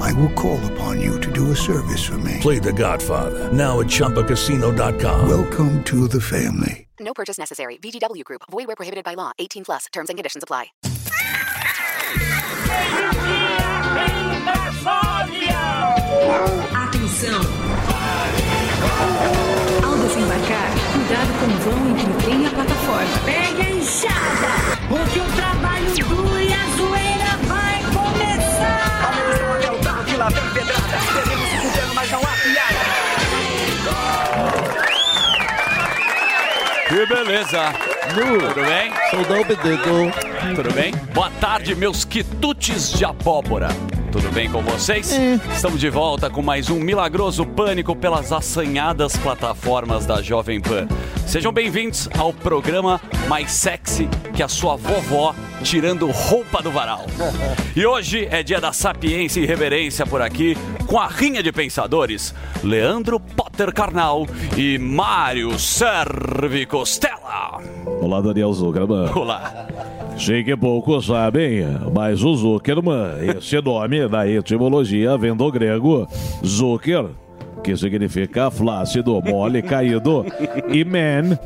I will call upon you to do a service for me. Play The Godfather now at ChumbaCasino.com. Welcome to the family. No purchase necessary. VGW Group. Void where prohibited by law. 18 plus. Terms and conditions apply. Atenção! Ao desembarcar, cuidado com o vão entre o trem e a plataforma. Pegue a enxada, porque o trabalho duro se fudendo, mas não há piada. Que beleza! Tudo bem? Bedugo. Tudo bem? Boa tarde, meus quitutes de abóbora. Tudo bem com vocês? Estamos de volta com mais um milagroso pânico pelas assanhadas plataformas da Jovem Pan. Sejam bem-vindos ao programa mais sexy que a sua vovó tirando roupa do varal. E hoje é dia da sapiência e reverência por aqui, com a rinha de pensadores, Leandro Potter Carnal e Mário Servi Costela. Olá, Daniel Zuckerman. Olá. Sei que poucos sabem, mas o Zuckerman, esse nome da etimologia vem do grego Zucker, que significa flácido, mole, caído, e man,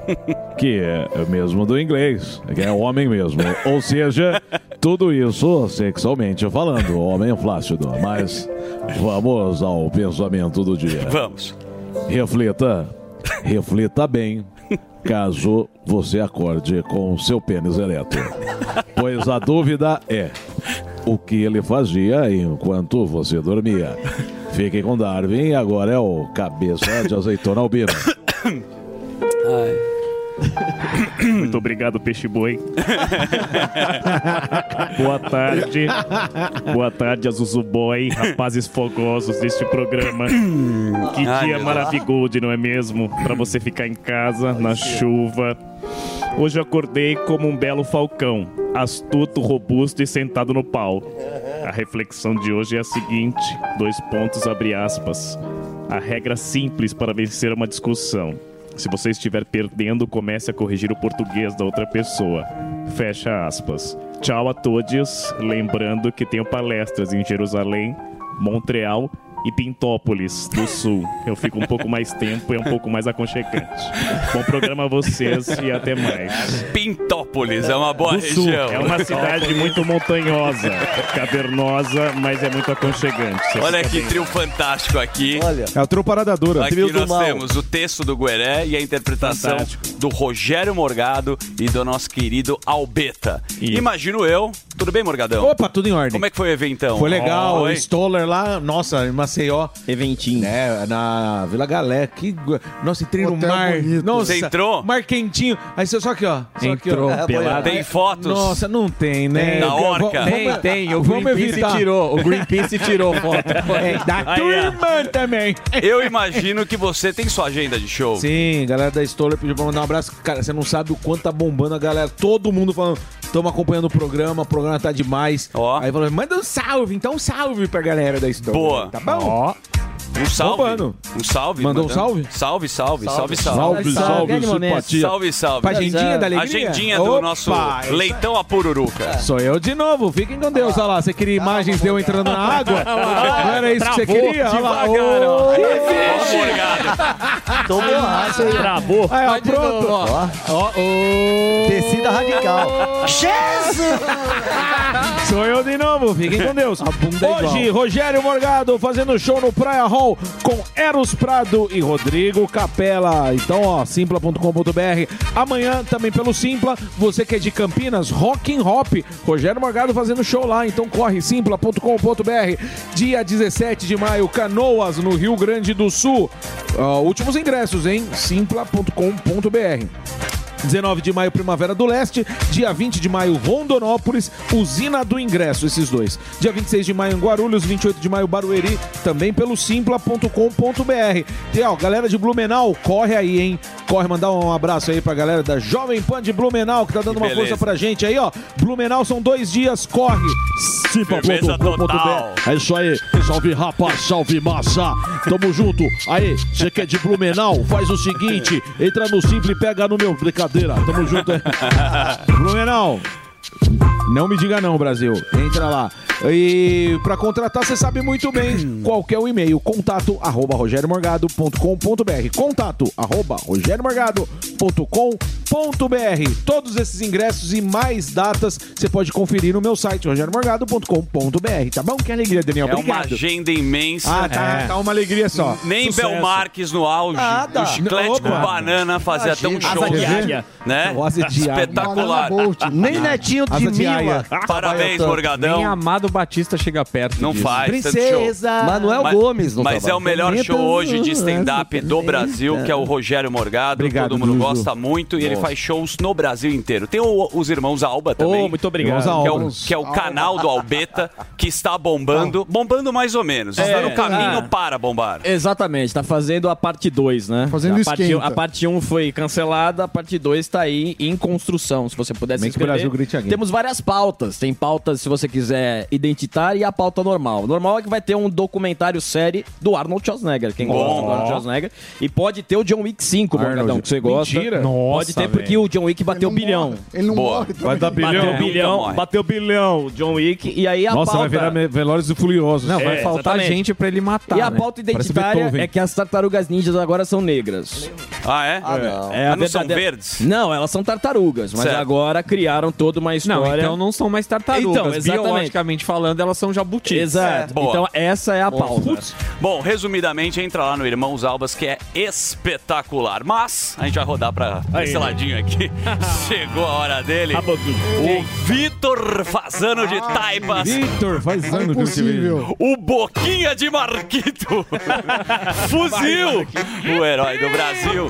que é mesmo do inglês, que é homem mesmo. Ou seja, tudo isso sexualmente falando, homem flácido. Mas vamos ao pensamento do dia. Vamos. Reflita, reflita bem, caso você acorde com seu pênis ereto. Pois a dúvida é o que ele fazia enquanto você dormia. Fiquem com Darwin, agora é o cabeça de azeitona albino. Muito obrigado, Peixe Boi. Boa tarde. Boa tarde, Azuzu Boy, rapazes fogosos deste programa. Que dia maravilhoso, não é mesmo? Pra você ficar em casa, na chuva. Hoje eu acordei como um belo falcão, astuto, robusto e sentado no pau. A reflexão de hoje é a seguinte: dois pontos, abre aspas. A regra simples para vencer uma discussão. Se você estiver perdendo, comece a corrigir o português da outra pessoa. Fecha aspas. Tchau a todos. Lembrando que tenho palestras em Jerusalém, Montreal e Pintópolis do Sul. Eu fico um pouco mais tempo e é um pouco mais aconchegante. Bom programa a vocês e até mais. Pintópolis é uma boa Do Sul. região. É uma cidade muito montanhosa, cavernosa, mas é muito aconchegante. Você Olha que bem- trio fantástico aqui. É o trio Parada Dura. Aqui Trio nós mal. temos o texto do Gueré e a interpretação Fantástico. do Rogério Morgado e do nosso querido Albeta. Isso. Imagino eu. Tudo bem, Morgadão? Opa, tudo em ordem. Como é que foi o eventão? Foi legal, Ó, o. Stoller lá, nossa, em Maceió. Eventinho. É, na Vila Galé. Que... Nossa, entrei no Hotel mar. bonito. Nossa, Você entrou? Mar quentinho. Aí você só aqui, ó. Só Entrou aqui, ó. pelado. Tem fotos? Nossa, não tem, né? Vamos- orca? Tem, tem. O Vamos Greenpeace evitar. tirou. O Greenpeace tirou foto. É, da Aí, tua ó. irmã também. Eu imagino que você tem sua agenda de show. Sim, galera da Stoller pediu pra mandar um abraço. Cara, você não sabe o quanto tá bombando a galera. Todo mundo falando, estamos acompanhando o programa, o programa tá demais. Ó. Aí falou, manda um salve, então um salve pra galera da Stoller. Boa. Tá bom? Ó, Um salve. Bombando. Um salve. Mandou um salve? Salve, salve, salve, salve. Salve, salve, momento. simpatia. Salve, salve. Pra agendinha da alegria? Agendinha do Opa, nosso esse- leitão a pururuca. Sou eu de novo, fiquem com Deus. Olha lá, você queria imagens de eu entrando na água? Não era isso que você queria? Olha lá. Tô borracha aí. travou. Aí, ó, pronto. Ó, ó. Descida radical. Sou eu de novo, fiquem com Deus. é Hoje. Rogério Morgado fazendo show no Praia Hall com Eros Prado e Rodrigo Capela. Então, ó, simpla.com.br. Amanhã também pelo Simpla, você que é de Campinas, Rock and Hop. Rogério Morgado fazendo show lá, então corre simpla.com.br. Dia 17 de maio, Canoas, no Rio Grande do Sul. Ó, últimos ingressos, hein? simpla.com.br. 19 de maio, Primavera do Leste. Dia 20 de maio, Rondonópolis, Usina do Ingresso, esses dois. Dia 26 de maio, em Guarulhos. 28 de maio, Barueri, também pelo simpla.com.br. E ó, galera de Blumenau, corre aí, hein? Corre, mandar um abraço aí pra galera da Jovem Pan de Blumenau, que tá dando Que uma beleza. força pra gente aí, ó. Blumenau são dois dias, corre. Total. É isso aí. Salve rapaz, salve massa. Tamo junto. Aí, você que é de Blumenau, faz o seguinte: entra no Simples e pega no meu. Tamo junto aí. Blumenau. Não me diga não, Brasil. Entra lá. E pra contratar, você sabe muito bem qual que é o e-mail. Contato arroba rogeriomorgado.com.br Contato arroba rogeriomorgado.com.br Todos esses ingressos e mais datas você pode conferir no meu site rogeriomorgado.com.br Tá bom? Que alegria, Daniel. É uma agenda imensa. Ah, tá, tá uma alegria só. Nem Sucesso. Belmarques no auge. Nada. O chiclete com Opa. banana fazia até um Imagina. show. Asa de águia. Né? Águia. Espetacular. Nem netinho de Asa de Mila. águia. Parabéns, Morgadão. Nem Amado Batista chega perto Não disso. faz. tanto show. Manuel Mas- Gomes no Mas é o melhor show hoje de stand-up do Brasil, que é o Rogério Morgado. Obrigado, Todo mundo Dudu. gosta muito e ele faz shows no Brasil inteiro. Tem o- os irmãos Alba também. Oh, muito obrigado. Que é, o, Irmãos que é o canal do Albeta, que está bombando. Bombando mais ou menos. Está É. no caminho Ah. para bombar. Exatamente, tá fazendo a parte 2, né? Fazendo a parte, esquenta. a parte 1 um foi cancelada, a parte 2 tá aí em construção. Se você puder se Bem que o. Brasil grite. Temos várias pautas. Tem pautas, se você quiser, identitária e a pauta normal. Normal é que vai ter um documentário série do Arnold Schwarzenegger. Quem gosta do Arnold Schwarzenegger. E pode ter o John Wick 5, Arnold. Morgadão, que você gosta. Mentira. Pode ter, porque o John Wick bateu bilhão. Ele não Boa. morre. Vai dar bilhão. Bateu bilhão, bateu bilhão, John Wick. E aí a Nossa, pauta... vai virar Velozes e Furiosos. Não, vai É, faltar exatamente. gente pra ele matar. E a né? pauta identitária é que as tartarugas ninjas agora são negras. Ah, é? Ah, não. É Mas não são verdes? Não, elas são tartarugas, mas Certo. agora criaram toda uma Não, história. então não são mais tartarugas. Então, exatamente. Biologicamente falando, elas são jabutis. Exato. Boa. Então essa é a pauta. Bom, resumidamente, entra lá no Irmãos Albas, que é espetacular. Mas, a gente vai rodar pra esse ladinho aqui. Chegou a hora dele. O Vitor Fazano de Taipas. Vitor, faz É ano que eu te vejo. impossível. O Boquinha de Marquito. Fuzil. O herói do Brasil.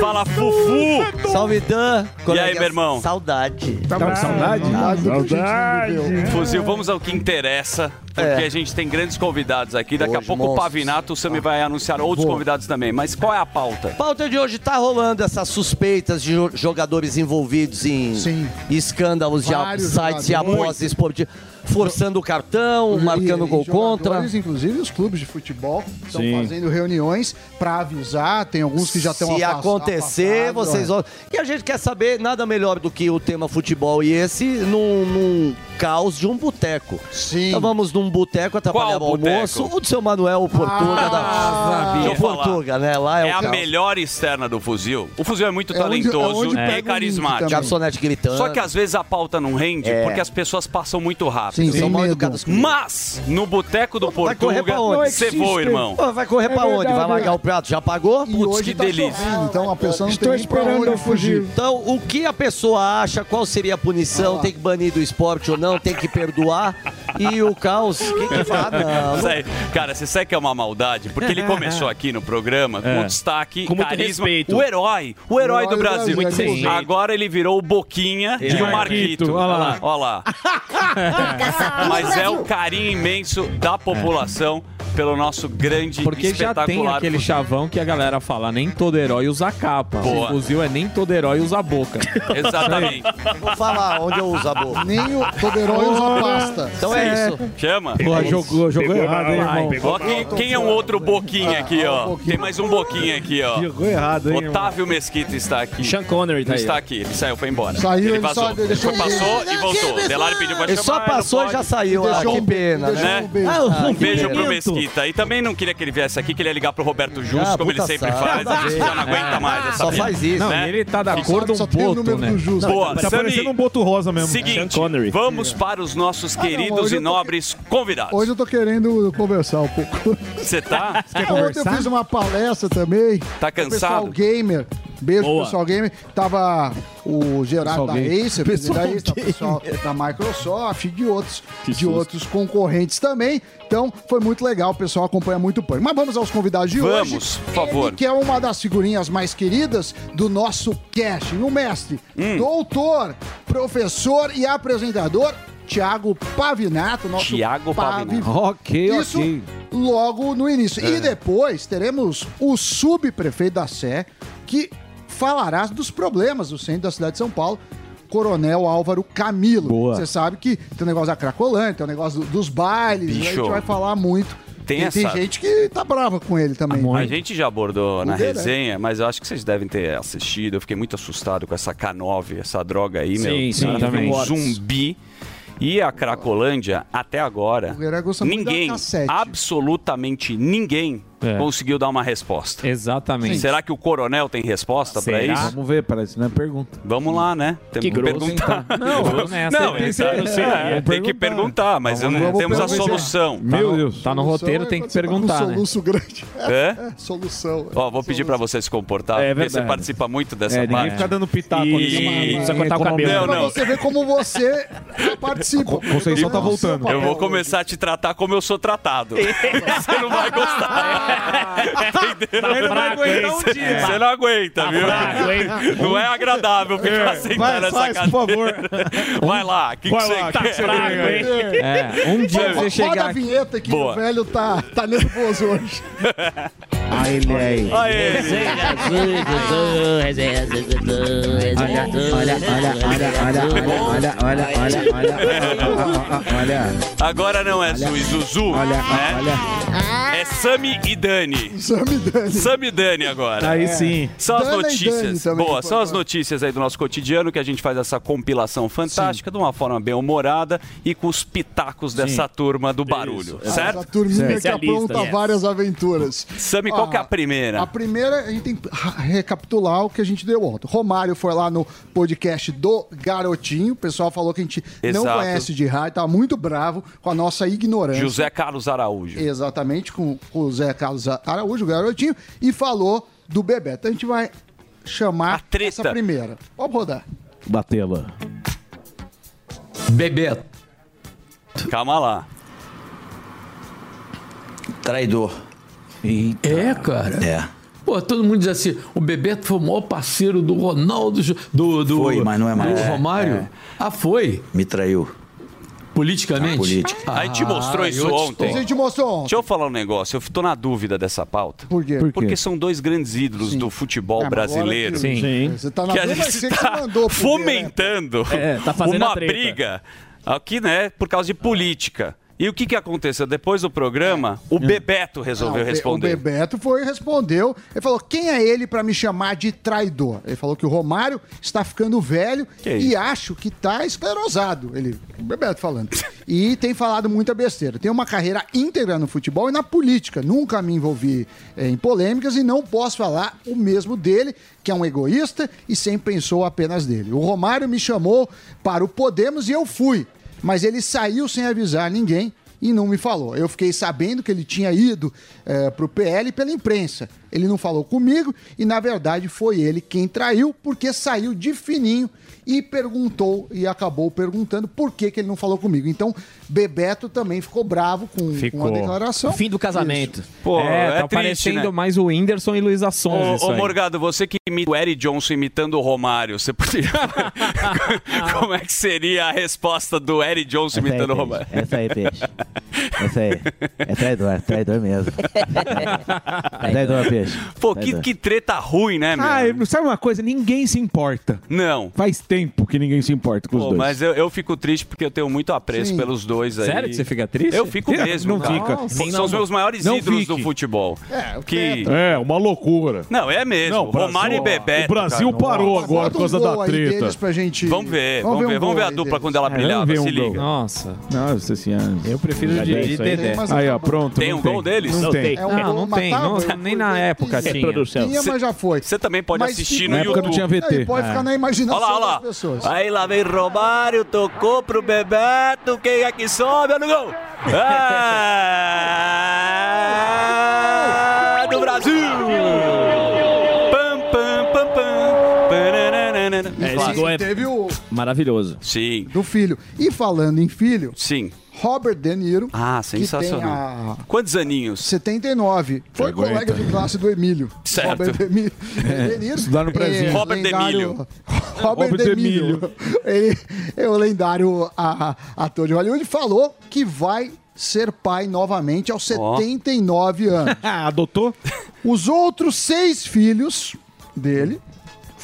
Fala, Fufu. Salve, Dan. aí, meu irmão? Saudade. Tá com saudade? Saudade do que a gente viveu. Fuzil, vamos ao que interessa. Porque É. a gente tem grandes convidados aqui. Daqui a Hoje, pouco o monstros. Pavinato, o Sami vai anunciar outros Boa. convidados também. Mas qual é a pauta? Pauta de hoje tá rolando essas suspeitas de jo- jogadores envolvidos em Sim. escândalos de Vários sites e apostas esportivas, forçando o cartão, marcando E- gol e contra. Inclusive os clubes de futebol estão fazendo reuniões para avisar. Tem alguns que já estão Se acontecer, afastados, vocês é. vão. E a gente quer saber nada melhor do que o tema futebol e esse num, num caos de um boteco. Sim. Então vamos num boteco atrapalhar Qual o almoço. boteco? O do seu Manuel, o Portuga da. Deixa O. Portuga, né? Lá é, É o a caos. melhor externa do Fuzil. O Fuzil é muito É onde- é talentoso onde pega e carismático. Garçonete gritando. Só que às vezes a pauta não rende É. porque as pessoas passam muito rápido. Sim, São mal comigo. Mas, no boteco do Vai correr pra onde? você voa, irmão. Pô, vai correr pra É onde? Vai verdade. largar o prato? Já pagou? E Putz, hoje que tá delícia. chovendo, então a pessoa não Estou tem nem pra esperando onde eu fugir. Então, o que a pessoa acha? Qual seria a punição? Tem que banir do esporte ou não? Tem que perdoar? E o caos? Quem que fala? Não, Isso aí, Cara, você sabe que é uma maldade? Porque ele começou aqui no programa com destaque, Com muito carisma. respeito. O herói, o herói herói do do Brasil. Brasil, Muito sim. Agora ele virou o Boquinha e o Marquito. Olha lá. Olha lá. Mas é o carinho imenso da população pelo nosso grande Porque já espetacular tem aquele chavão que a galera fala, nem todo herói usa capa. Boa. O fuzil é nem todo herói usa boca. Exatamente. Vou falar onde eu uso a boca. Nem o todo herói usa pasta. Então é isso. Chama. Pô, jogou, jogou Pegou errado, hein, irmão? pegou Ó, quem, quem é um outro boquinha aqui, ó? Tem mais um boquinha aqui, ó. Jogou errado, hein, irmão? Otávio Mesquita está aqui. Sean Connery tá aí. está aqui, ele saiu, foi embora. Saiu, ele ele vazou. só Ele um passou e voltou. Delari pediu pra Ele chamar. só não passou e já saiu. Ah, Deixou que pena, deixou né? um beijo. Ah, Um beijo pro. Mesquita. E também não queria que ele viesse aqui, que ele ia ligar pro Roberto Justo, Ah, como ele sempre faz. A gente já não aguenta mais essa Só vida. faz isso. Não, né? e ele tá da cor de um boto, né? do justo. Boa, Tá parecendo um boto rosa mesmo. Seguinte, vamos para os nossos Ah, não, queridos e nobres convidados. Hoje eu tô querendo conversar um pouco. Você tá? É, Ontem eu fiz uma palestra também. Tá cansado? Pessoal gamer. Beijo pro Boa. pessoal gamer. Tava o Gerardo Pessoal da gamer. Acer, Pessoal da Acer, o pessoal da Microsoft e de outros, de outros concorrentes também. Então, foi muito legal, o pessoal acompanha muito o Pânico. Mas vamos aos convidados de hoje. Vamos, por favor. Ele que é uma das figurinhas mais queridas do nosso cast. O mestre, Hum. doutor, professor e apresentador, Tiago Pavinato. Nosso Thiago Pavi- Pavinato. Ok, Isso ok. logo no início. É. E depois teremos o subprefeito da Sé, que falará dos problemas do centro da cidade de São Paulo. Coronel Álvaro Camilo. Você sabe que tem o negócio da Cracolândia, tem o negócio do- dos bailes, e a gente vai falar muito. Tem tem, essa- gente que tá brava com ele também. A gente já abordou na Poder, resenha, mas eu acho que vocês devem ter assistido. Eu fiquei muito assustado com essa K9, essa droga aí, meu. Sim, sim, também. um zumbi. E a Cracolândia, até agora, da ninguém, absolutamente ninguém, É. conseguiu dar uma resposta. Exatamente. Será que o coronel tem resposta pra Será? isso? Vamos ver, parece, né? Pergunta. Vamos lá, né? Temos Que que, perguntar. tá? Não, é- Não sei, é, é tem que perguntar, mas não Vamos temos a solução. Meu Deus. Tá no roteiro, tem que tá perguntar, um né? soluço grande. É? solução. Ó, vou pedir pra você se comportar, É porque você participa muito dessa É, ninguém parte. fica dando pitaco E- Precisa cortar o cabelo. Não, Pra não. você ver como você participa. Conceição tá voltando. Eu vou começar a te tratar como eu sou tratado. Você não vai gostar. Ele não vai aguentar um dia. Você não aguenta, viu? fraco, hein? Não é agradável ficar sentado nessa faz, cadeira. por favor. Vai lá, o que, você que quer? você? É, um dia Roda você a chegar aqui. vinheta que o velho tá, tá nervoso hoje. Aí ele aí. Olha, olha, olha, olha, olha, olha, olha, olha, olha, olha, Agora não é Zu e Zuzu, olha, né? olha. É Sami e Dani. Sammy Dani. Sami e Dani agora. Aí sim. São as e notícias. Boa, são as notícias aí do nosso cotidiano que a gente faz essa compilação fantástica de uma forma bem humorada e com os pitacos dessa turma do barulho, Essa certo? turminha que Especialista, apronta várias aventuras. Sami, qual que é a primeira? A primeira, a gente tem que recapitular o que a gente deu ontem. Romário foi lá no podcast do Garotinho. O pessoal falou que a gente não Exato. conhece de rádio, tava muito bravo com a nossa ignorância. José Carlos Araújo. Exatamente, com, o Zé Carlos Araújo, o garotinho, e falou do Bebeto. A gente vai chamar A treta. essa primeira. Pode rodar. Batela. Bebeto. Calma lá. Traidor. É, cara. É. Pô, todo mundo diz assim, o Bebeto foi o maior parceiro do Ronaldo, do, do Foi, mas não é mais. do É, Romário. é. Ah, foi? Me traiu. Politicamente? Política. a gente mostrou Ah, isso eu te ontem. A gente mostrou ontem. Deixa eu falar um negócio, eu tô na dúvida dessa pauta. Por quê? Por quê? Porque são dois grandes ídolos do futebol É, brasileiro. que- Sim. Você tá na que a gente você que tá mandou pro fomentando É, tá fazendo uma briga aqui, né, por causa de política. E o que que aconteceu? Depois do programa, o Bebeto resolveu Não, responder. O Bebeto foi e respondeu. Ele falou: quem é ele pra me chamar de traidor? Ele falou que o Romário está ficando velho Que e isso? acho que tá esclerosado. Ele, o Bebeto falando. e tem falado muita besteira. Tem uma carreira íntegra no futebol e na política. Nunca me envolvi eh, em polêmicas e não posso falar o mesmo dele, que é um egoísta e sempre pensou apenas dele. O Romário me chamou para o Podemos e eu fui. Mas ele saiu sem avisar ninguém e não me falou. Eu fiquei sabendo que ele tinha ido para o PL pela imprensa. Ele não falou comigo e, na verdade, foi ele quem traiu, porque saiu de fininho e perguntou e acabou perguntando por que, que ele não falou comigo. Então, Bebeto também ficou bravo com, com a declaração. Fim do casamento. Pô, é, é tá triste, parecendo né? mais o Whindersson e Luísa Sons. Ô, ô. Morgado, você que imita o Eric Johnson imitando o Romário, você poderia. Como é que seria a resposta do Eric Johnson imitando o Romário? Essa aí, peixe. Essa aí. É traidor, traidor mesmo. É traidor, peixe. Pô, que, Traidor. que treta ruim, né, meu? Ah, sabe uma coisa? Ninguém se importa. Não. Faz tempo que ninguém se importa com os Pô, dois. mas eu, eu fico triste porque eu tenho muito apreço Sim. pelos dois aí. Sério que você fica triste? Eu fico mesmo. não cara. fica. Pô, São os meus maiores Não ídolos fique. do futebol. É, o que... É, uma loucura. Não, é mesmo. Não, o Brasil- Romário e Bebeto. o Brasil cara. parou Nossa. agora por causa um da treta. pra gente... Vamos ver, vamos, ver, um vamos ver gol a aí dupla deles. quando ela É, brilhava, ver se um gol. liga. Nossa. Nossa senhora. Eu prefiro de tem, aí. Dedé. Aí, ó, pronto. Tem um gol deles? Não, tem. tem. É um Não, não tem, nem na época tinha. tinha. Mas já foi. Você também pode assistir no Na época YouTube. não tinha VT. Pode ficar na imaginação Olha lá, olha lá. Aí lá vem Romário, tocou pro Bebeto. Quem é que sobe? Olha o gol. É do Brasil. Pam, pam, pam, pam. Paranana. É, esse gol é Teve o maravilhoso. Sim, do filho. E falando em filho, sim. Robert De Niro, Ah, que tem sensacional. a Quantos aninhos? 79, foi Aguenta. colega de classe do Emílio. Certo. Robert De, Mi- De Niro. Estudar no prezinho. é, Robert De Milho. Robert Robert De Milho. Ele é o lendário a- a- ator de Hollywood. Falou que vai ser pai novamente aos Ó. 79 anos. Adotou? Os outros seis filhos dele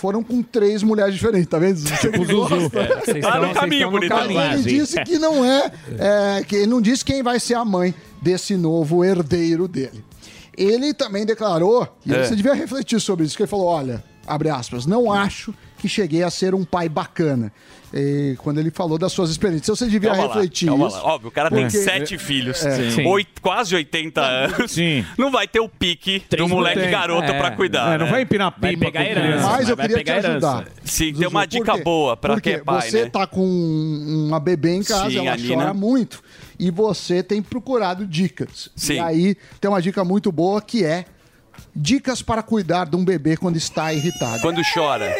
foram com três mulheres diferentes, tá vendo? Você que gosta. Vocês Tá no caminho, caminho. Ele disse que não é, é, que ele não disse quem vai ser a mãe desse novo herdeiro dele. Ele também declarou, e É. você devia refletir sobre isso, que ele falou, olha, abre aspas, não acho que cheguei a ser um pai bacana. E quando ele falou das suas experiências, você devia Calma lá, refletir calma isso. lá. Óbvio, o cara tem porque- sete filhos, Sim. oito- quase 80 anos. Sim. Não vai ter o pique do Três moleque tem. garoto É. pra cuidar. É, não né? vai empinar Vai pipa pegar com herança. criança. Mas eu vai queria te pegar herança. ajudar. Sim, tem Zuzu, uma por dica boa pra Porque quem é pai, você né? tá com uma bebê em casa, Sim, ela chora muito. E você tem procurado dicas. Sim. E aí tem uma dica muito boa que é dicas para cuidar de um bebê quando está irritado. Quando chora.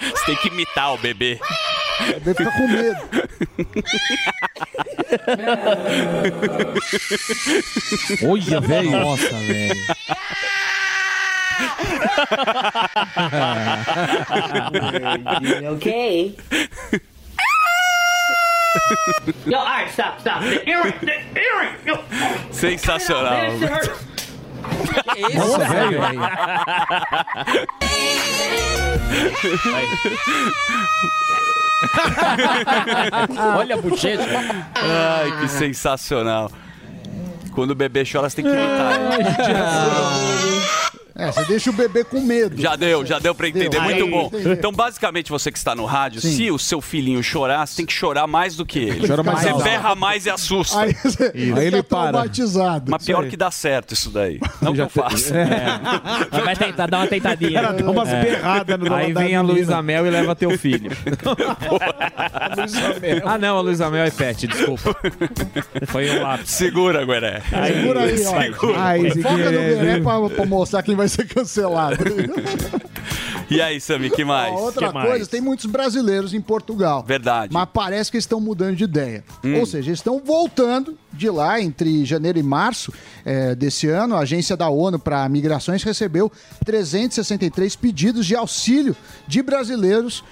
Você tem que imitar o bebê. O bebê fica com medo. Olha, velho. Nossa, velho. Okay. no, all right, stop, stop. The earring, the earring. No. Sensacional. This hurts. Nossa, velho. Olha a bochecha. Ai, que sensacional. Quando o bebê chora, você tem que imitar. É, você deixa o bebê com medo. Já deu, já deu pra entender. Deu. Muito Aí, bom. entendi. Então, basicamente, você que está no rádio, Sim. se o seu filhinho chorar, você tem que chorar mais do que ele. Chora mais você alto. berra mais e assusta. Aí você Aí ele para. traumatizado. Mas pior que dá certo isso daí. Não que eu faço. Vai tentar dar uma tentadinha. Cara, dá umas berradas no Aí vem a. Luísa Mel e leva teu filho. Luísa Mel. ah, não, a Luísa Mel é pet, desculpa. Foi um lápis. Segura, Gueré. Segura aí, ó. Segura. Ai, Foca no é- Gueré pra, pra mostrar que ele vai ser cancelado. E aí, Sami, que mais? Ó, outra Que mais? coisa, tem muitos brasileiros em Portugal. Verdade. Mas parece que estão mudando de ideia. Hum. Ou seja, eles estão voltando de lá entre janeiro e março eh, desse ano. A agência da ONU para Migrações recebeu 363 pedidos de auxílio de brasileiros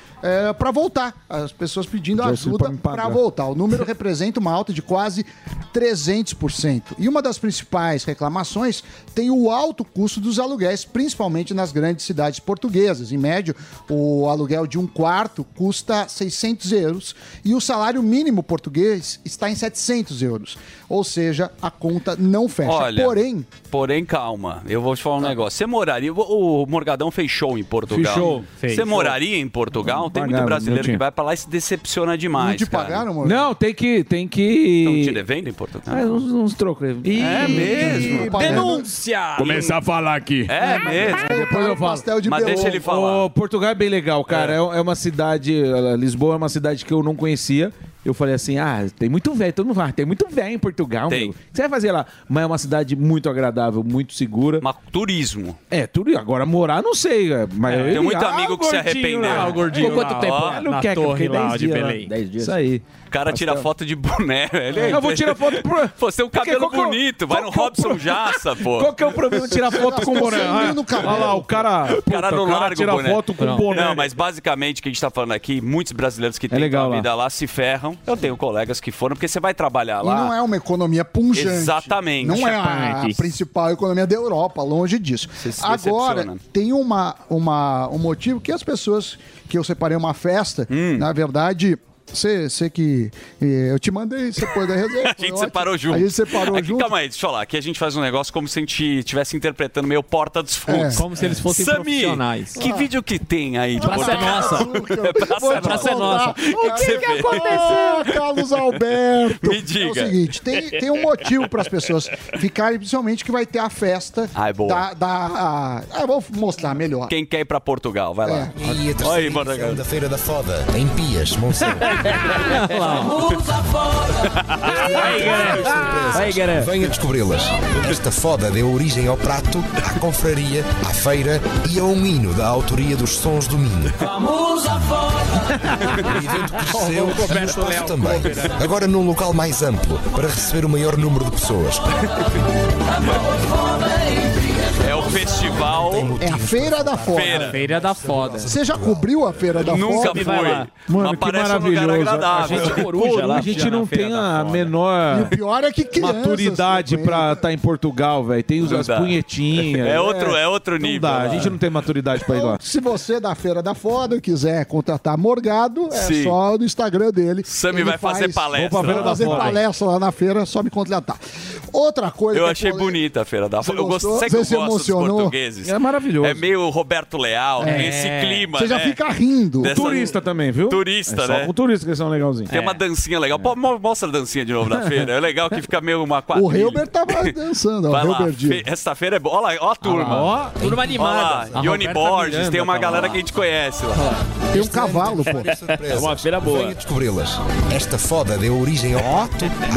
para voltar. As pessoas pedindo auxílio ajuda para voltar. O número representa uma alta de quase 300%. E uma das principais reclamações tem o alto custo dos aluguéis, principalmente nas grandes cidades portuguesas. Em média, o aluguel de um quarto custa 600 euros e o salário mínimo português está em 700 euros. Ou seja, a conta não fecha. Olha, Porém, Porém, calma. Eu vou te falar um negócio. Você moraria... O o Morgadão fez show em Portugal. Fechou. Fez. Você moraria em Portugal? Tem muito Pagaram, brasileiro não tinha. que vai pra lá e se decepciona demais, não te cara. pagaram, amor? Não, tem que. Tem que. Estão te devendo em Portugal? Ah, uns, uns trocos. É mesmo? Denúncia! Começar a falar aqui. É mesmo? Depois eu falo. Pastel de Mas Belô. deixa ele falar. Ô, Portugal é bem legal, cara. É, é uma cidade. eh, Lisboa é uma cidade que eu não conhecia. Eu falei assim: ah, tem muito velho. Todo mundo fala, "Ah, tem muito velho em Portugal, Tem. meu. O que você vai fazer lá? Mas é uma cidade muito agradável, muito segura. Mas turismo. É, tudo. Agora morar, não sei. é, Mas eu tem muito Ah, amigo o que se arrependeu. lá, Ah, o gordinho Ficou quanto tempo? ó, Ah, não na quer, que eu torre lá 10 de Belém. 10 dias. Isso aí. O cara tira foto de boné, velho. Eu vou tirar foto pro. Pô, você tem um Porque cabelo qual que é bonito. Vai no é Robson pro- Jassa, pô. Qual que é o problema de tirar foto com boné? Ah. Olha lá, o cara. O cara não larga o boné. foto com não. boné. Não, mas basicamente o que a gente tá falando aqui, muitos brasileiros que têm a lá. vida lá se ferram. Eu tenho colegas que foram, porque você vai trabalhar E lá. não é uma economia punjante. Exatamente. Não é a Chapantes. principal economia da Europa, longe disso. Você se Agora, tem uma, uma, um motivo que as pessoas que eu separei uma festa, Hum. na verdade, Você, você que. Eu te mandei, você pôs da resenha. A gente separou junto. A gente separou aqui, junto. Calma aí, deixa eu falar. Aqui a gente faz um negócio como se a gente estivesse interpretando meio Porta dos Fundos. É. Como se eles fossem Sami, profissionais. Que vídeo que tem aí de Praça é Portugal? nossa. Praça, Praça é nossa. O que, que aconteceu, Carlos Alberto? Me diga. É o seguinte, tem, tem um motivo para as pessoas ficarem, principalmente que vai ter a festa Ai, boa. da... da a- ah, vou mostrar melhor. Quem quer ir pra Portugal? Vai lá. E a Olha aí, terceira Portugal. edição da Feira da Foda, em Pias, Monsanto. Vai, Gueré. Venha descobri-las. Esta foda deu origem ao prato, à confraria, à feira e a um hino da autoria dos Sons do Minho. Vamos a foda. O evento cresceu e o espaço também. Agora num local mais amplo, para receber o maior número de pessoas. É o festival. É a Feira da Foda. Feira. Feira da foda. Você já cobriu a Feira da Nunca Foda? fui. Mano, Mas que um maravilhoso. agradável. A gente, coruja lá, a gente não tem a menor E o pior é que crianças maturidade pra estar em Portugal, velho. Tem os, as punhetinhas. É outro- é outro nível dá. A gente não tem maturidade pra ir lá. Se você da Feira da Foda quiser contratar Morgado, é Sim. só no Instagram dele. Sami Ele vai fazer faz- palestra. Vou pra fazer Foda. palestra lá na feira, é só me contratar. Outra coisa Eu é achei bonita a Feira da Foda. Eu gostei que eu Você se emocionou? Portugueses. É maravilhoso. É meio Roberto Leal, tem esse clima, Você já né? fica rindo. Dessa- Turista também, viu? Turista, é só né? com turista que são legalzinhos. Tem uma dancinha legal. Pô, mostra a dancinha de novo na feira. É legal que fica meio uma O quadrilha. Hilbert tava dançando, ó, Vai o lá, Hilbert fe- essa feira é boa. Olha lá, ó a turma. Ó, turma animada. lá, Ione Borges, tem uma galera que a gente conhece lá. Tem um cavalo, pô. É uma feira boa. Venha descobri-las. Esta foda deu origem ao à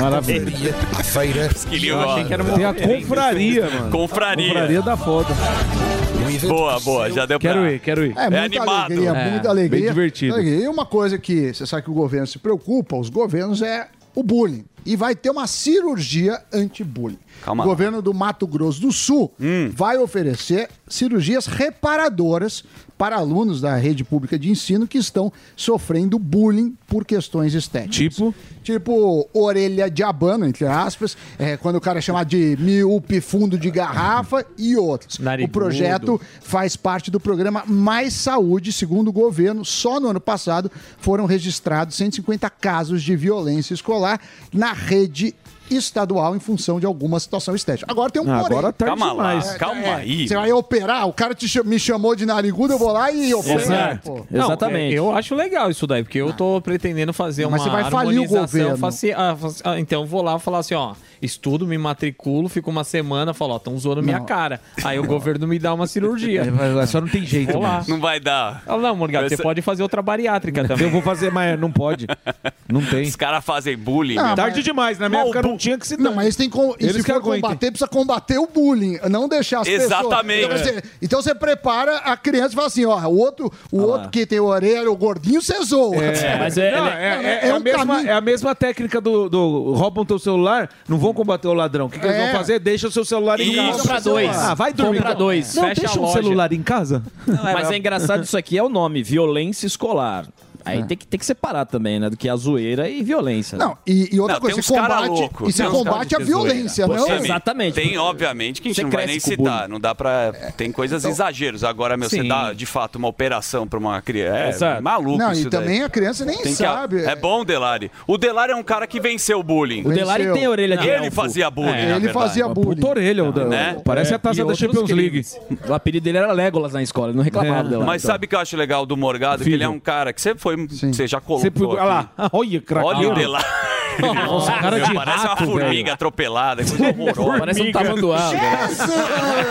Maravilha. confraria, à feira Esquilinho Eu achei agora. que era uma Tem a confraria, mano. Confraria. Confraria da foda. Evento Boa, boa, já deu pra... Quero ir, quero ir. É, muita animado. alegria, É, muita alegria. bem divertido. Alegria. E uma coisa que você sabe que o governo se preocupa, os governos, é o bullying. E vai ter uma cirurgia anti-bullying. Calma O governo do Mato Grosso do Sul vai oferecer cirurgias reparadoras para alunos da rede pública de ensino que estão sofrendo bullying por questões estéticas. Tipo? Tipo, orelha de abano, entre aspas, é, quando o cara é chamado de miúpe fundo de garrafa e outros. Narigudo. O projeto faz parte do programa Mais Saúde, segundo o governo. Só no ano passado foram registrados 150 casos de violência escolar na rede estadual em função de alguma situação estética. Agora tem um Ah, porém. agora tá Calma lá, demais. calma É, aí. Você vai operar? O cara te me chamou de narigudo, eu vou lá e opero. Exato. Não, Exatamente. é, eu acho legal isso daí, porque eu tô pretendendo fazer Mas uma você vai falir o harmonização governo. faci- ah, faci- ah, então eu vou lá e falar assim, ó, estudo, me matriculo, fico uma semana, falo, ó, estão zoando minha Não. cara. Aí o governo me dá uma cirurgia. É, Só não tem jeito, Vou lá. mano. Não vai dar. Ah, não, Morgado, você ser- pode fazer outra bariátrica também. Eu vou fazer, mas não pode. Não tem. Os caras fazem bullying. Não. Tarde demais. Na minha época não tinha que se Não, mas tem com, e Eles se que for aguentem. combater, precisa combater o bullying, não deixar as Exatamente. pessoas. Então você, então você prepara a criança e fala assim: ó, o outro, o outro que tem orelha, o gordinho, você zoa. Mas é, Não, ele- é, é- É é a um mesma, caminho. é a mesma técnica do, do roubam teu celular, não vão combater o ladrão. O que, que eles É. vão fazer? Deixa o seu celular em casa. Compra dois. Ah, vai dormir. Compra dois. Não, Fecha deixa a um celular em casa. Mas é engraçado isso aqui, é o nome, violência escolar. Aí tem, que, tem que separar também, né? Do que a zoeira e violência. né? Não, e, e outra Não, coisa, tem você combate, louco. e você combate a violência, Pô, não? Exatamente. Tem, obviamente, que a gente Você não vai nem citar. bullying. Não dá pra. Tem coisas exageros. Agora, meu, você Sim. dá de fato uma operação pra uma criança. É Exato. maluco Não, isso e também daí. a criança nem Tem sabe. É bom o Delari. O Delari é um cara que venceu o bullying. O Delari tem orelha de Ele fazia bullying. É, Ele verdade. fazia bullying. Puta orelha, o Né? parece É, a taça da Champions League. O apelido dele era Legolas na escola, ele não reclamava É. dela. Mas sabe o que eu acho legal do Morgado? Que ele é um cara que você foi. Você já colocou. Você olha lá, olha, craqueiro. Olha o Delari. Nossa, cara de Parece rato, uma formiga velho. atropelada. Coisa horrorosa. Parece um tamanduá.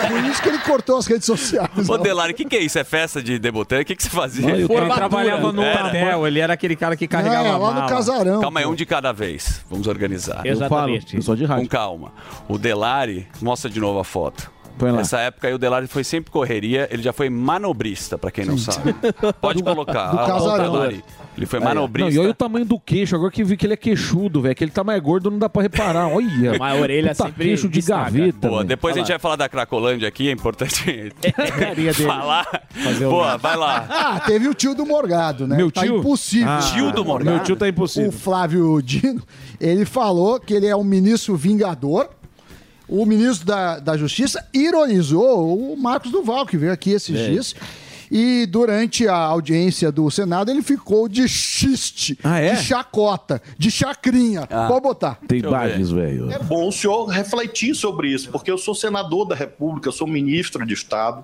Por isso que ele cortou as redes sociais. Ô, não. Delari, o que, que é isso? É festa de debutante? O que, que você fazia? Ele Formatura. trabalhava no Era. hotel, ele era aquele cara que carregava É, a lá mala. no casarão. Calma aí, um de cada vez. Vamos organizar. Eu falo, eu sou de Com rádio. calma. O Delari, mostra de novo a foto. Põe lá. Nessa época aí o Delari foi sempre correria, ele já foi manobrista, pra quem não sabe. Pode colocar. do Ah, casarão. o Delari. Ele foi Não, manobrista. e olha o tamanho do queixo, agora que vi que ele é queixudo, velho. Que ele tá mais gordo, não dá pra reparar. Olha. Mas a orelha Puta sempre queixo de destaca. gaveta. Boa, depois a Vai gente lá. vai falar da Cracolândia aqui, é importante Carinha dele. falar. o- Boa, vai lá. Ah, teve o tio do Morgado, né? Meu tá tio? impossível. Ah, Tio do Morgado. Meu tio tá O impossível. Flávio Dino, ele falou que ele é um ministro vingador. O ministro da, da Justiça ironizou o Marcos Duval, que veio aqui esses É. dias. E durante a audiência do Senado, ele ficou de xiste, é? de chacota, de chacrinha. Pode botar. Tem imagens, velho. É bom o senhor refletir sobre isso, porque eu sou senador da República, sou ministro de Estado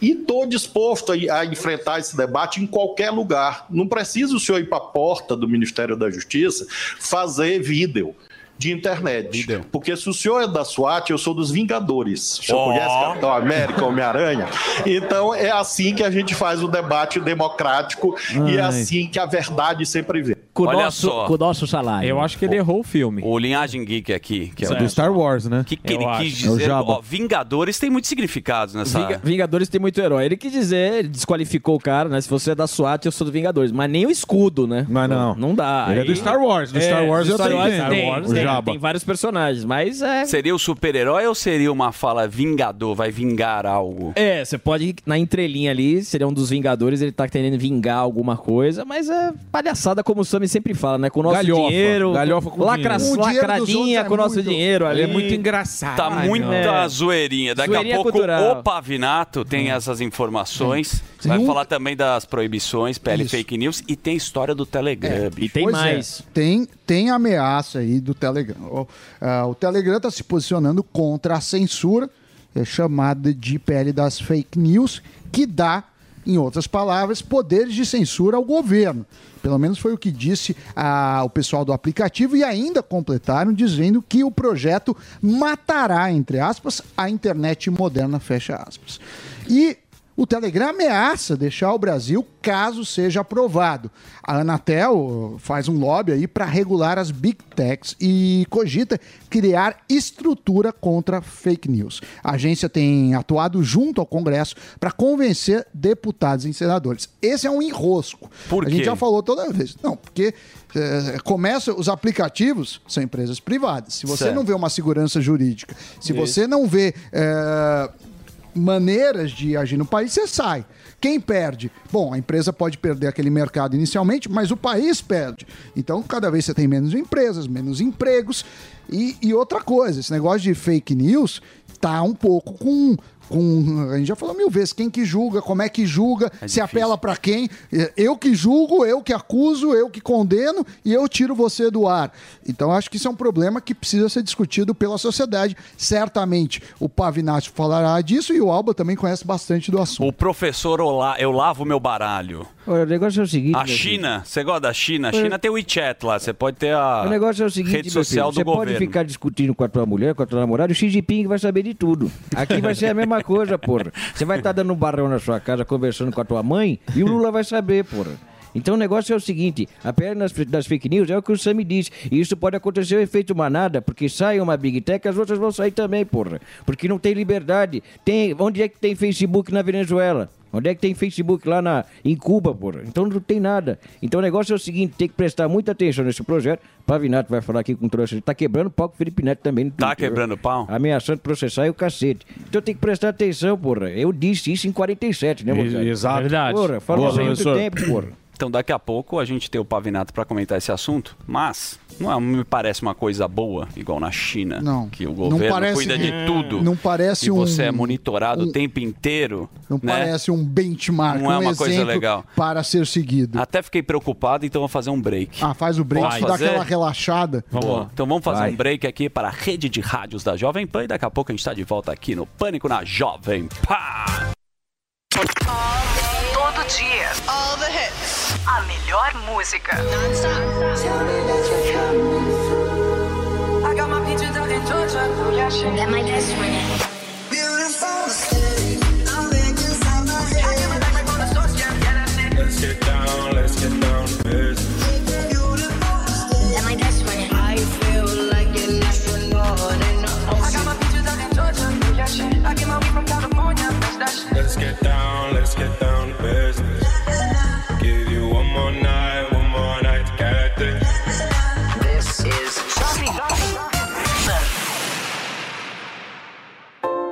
e estou disposto a, a enfrentar esse debate em qualquer lugar. Não precisa o senhor ir para a porta do Ministério da Justiça fazer vídeo de internet. Porque se o senhor é da SWAT, eu sou dos Vingadores. O senhor Ó. conhece Capitão América, Homem-Aranha? Então é assim que a gente faz o debate democrático e é Ai. assim que a verdade sempre vem. Olha só. nosso salário. Eu acho que ele errou o filme. O Linhagem Geek aqui, que é É do Star Wars, né? O que, que ele acho. quis É o dizer? Jabba. Ó, Vingadores tem muitos significados nessa. Vinga- Vingadores tem muito herói. Ele quis dizer, ele desqualificou o cara, né? Se você é da SWAT, eu sou do Vingadores. Mas nem o escudo, né? Mas não. Não dá. Ele é do Star Wars. Do Star Wars do eu Star tenho. Wars Star Wars, tem, o Jabba. tem vários personagens, mas é... Seria o super-herói ou seria uma fala vingador, vai vingar algo? É, você pode, na entrelinha ali, seria um dos Vingadores, ele tá querendo vingar alguma coisa, mas é palhaçada, como o Sammy sempre fala, né? Com o nosso Galhofa. dinheiro. Galhofa com lacra, dinheiro. O dinheiro dos lacradinha é com o nosso muito- dinheiro ali. É muito engraçado. Tá Ai, muita É. zoeirinha. Daqui Zoeirinha a pouco cultural. o Pavinato tem essas informações. Sim. Vai Nunca- falar também das proibições, PL Fake News e tem história do Telegram. bicho. Pois é, tem, tem ameaça aí do Telegram. O, ah, o Telegram está se posicionando contra a censura, é chamada de PL das fake news, que dá, em outras palavras, poderes de censura ao governo. Pelo menos foi o que disse ah, o pessoal do aplicativo e ainda completaram dizendo que o projeto matará, entre aspas, a internet moderna, fecha aspas. E o Telegram ameaça deixar o Brasil caso seja aprovado. A Anatel faz um lobby aí para regular as big techs e cogita criar estrutura contra fake news. A agência tem atuado junto ao Congresso para convencer deputados e senadores. Esse é um enrosco. Por A gente quê? já falou toda vez. Não, porque eh, começa os aplicativos são empresas privadas. Se você Certo. não vê uma segurança jurídica, se Isso. você não vê eh, maneiras de agir no país, você sai. Quem perde? Bom, a empresa pode perder aquele mercado inicialmente, mas o país perde. Então, cada vez você tem menos empresas, menos empregos. E, e outra coisa, esse negócio de fake news tá um pouco com. Com, a gente já falou mil vezes, quem que julga, como é que julga, se apela pra quem. Eu que julgo, eu que acuso, eu que condeno e eu tiro você do ar. Então acho que isso é um problema que precisa ser discutido pela sociedade. Certamente o Pavinato falará disso e o Alba também conhece bastante do assunto. O professor Olá, eu lavo meu baralho. Olha, o negócio é o seguinte. A. China, você gosta da China? A China tem o WeChat lá, você pode ter a O negócio é o seguinte, rede social filho, do você governo. pode ficar discutindo com a tua mulher, com a tua namorada, o Xi Jinping vai saber de tudo. Aqui vai ser a mesma coisa, porra. Você vai estar dando um barrão na sua casa, conversando com a tua mãe, e o Lula vai saber, porra. Então o negócio é o seguinte, a perna das, fake news é o que o Sammy disse. E isso pode acontecer o efeito manada, porque sai uma Big Tech, as outras vão sair também, porra. Porque não tem liberdade. Tem, onde é que tem Facebook na Venezuela? Onde é que tem Facebook lá na, em Cuba, porra? Então não tem nada. Então o negócio é o seguinte, tem que prestar muita atenção nesse projeto. Pavinato vai falar aqui com o trouxa. Ele tá quebrando pau com o Felipe Neto também. Tá quebrando pau? Ameaçando processar e o cacete. Então tem que prestar atenção, porra. Eu disse isso em 47, né, moçada? Exato. Verdade. Porra, isso há muito tempo, porra. Então daqui a pouco a gente tem o Pavinato para comentar esse assunto, mas não é- me parece uma coisa boa, igual na China, Não. que o Não governo parece- cuida de tudo. Não parece e um- você é monitorado um- o tempo inteiro. Não né? parece um benchmark, Não é um uma coisa legal. para ser seguido. Até fiquei preocupado, então vou fazer um break. Ah, faz o break, Posso dá aquela relaxada. Boa. Então vamos fazer Vai. um break aqui para a rede de rádios da Jovem Pan e daqui a pouco a gente está de volta aqui no Pânico na Jovem Pan. Todo dia. All the hits. A melhor música. I got my peaches out in Georgia. Oh, yeah, shit. That my best friend.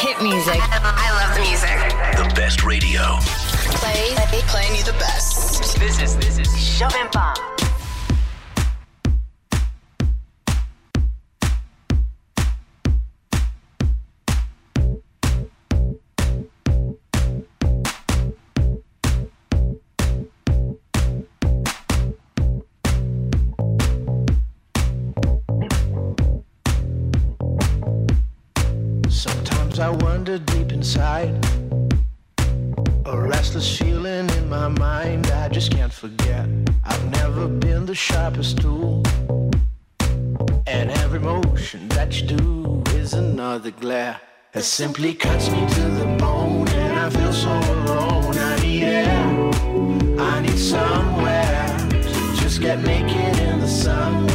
Hit music. I love the music. The best radio. Play, play, playing you the best. This is this is Jovem Pan. Sometimes inside. A restless feeling in my mind I just can't forget. I've never been the sharpest tool. And every motion that you do is another glare. It simply cuts me to the bone and I feel so alone. I need air. I need somewhere to just get naked in the sun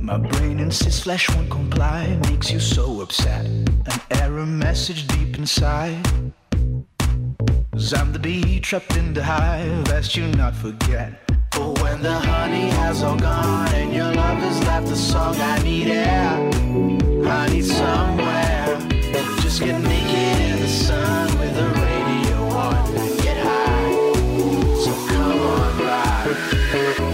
My brain insists flesh won't comply, makes you so upset. An error message deep inside. Cause I'm the bee trapped in the hive, lest you not forget. But when the honey has all gone and your love has left the song, I need air. I need somewhere. Just get naked in the sun with the radio on. Get high. So come on, ride.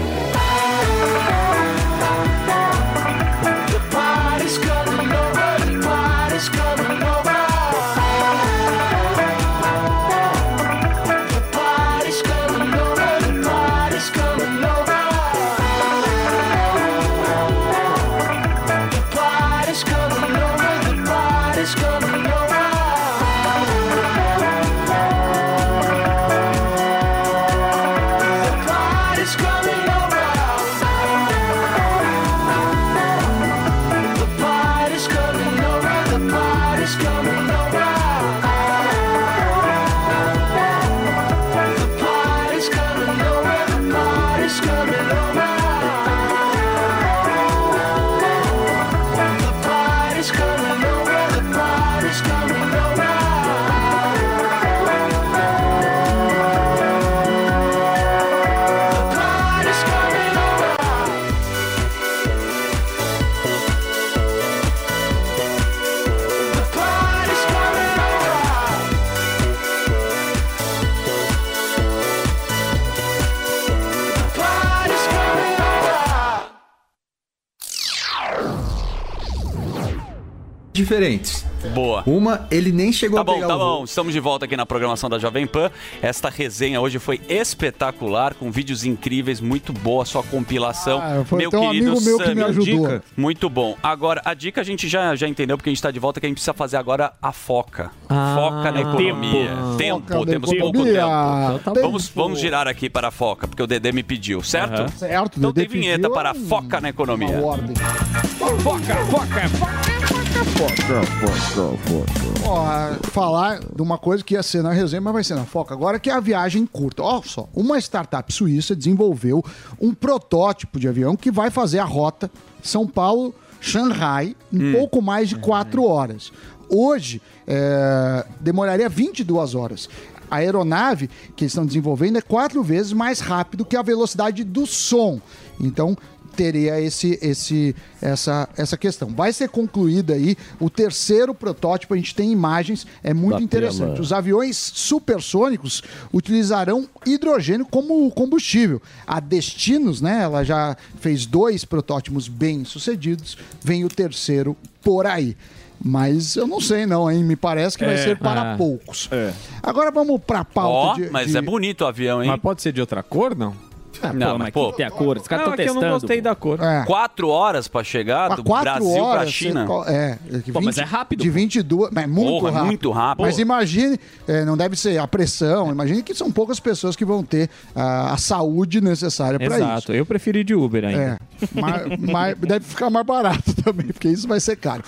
Diferentes. Boa. Uma, ele nem chegou Tá a bom, pegar tá o voo. bom. Estamos de volta aqui na programação da Jovem Pan. Esta resenha hoje foi espetacular, com vídeos incríveis, muito boa a sua compilação. Ah, foi até um amigo meu que me Sammy. ajudou. Dica. Muito bom. Agora, a dica a gente já, já entendeu, porque a gente tá de volta, que a gente precisa fazer agora a foca. Ah, foca na economia. tempo. Foca temos pouco economia. tempo. Então tá vamos, bom. vamos girar aqui para a foca, porque o Dedê me pediu, certo? Aham. Certo, Então Dedê tem vinheta pediu, para a foca na economia. Ordem. Foca, foca, Foca, foca, foca. Ó, falar de uma coisa que ia ser na resenha, mas vai ser na foca agora, que é a viagem curta. Olha só, uma startup suíça desenvolveu um protótipo de avião que vai fazer a rota São Paulo-Shanghai em pouco mais de quatro horas. Hoje, é, demoraria 22 horas. A aeronave que eles estão desenvolvendo é quatro vezes mais rápido que a velocidade do som. Então, teria esse, esse, essa, essa questão. Vai ser concluída aí o terceiro protótipo, a gente tem imagens, é muito Da interessante. tela. Os aviões supersônicos utilizarão hidrogênio como combustível. A Destinos, né, ela já fez dois protótipos bem sucedidos, vem o terceiro por aí. Mas eu não sei não, hein? Me parece que vai É. ser para Ah. poucos. Agora vamos para a pauta Ó, de, mas de- é bonito o avião, hein? Mas pode ser de outra cor, não? Ah, não, mas pô. tem a cor. Os caras Não, estão é que eu testando. não gostei da cor. É. Quatro horas pra chegar Pra do quatro Brasil pra horas, China. você- É, de Pô, mas 20 é rápido, De pô. 22, mas é muito Porra, rápido. muito rápido. Mas imagine, é, não deve ser a pressão, imagine que são poucas pessoas que vão ter a, a saúde necessária para isso. Exato, eu prefiro ir de Uber ainda. É, mas, mas deve ficar mais barato também, porque isso vai ser caro.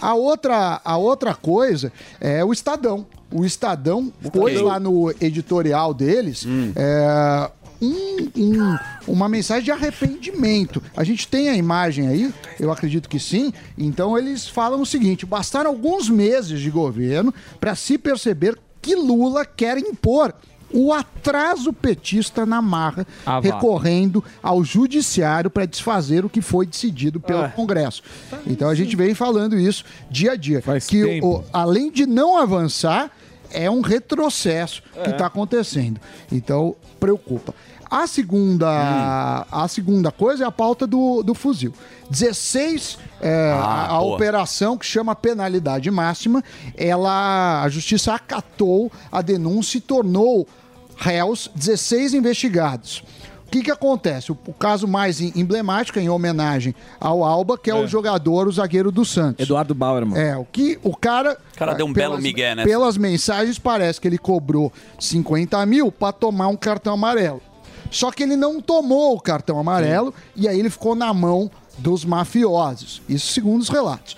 A outra, a outra coisa é o Estadão. O Estadão pôs lá no editorial deles é, um- um- uma mensagem de arrependimento. A gente tem a imagem aí, eu acredito que sim. Então eles falam o seguinte: bastaram alguns meses de governo para se perceber que Lula quer impor o atraso petista na marra, Ah, recorrendo ao judiciário para desfazer o que foi decidido pelo Ah. Congresso. Então a gente vem falando isso dia a dia. que tempo. o- além de não avançar, é um retrocesso que está acontecendo. Então preocupa. A segunda, a segunda coisa é a pauta do, do fuzil. 16, é, Ah, a, a operação que chama penalidade máxima, ela, a justiça acatou a denúncia e tornou réus 16 investigados. O que, que acontece? O, o caso mais em- emblemático é em homenagem ao Alba, que é, o jogador, o zagueiro do Santos. Eduardo Bauer, mano. É, o que o cara. O cara deu um belo migué nessa. Pelas mensagens, parece que ele cobrou 50 mil para tomar um cartão amarelo. Só que ele não tomou o cartão amarelo e aí ele ficou na mão dos mafiosos. Isso segundo os relatos.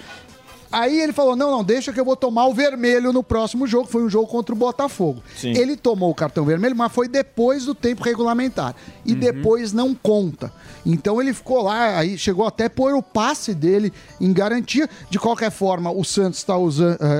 Aí ele falou: não, não, deixa que eu vou tomar o vermelho no próximo jogo. Foi um jogo contra o Botafogo. Sim. Ele tomou o cartão vermelho, mas foi depois do tempo regulamentar. E depois não conta. Então ele ficou lá, aí chegou até pôr o passe dele em garantia. De qualquer forma, o Santos está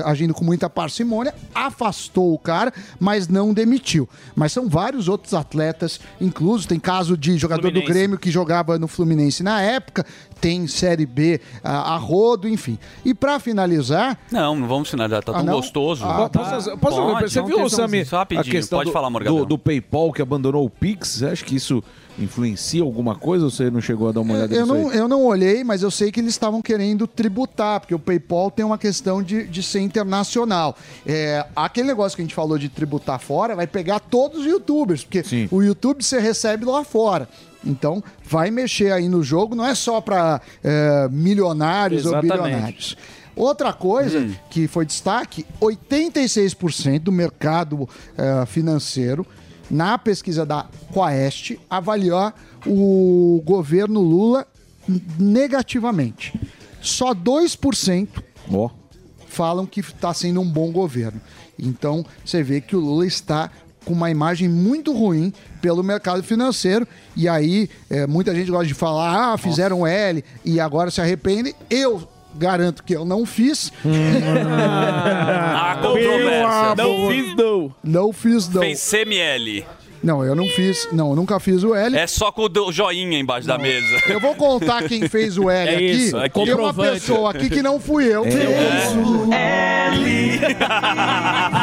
agindo com muita parcimônia, afastou o cara, mas não demitiu. Mas são vários outros atletas, incluso tem caso de jogador do Fluminense. Grêmio que jogava no Fluminense na época, tem Série B a, a rodo, enfim. E pra finalizar, Não, não vamos finalizar, tá Ah, tão não? gostoso. Ah, Posso, fazer- posso uma Pode? Você não, viu, Sami, só rapidinho, a questão pode do, falar, do, do PayPal que abandonou o Pix? Acha que isso influencia alguma coisa ou você não chegou a dar uma olhada eu nisso não, aí? eu não olhei, mas eu sei que eles estavam querendo tributar, porque o PayPal tem uma questão de, de ser internacional. É, aquele negócio que a gente falou de tributar fora vai pegar todos os youtubers, porque o YouTube você recebe lá fora. Então, vai mexer aí no jogo, não é só para milionários Exatamente. ou bilionários. Outra coisa que foi destaque: 86% do mercado eh, financeiro, na pesquisa da Quaest, avaliar o governo Lula negativamente. Só 2% falam que está sendo um bom governo. Então, você vê que o Lula está com uma imagem muito ruim pelo mercado financeiro. E aí, eh, muita gente gosta de falar, ah, fizeram L e agora se arrependem. Eu garanto que eu não fiz. Ah, controvérsia. Não fiz, não. Não fiz, não. Fez CML. Não, eu não fiz. Não, eu nunca fiz o L. É só com o joinha embaixo da mesa. Eu vou contar quem fez o L É aqui. isso, aqui. Tem uma pessoa aqui que não fui eu. É. eu L.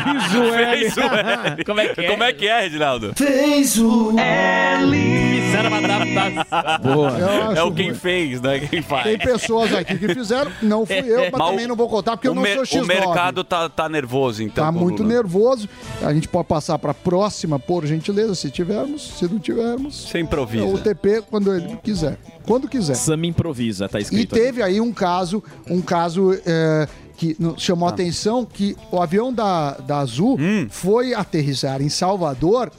Fiz o L. Fez o L. Como é que é? Como é que é, Reginaldo? Fez o L. Fizeram uma adaptação. Boa. É o quem fez, não é quem faz. Tem pessoas aqui que fizeram, não fui eu, mas, Mas o- também não vou contar porque eu o não sou X9. O mercado tá, tá nervoso, então. Tá o muito Lula. nervoso. A gente pode passar para a próxima, por gentileza, se tivermos. Se não tivermos, Você improvisa. o TP quando ele quiser. Quando quiser. Sam improvisa, tá E escrito. teve aí um caso, um caso é, que chamou a atenção que o avião da, da Azul foi aterrissar em Salvador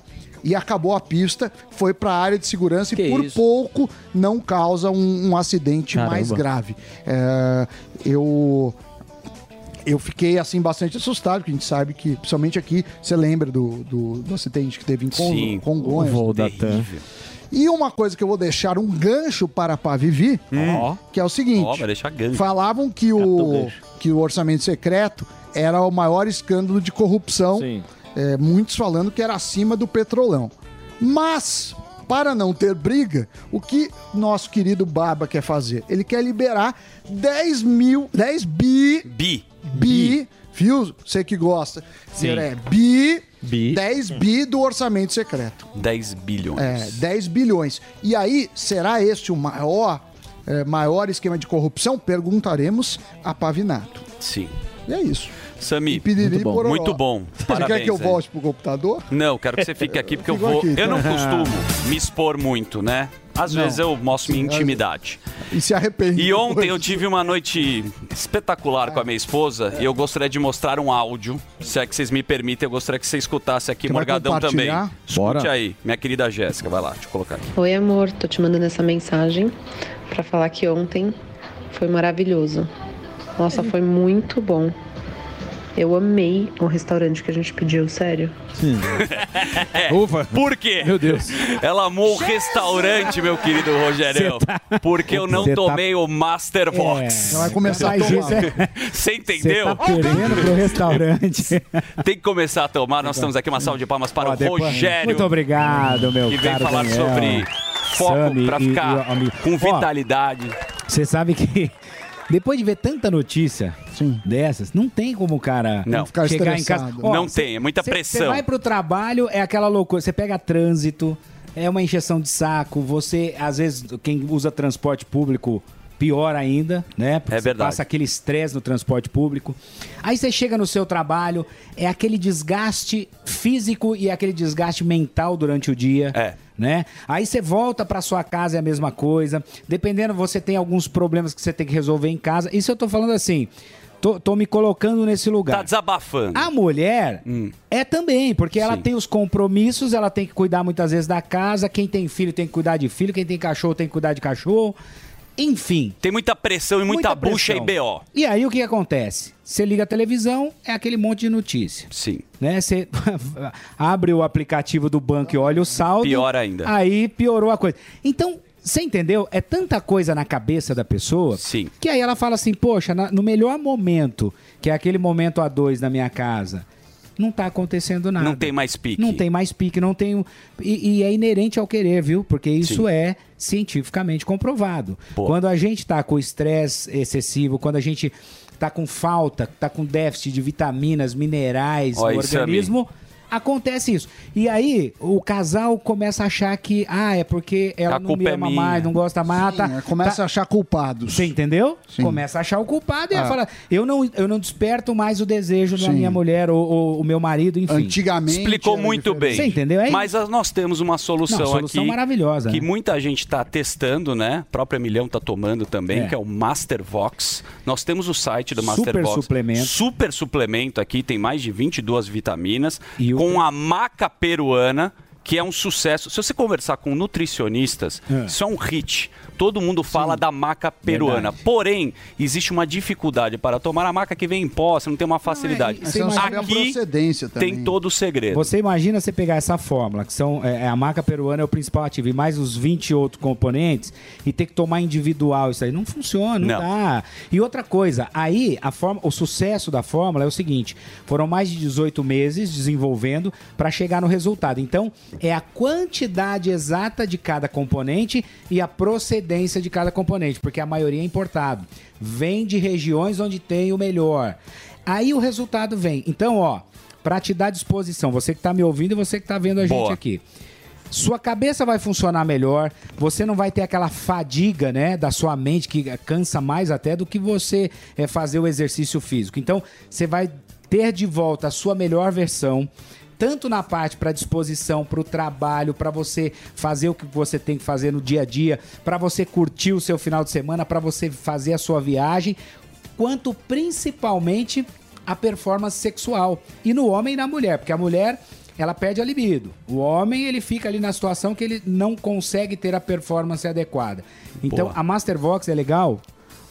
e acabou a pista, foi para a área de segurança e por pouco não causa um, um acidente Caramba. mais grave. É, eu eu fiquei assim bastante assustado, porque a gente sabe que, principalmente aqui, você lembra do, do, do acidente que teve em Con Sim, Congonhas. o voo da TAM. E uma coisa que eu vou deixar um gancho para a Pavivi, que é o seguinte: Ó, vai deixar gancho. falavam que o, que o orçamento secreto era o maior escândalo de corrupção. É, muitos falando que era acima do petrolão. Mas para não ter briga, o que nosso querido Barba quer fazer? Ele quer liberar 10 mil, 10 bi, Bi. Bi, viu? Você que gosta. Sim. É bi, 10 bi do orçamento secreto. 10 bilhões. É, 10 bilhões. E aí, será este o maior, é, maior esquema de corrupção? Perguntaremos a Pavinato. Sim. E é isso. Sami, muito bom. pororó. Muito bom. Você Parabéns, quer que eu volte pro computador? Não, quero que você fique aqui porque eu vou. aqui, Eu não tá? costumo me expor muito, né? Às Não. vezes eu mostro minha Sim, às intimidade. E se arrepende. E ontem depois. eu tive uma noite espetacular com a minha esposa e eu gostaria de mostrar um áudio. Se é que vocês me permitem, eu gostaria que você escutasse aqui, Você Morgadão também. Escute Bora. aí, minha querida Jéssica, vai lá, deixa eu colocar aqui. Oi, amor, tô te mandando essa mensagem pra falar que ontem foi maravilhoso. Nossa, foi muito bom. Eu amei o restaurante que a gente pediu, sério. É, Ufa. Por quê? Meu Deus. Ela amou o restaurante, meu querido Rogério. Porque eu não Cê tá- tomei o Master Vox. É. Vai começar a tomar. é- Você entendeu? Você tá perdendo pro restaurante. Tem que começar a tomar. Nós temos aqui uma salva de palmas para Ó, o depois- Rogério. Muito obrigado, meu Que vem caro falar Daniel. sobre foco para e- ficar e- amigo. com vitalidade. Você sabe que depois de ver tanta notícia dessas, não tem como o cara Não. Ficar chegar em casa. estressado. Não tem, é muita Você pressão. vai pro trabalho, é aquela loucura. Você pega trânsito, é uma encheção de saco. Você, às vezes, quem usa transporte público. Pior ainda, né? Porque É você verdade. passa aquele estresse no transporte público. Aí você chega no seu trabalho, é aquele desgaste físico e aquele desgaste mental durante o dia. É. Né? Aí você volta pra sua casa, é a mesma coisa. Dependendo, você tem alguns problemas que você tem que resolver em casa. Isso eu tô falando assim. Tô, tô me colocando nesse lugar. Tá desabafando. A mulher é também, porque ela tem os compromissos, ela tem que cuidar muitas vezes da casa. Quem tem filho tem que cuidar de filho, quem tem cachorro tem que cuidar de cachorro. Enfim. Tem muita pressão e muita, bucha e pressão. BO. E aí o que acontece? Você liga a televisão, é aquele monte de notícia. Sim. Né? Você abre o aplicativo do banco e olha o saldo. Pior ainda. Aí piorou a coisa. Então, você entendeu? É tanta coisa na cabeça da pessoa Sim. que aí ela fala assim: Poxa, na- no melhor momento, que é aquele momento a dois na minha casa, não tá acontecendo nada. Não tem mais pique. Não tem mais pique, não tem. E, e é inerente ao querer, viu? Porque isso Sim. é cientificamente comprovado. Pô. Quando a gente tá com estresse excessivo, quando a gente tá com falta, tá com déficit de vitaminas, minerais Ó, no isso, organismo. Acontece isso. E aí, o casal começa a achar que, ah, é porque ela A não culpa me é ama minha. mais, não gosta mais. Sim, tá, é, começa tá- a achar culpados. Você entendeu? Sim. Começa a achar o culpado e ela Ah. fala: eu não, eu não desperto mais o desejo da Sim. minha mulher ou, ou o meu marido, enfim. Explicou muito bem. Você entendeu? É Mas ah, nós temos uma solução, Não, solução aqui. maravilhosa, Que né? muita gente está testando, né? O próprio Emilhão está tomando também, É. que é o Master Vox. Nós temos o site do Super Master suplemento. Super suplemento aqui, tem mais de 22 vitaminas. Com a maca peruana. Que é um sucesso. Se você conversar com nutricionistas, É. isso é um hit. Todo mundo fala da maca peruana. Verdade. Porém, existe uma dificuldade para tomar a maca que vem em pó, você não tem uma facilidade. você não a Aqui procedência tem todo o segredo. Você imagina você pegar essa fórmula, que são é, a maca peruana é o principal ativo, e mais os 20 outros componentes, e ter que tomar individual isso aí. Não funciona, não, Não. dá. E outra coisa, aí a forma, o sucesso da fórmula é o seguinte: foram mais de 18 meses desenvolvendo para chegar no resultado. Então, é a quantidade exata de cada componente e a procedência de cada componente, porque a maioria é importado. Vem de regiões onde tem o melhor. Aí o resultado vem. Então, ó, para te dar disposição, você que tá me ouvindo e você que tá vendo a gente Boa. aqui. Sua cabeça vai funcionar melhor, você não vai ter aquela fadiga, né, da sua mente que cansa mais até do que você é, fazer o exercício físico. Então, você vai ter de volta a sua melhor versão, tanto na parte para disposição, para o trabalho, para você fazer o que você tem que fazer no dia a dia, para você curtir o seu final de semana, para você fazer a sua viagem, quanto principalmente a performance sexual. E no homem e na mulher, porque a mulher ela perde a libido. O homem ele fica ali na situação que ele não consegue ter a performance adequada. Então Boa. a Master Vox é legal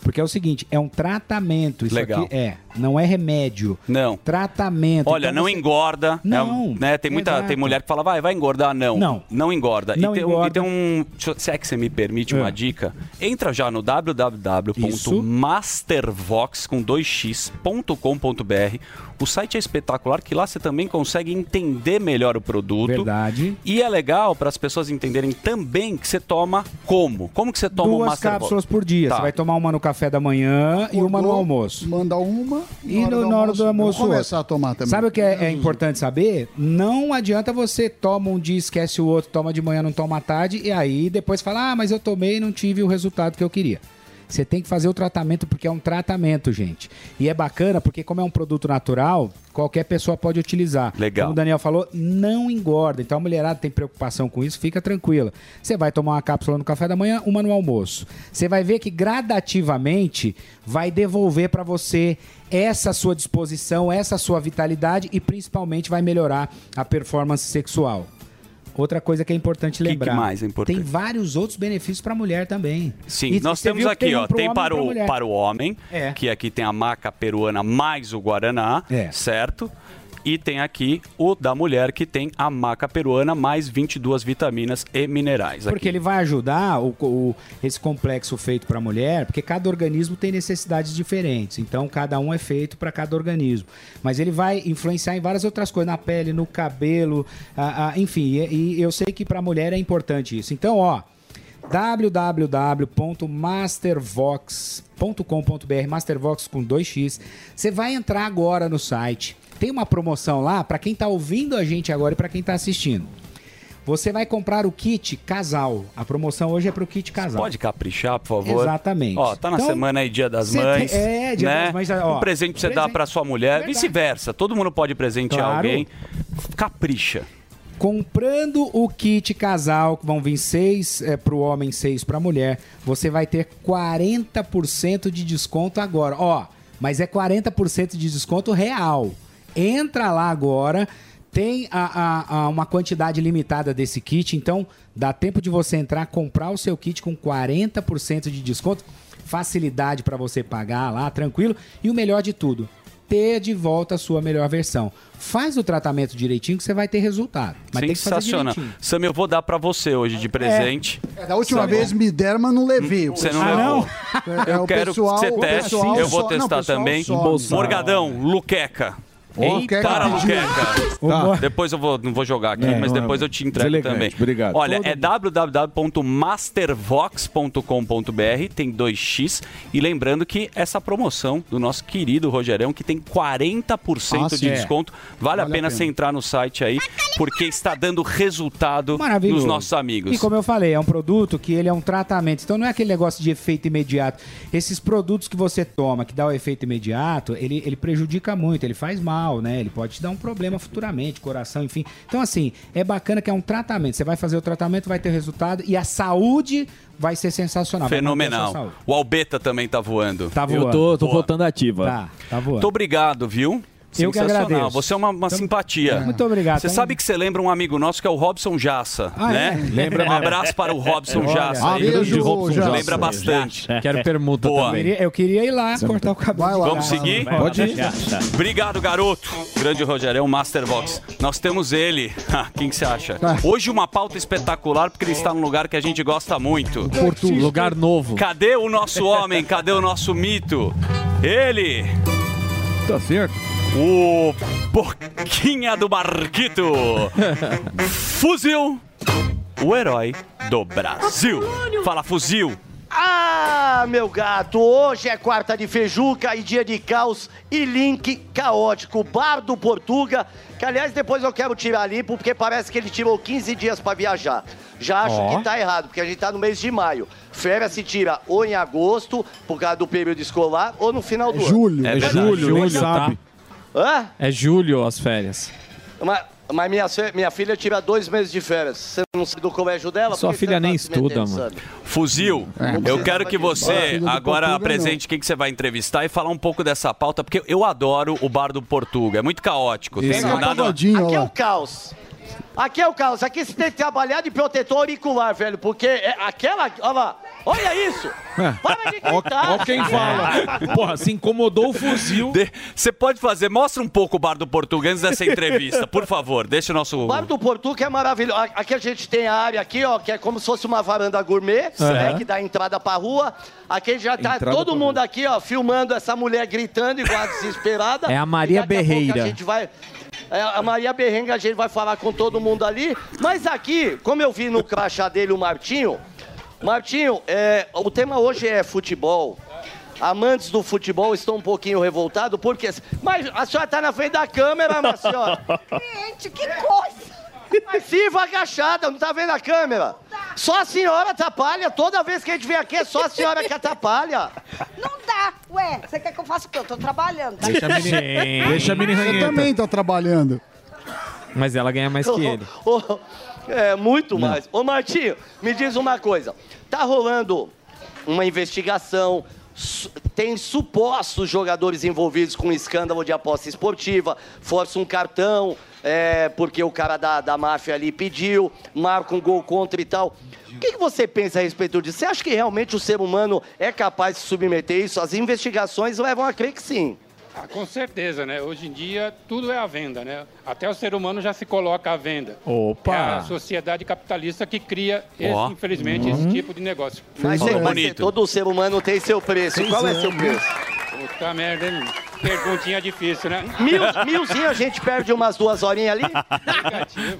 porque é o seguinte, é um tratamento. Isso Legal. aqui é não é remédio. Não. Tratamento. Olha, Então não você- engorda. Não, É, né? Tem muita exato. tem mulher que fala, vai, vai engordar. Não. Não. Não engorda. Não e, tem, um- engorda. e tem um. Se é que você me permite uma É. dica, entra já no www.mastervox com 2x.com.br. O site é espetacular, que lá você também consegue entender melhor o produto. Verdade. E é legal para as pessoas entenderem também que você toma como. Como que você toma o Duas Mastervox? cápsulas por dia. Tá. Você vai tomar uma no café da manhã e uma no almoço. Manda uma. E no, na hora do almoço. Vou outra. começar a tomar também. Sabe o que é, é importante saber? Não adianta você toma um dia, esquece o outro, toma de manhã, não toma à tarde, e aí depois fala, ah, mas eu tomei e não tive o resultado que eu queria. Você tem que fazer o tratamento porque é um tratamento, gente. E é bacana porque como é um produto natural, qualquer pessoa pode utilizar. Legal. Como o Daniel falou, não engorda. Então a mulherada tem preocupação com isso, fica tranquila. Você vai tomar uma cápsula no café da manhã, uma no almoço. Você vai ver que gradativamente vai devolver para você essa sua disposição, essa sua vitalidade e principalmente vai melhorar a performance sexual. Outra coisa que é importante que lembrar. mais é importante? Tem vários outros benefícios para a mulher também. Sim, E nós temos que aqui, um ó, tem para o, para o homem, É. que aqui tem a maca peruana mais o guaraná, certo? E tem aqui o da mulher, que tem a maca peruana mais 22 vitaminas e minerais. Aqui. Porque ele vai ajudar o, o- esse complexo feito para a mulher, porque cada organismo tem necessidades diferentes. Então, cada um é feito para cada organismo. Mas ele vai influenciar em várias outras coisas, na pele, no cabelo, ah, ah, enfim. E, e eu sei que para a mulher é importante isso. Então, ó www.mastervox.com.br Mastervox com 2x. Você vai entrar agora no site. Tem uma promoção lá para quem tá ouvindo a gente agora e para quem tá assistindo. Você vai comprar o kit casal. A promoção hoje é pro kit casal. Pode caprichar, por favor? Exatamente. Ó, tá na Então, semana aí, Dia das Mães. tem- é, Dia né? das Mães, ó, um presente pra você dar pra sua mulher, vice-versa. Todo mundo pode presentear Claro. alguém. Capricha. Comprando o kit casal, que vão vir seis é, para o homem, seis para a mulher, você vai ter 40% de desconto agora. Ó, mas é 40% de desconto real. Entra lá agora, tem a, a- a- uma quantidade limitada desse kit, então dá tempo de você entrar, comprar o seu kit com 40% de desconto. Facilidade para você pagar lá, tranquilo. E o melhor de tudo, ter de volta a sua melhor versão. Faz o tratamento direitinho que você vai ter resultado. Mas tem que fazer Sensacional. direitinho. Sam, eu vou dar pra você hoje de presente. É, da última Sabe? vez me deram, mas não levei. Você não Ah, levou. É, Eu quero pessoal- que você teste. Eu vou não, testar pessoal também. Morgadão, Luqueca. Luqueca Para, pediu. Luqueca. Tá. Depois eu vou, não vou jogar aqui, É, mas não, depois eu te entrego também. obrigado. Olha, Todo é www.mastervox.com.br, tem 2x. E lembrando que essa promoção do nosso querido Rogerão, que tem 40% Ah, de sim. desconto, vale, a Vale a pena pena. você entrar no site aí, porque está dando resultado nos nossos amigos. E como eu falei, é um produto que ele é um tratamento. Então não é aquele negócio de efeito imediato. Esses produtos que você toma, que dá o efeito imediato, ele, ele prejudica muito, ele faz mal, né? Ele pode te dar um problema futuramente, coração, enfim. Então, assim, é bacana que é um tratamento. Você vai fazer o tratamento, vai ter resultado e a saúde vai ser sensacional. Fenomenal. O Albeta também tá voando. Tá Eu tô, tô voltando ativa. Tá, tá voando. Muito obrigado, viu? Eu que Sensacional. agradeço. Você é uma, uma simpatia. Muito obrigado. Você sabe que você lembra um amigo nosso que é o Robson Jassa, Ah, né? é? Lembra um abraço para o Robson Jassa. ah, aí. beijo, Robson Jassa. Lembra bastante. Quero permuta Boa. Eu queria, eu queria ir lá cortar o cabelo. Vamos seguir? Pode ir. Obrigado, garoto. Grande Rogerão, Masterbox. Nós temos ele. Ah, Quem que você acha? Hoje uma pauta espetacular, porque ele está num lugar que a gente gosta muito. Porto, lugar novo. Cadê o nosso homem? Cadê o nosso mito? Ele! Tá certo. O Boquinha do Barquito. Fuzil, o herói do Brasil. Fala, Fuzil. Ah, meu gato, hoje é quarta de feijuca e dia de caos e link caótico. Bar do Portuga, que aliás depois eu quero tirar limpo, porque parece que ele tirou 15 dias pra viajar. Já acho Ó. que tá errado, porque a gente tá no mês de maio. Férias se tira ou em agosto, por causa do período escolar, ou no final do ano. julho, é verdade. julho, nem sabe. Hã? É julho as férias. Mas, mas minha, minha filha tira dois meses de férias. Você não sabe do colégio dela? Sua filha nem tá metendo estuda, mano. sabe? Fuzil, eu quero que você agora apresente quem que você vai entrevistar e falar um pouco dessa pauta, porque eu adoro o Bar do Portuga. É muito caótico. Tem nada... Aqui é o caos. Aqui é o caos. Aqui você tem que trabalhar de protetor auricular, velho. Porque é aquela. Olha lá. Olha isso! Para de gritar! ó quem fala. Porra, se incomodou o fuzil. Você pode fazer, mostra um pouco o bar do Portugal antes dessa entrevista, por favor. Deixa o nosso. O bar do Porto que é maravilhoso. Aqui a gente tem a área aqui, ó, que é como se fosse uma varanda gourmet, Aham. né, que dá entrada pra rua. Aqui já tá Entrada todo mundo aqui, ó, filmando essa mulher gritando igual a desesperada. É a Maria E daqui a pouco Berreira. A gente vai é, a Maria Berrenga, a gente vai falar com todo mundo ali. Mas aqui, como eu vi no crachá dele o Martinho, Martinho, é, o tema hoje é futebol. Amantes do futebol estão um pouquinho revoltados, porque. Mas a senhora tá na frente da câmera, minha senhora. Gente, que coisa! Mas viva agachada, não tá vendo a câmera? Só a senhora atrapalha. Toda vez que a gente vem aqui é só a senhora que atrapalha. Não dá! Ué, você quer que eu faça o quê? Eu tô trabalhando. tá? Deixa a mini, deixa a mini ranheta. também tá trabalhando. Mas ela ganha mais que ele. Ô, é, muito mais. Ô, Martinho, me diz uma coisa. Tá rolando uma investigação. Tem supostos jogadores envolvidos com escândalo de aposta esportiva, força um cartão, é, porque o cara da, da máfia ali pediu, marca um gol contra e tal. O que, que você pensa a respeito disso? Você acha que realmente o ser humano é capaz de submeter isso? As investigações levam a crer que sim. Ah, com certeza, né? Hoje em dia tudo é à venda, né? Até o ser humano já se coloca à venda. Opa! É a sociedade capitalista que cria, esse, Ó. infelizmente, esse Uhum. tipo de negócio. Mas, é, mas todo ser humano tem seu preço. Qual é seu preço? Puta merda, hein? Perguntinha difícil, né? Mil, milzinho a gente perde umas duas horinhas ali? Negativo.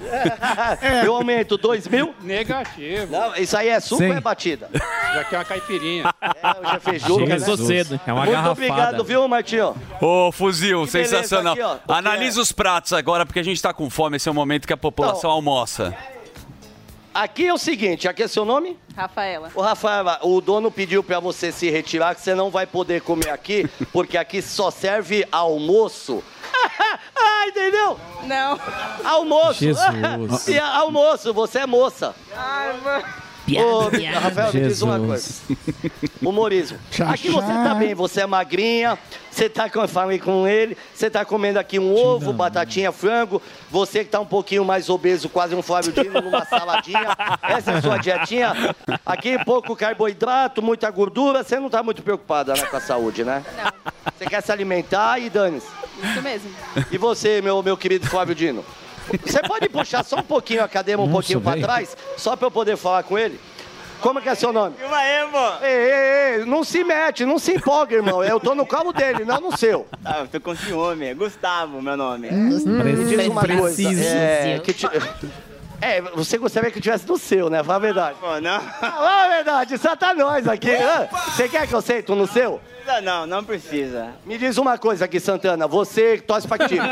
Eu aumento dois mil? Negativo. Não, isso aí é suco Sim. ou é batida? Já quer uma caipirinha. É, hoje é feijuca, né? Começou cedo. É uma Muito garrafada. obrigado, viu, Martinho? Ô, fuzil, Que beleza sensacional. aqui, ó, Analisa os pratos agora, porque a gente tá com fome. Esse é o momento que a população almoça. Aqui é o seguinte, aqui é seu nome? Rafaela. Ô, Rafaela, o dono pediu pra você se retirar, que você não vai poder comer aqui, porque aqui só serve almoço. ah, entendeu? Não. Almoço. Jesus. e almoço, você é moça. Ai, mano. Ô, Rafael, me diz uma coisa. Humorismo. Aqui você tá bem, você é magrinha, você tá com, falei com ele, você tá comendo aqui um ovo, batatinha, frango, você que tá um pouquinho mais obeso, quase um Flávio Dino numa saladinha, essa é a sua dietinha. Aqui pouco carboidrato, muita gordura, você não tá muito preocupada né, com a saúde, né? Não. Você quer se alimentar e dane-se. Isso mesmo. E você, meu, meu querido Flávio Dino? Você pode puxar só um pouquinho a cadeira, um Nossa, pouquinho pra velho. trás, só pra eu poder falar com ele? Como que é seu nome? Filma aí, pô. Ei, ei, ei, não se mete, não se empolga, irmão. Eu tô no colo dele, não no seu. Ah, eu tô com ciúme. é Gustavo, meu nome. Me diz uma coisa. Preciso. É, que ti- é, você gostaria que eu tivesse no seu, né? Fala a verdade. Pô, não. Fala a verdade, só tá nós aqui. Hã? Você quer que eu sente no seu? Não, não, não precisa. Me diz uma coisa aqui, Santana. Você que torce pra que time?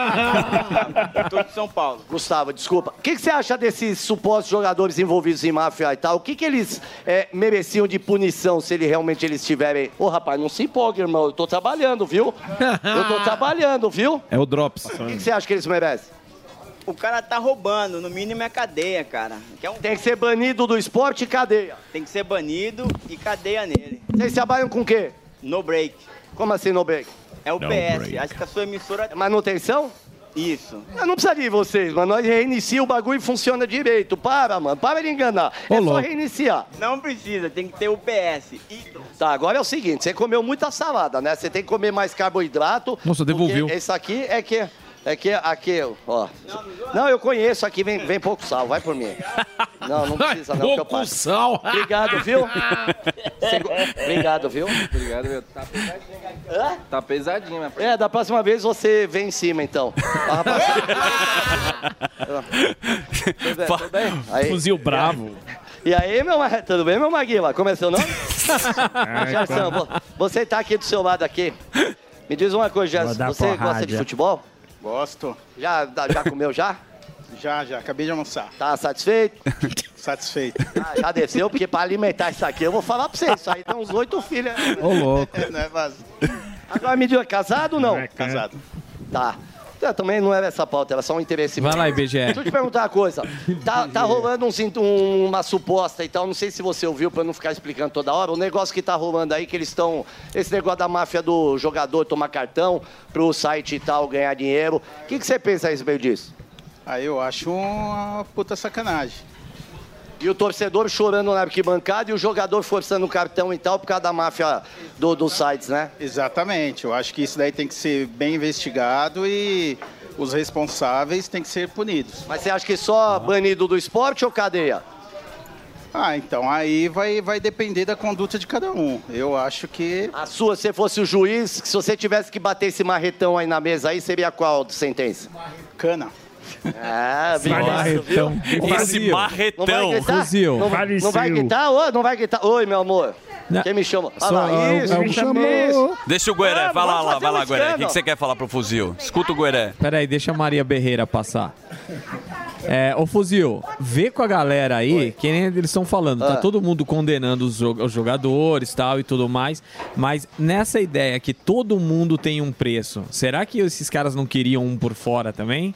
Eu tô de São Paulo. Gustavo, desculpa. O que, que você acha desses supostos jogadores envolvidos em máfia e tal? O que, que eles é, mereciam de punição se ele, realmente eles tiverem... Ô, rapaz, não se empolgue, irmão. Eu tô trabalhando, viu? Eu tô trabalhando, viu? É o Drops. O que, que você acha que eles merecem? O cara tá roubando, no mínimo é cadeia, cara. Que é um- Tem que ser banido do esporte e cadeia. Tem que ser banido e cadeia nele. Vocês trabalham com o quê? No break. Como assim no break? É o No PS. break. Acho que a sua emissora. Manutenção? Isso. Eu não precisa de vocês, mas nós reinicia o bagulho e funciona direito. Para, mano. Para de enganar. Ô, é só louco. reiniciar. Não precisa, tem que ter o PS. Tá, agora é o seguinte, você comeu muita salada, né? Você tem que comer mais carboidrato. Nossa, devolveu. Esse aqui é que... É que aqui, ó. Não, eu conheço aqui, vem, vem pouco sal, vai por mim. Não, não precisa não, que eu Pouco pago. sal. Obrigado, viu? Obrigado, viu? Obrigado, meu. Tá pesadinho aqui. Tá pesadinho, minha É, da próxima vez você vem em cima, então. Ah, Tudo bem, tudo bem? Aí- Fuzil bravo. E aí, meu tudo bem, meu Maguila? Como é seu nome? Gerson, vo- você tá aqui do seu lado aqui. Me diz uma coisa, Gerson. Você gosta de futebol? Gosto. Já, já comeu já? Já, já. Acabei de almoçar. Tá satisfeito? Satisfeito. Ah, já desceu, porque pra alimentar isso aqui, eu vou falar pra você, isso aí tem uns oito filhos. né? Ô, louco. Não é fácil. Agora me diga, casado ou não? Casado. Tá. Também não era essa pauta, era só um interesse Vai lá, IBGE. Deixa eu te perguntar uma coisa. Tá, tá rolando um um- uma suposta e tal, não sei se você ouviu pra eu não ficar explicando toda hora, o negócio que tá rolando aí, que eles estão. Esse negócio da máfia do jogador tomar cartão pro site e tal ganhar dinheiro. O que, que você pensa a respeito disso? Aí eu acho uma puta sacanagem. E o torcedor chorando na arquibancada e o jogador forçando o cartão e tal por causa da máfia do- dos sites, né? Exatamente. Eu acho que isso daí tem que ser bem investigado e os responsáveis têm que ser punidos. Mas você acha que só banido do esporte ou cadeia? Ah, então aí vai, vai depender da conduta de cada um. Eu acho que. A sua, se fosse o juiz, se você tivesse que bater esse marretão aí na mesa aí, seria qual sentença? Cana. Ah, beleza, marretão. viu? Esse marretão. Não vai gritar? Fuzil. Não, não vai gritar? Ô, não vai gritar? Oi, meu amor. Quem me chama? Olha lá, Só- isso, é me chamou. Deixa o Gueré, Ah, vai lá, lá, vai lá, um Gueré. O que, você quer falar pro fuzil? Escuta o Gueré. Peraí, deixa a Maria Berreira passar. É, ô Fuzil, vê com a galera aí, que nem eles estão falando, tá Ah. todo mundo condenando os, jo- os jogadores tal e tudo mais, mas nessa ideia que todo mundo tem um preço, será que esses caras não queriam um por fora também?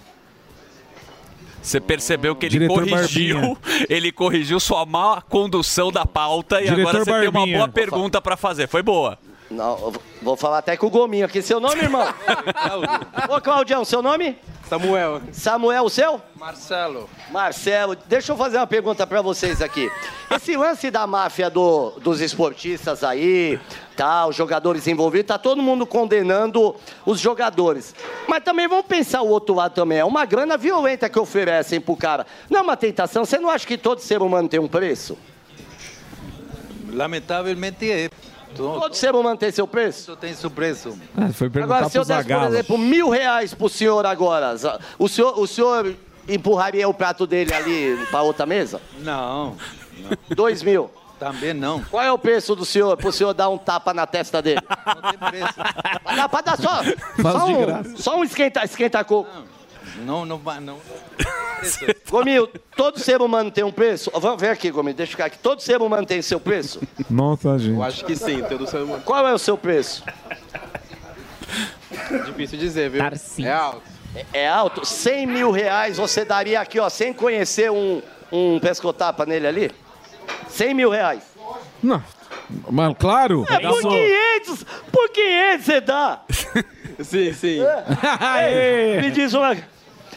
Você percebeu que ele Diretor corrigiu, ele corrigiu sua má condução da pauta e Diretor agora você tem uma Barbinha. boa pergunta pra fazer. Foi boa. Não, vou falar até com o Gominho aqui. Seu nome, irmão? Ô, Claudião, seu nome? Samuel. Samuel, o seu? Marcelo. Marcelo, deixa eu fazer uma pergunta pra vocês aqui. Esse lance da máfia do- dos esportistas aí, tá, os jogadores envolvidos, tá todo mundo condenando os jogadores. Mas também vamos pensar o outro lado também. É uma grana violenta que oferecem pro cara. Não é uma tentação? Você não acha que todo ser humano tem um preço? Lamentavelmente é. Todo ser humano tem seu preço? Tem seu preço. Ah, foi perguntar Agora, se eu desse, por exemplo, mil reais pro senhor agora, o senhor, o senhor empurraria o prato dele ali pra outra mesa? Não. Dois mil. Também não. Qual é o preço do senhor, pro senhor dar um tapa na testa dele? Não tem preço. Dá pra dar só, só um, só um esquenta, esquenta coco. Não, não vai, não. Gominho, todo ser humano tem um preço? Vamos ver aqui, Gominho, deixa eu ficar aqui. Todo ser humano tem seu preço? Nossa, gente. Eu acho que sim, todo ser humano. Qual é o seu preço? Difícil dizer, viu? É alto. É, é alto? 100 mil reais você daria aqui, ó, sem conhecer um, um pescotapa nele ali? 100 mil reais. Não. Mas claro. É por 500, por 500 você dá. sim, sim. Ei, me diz uma...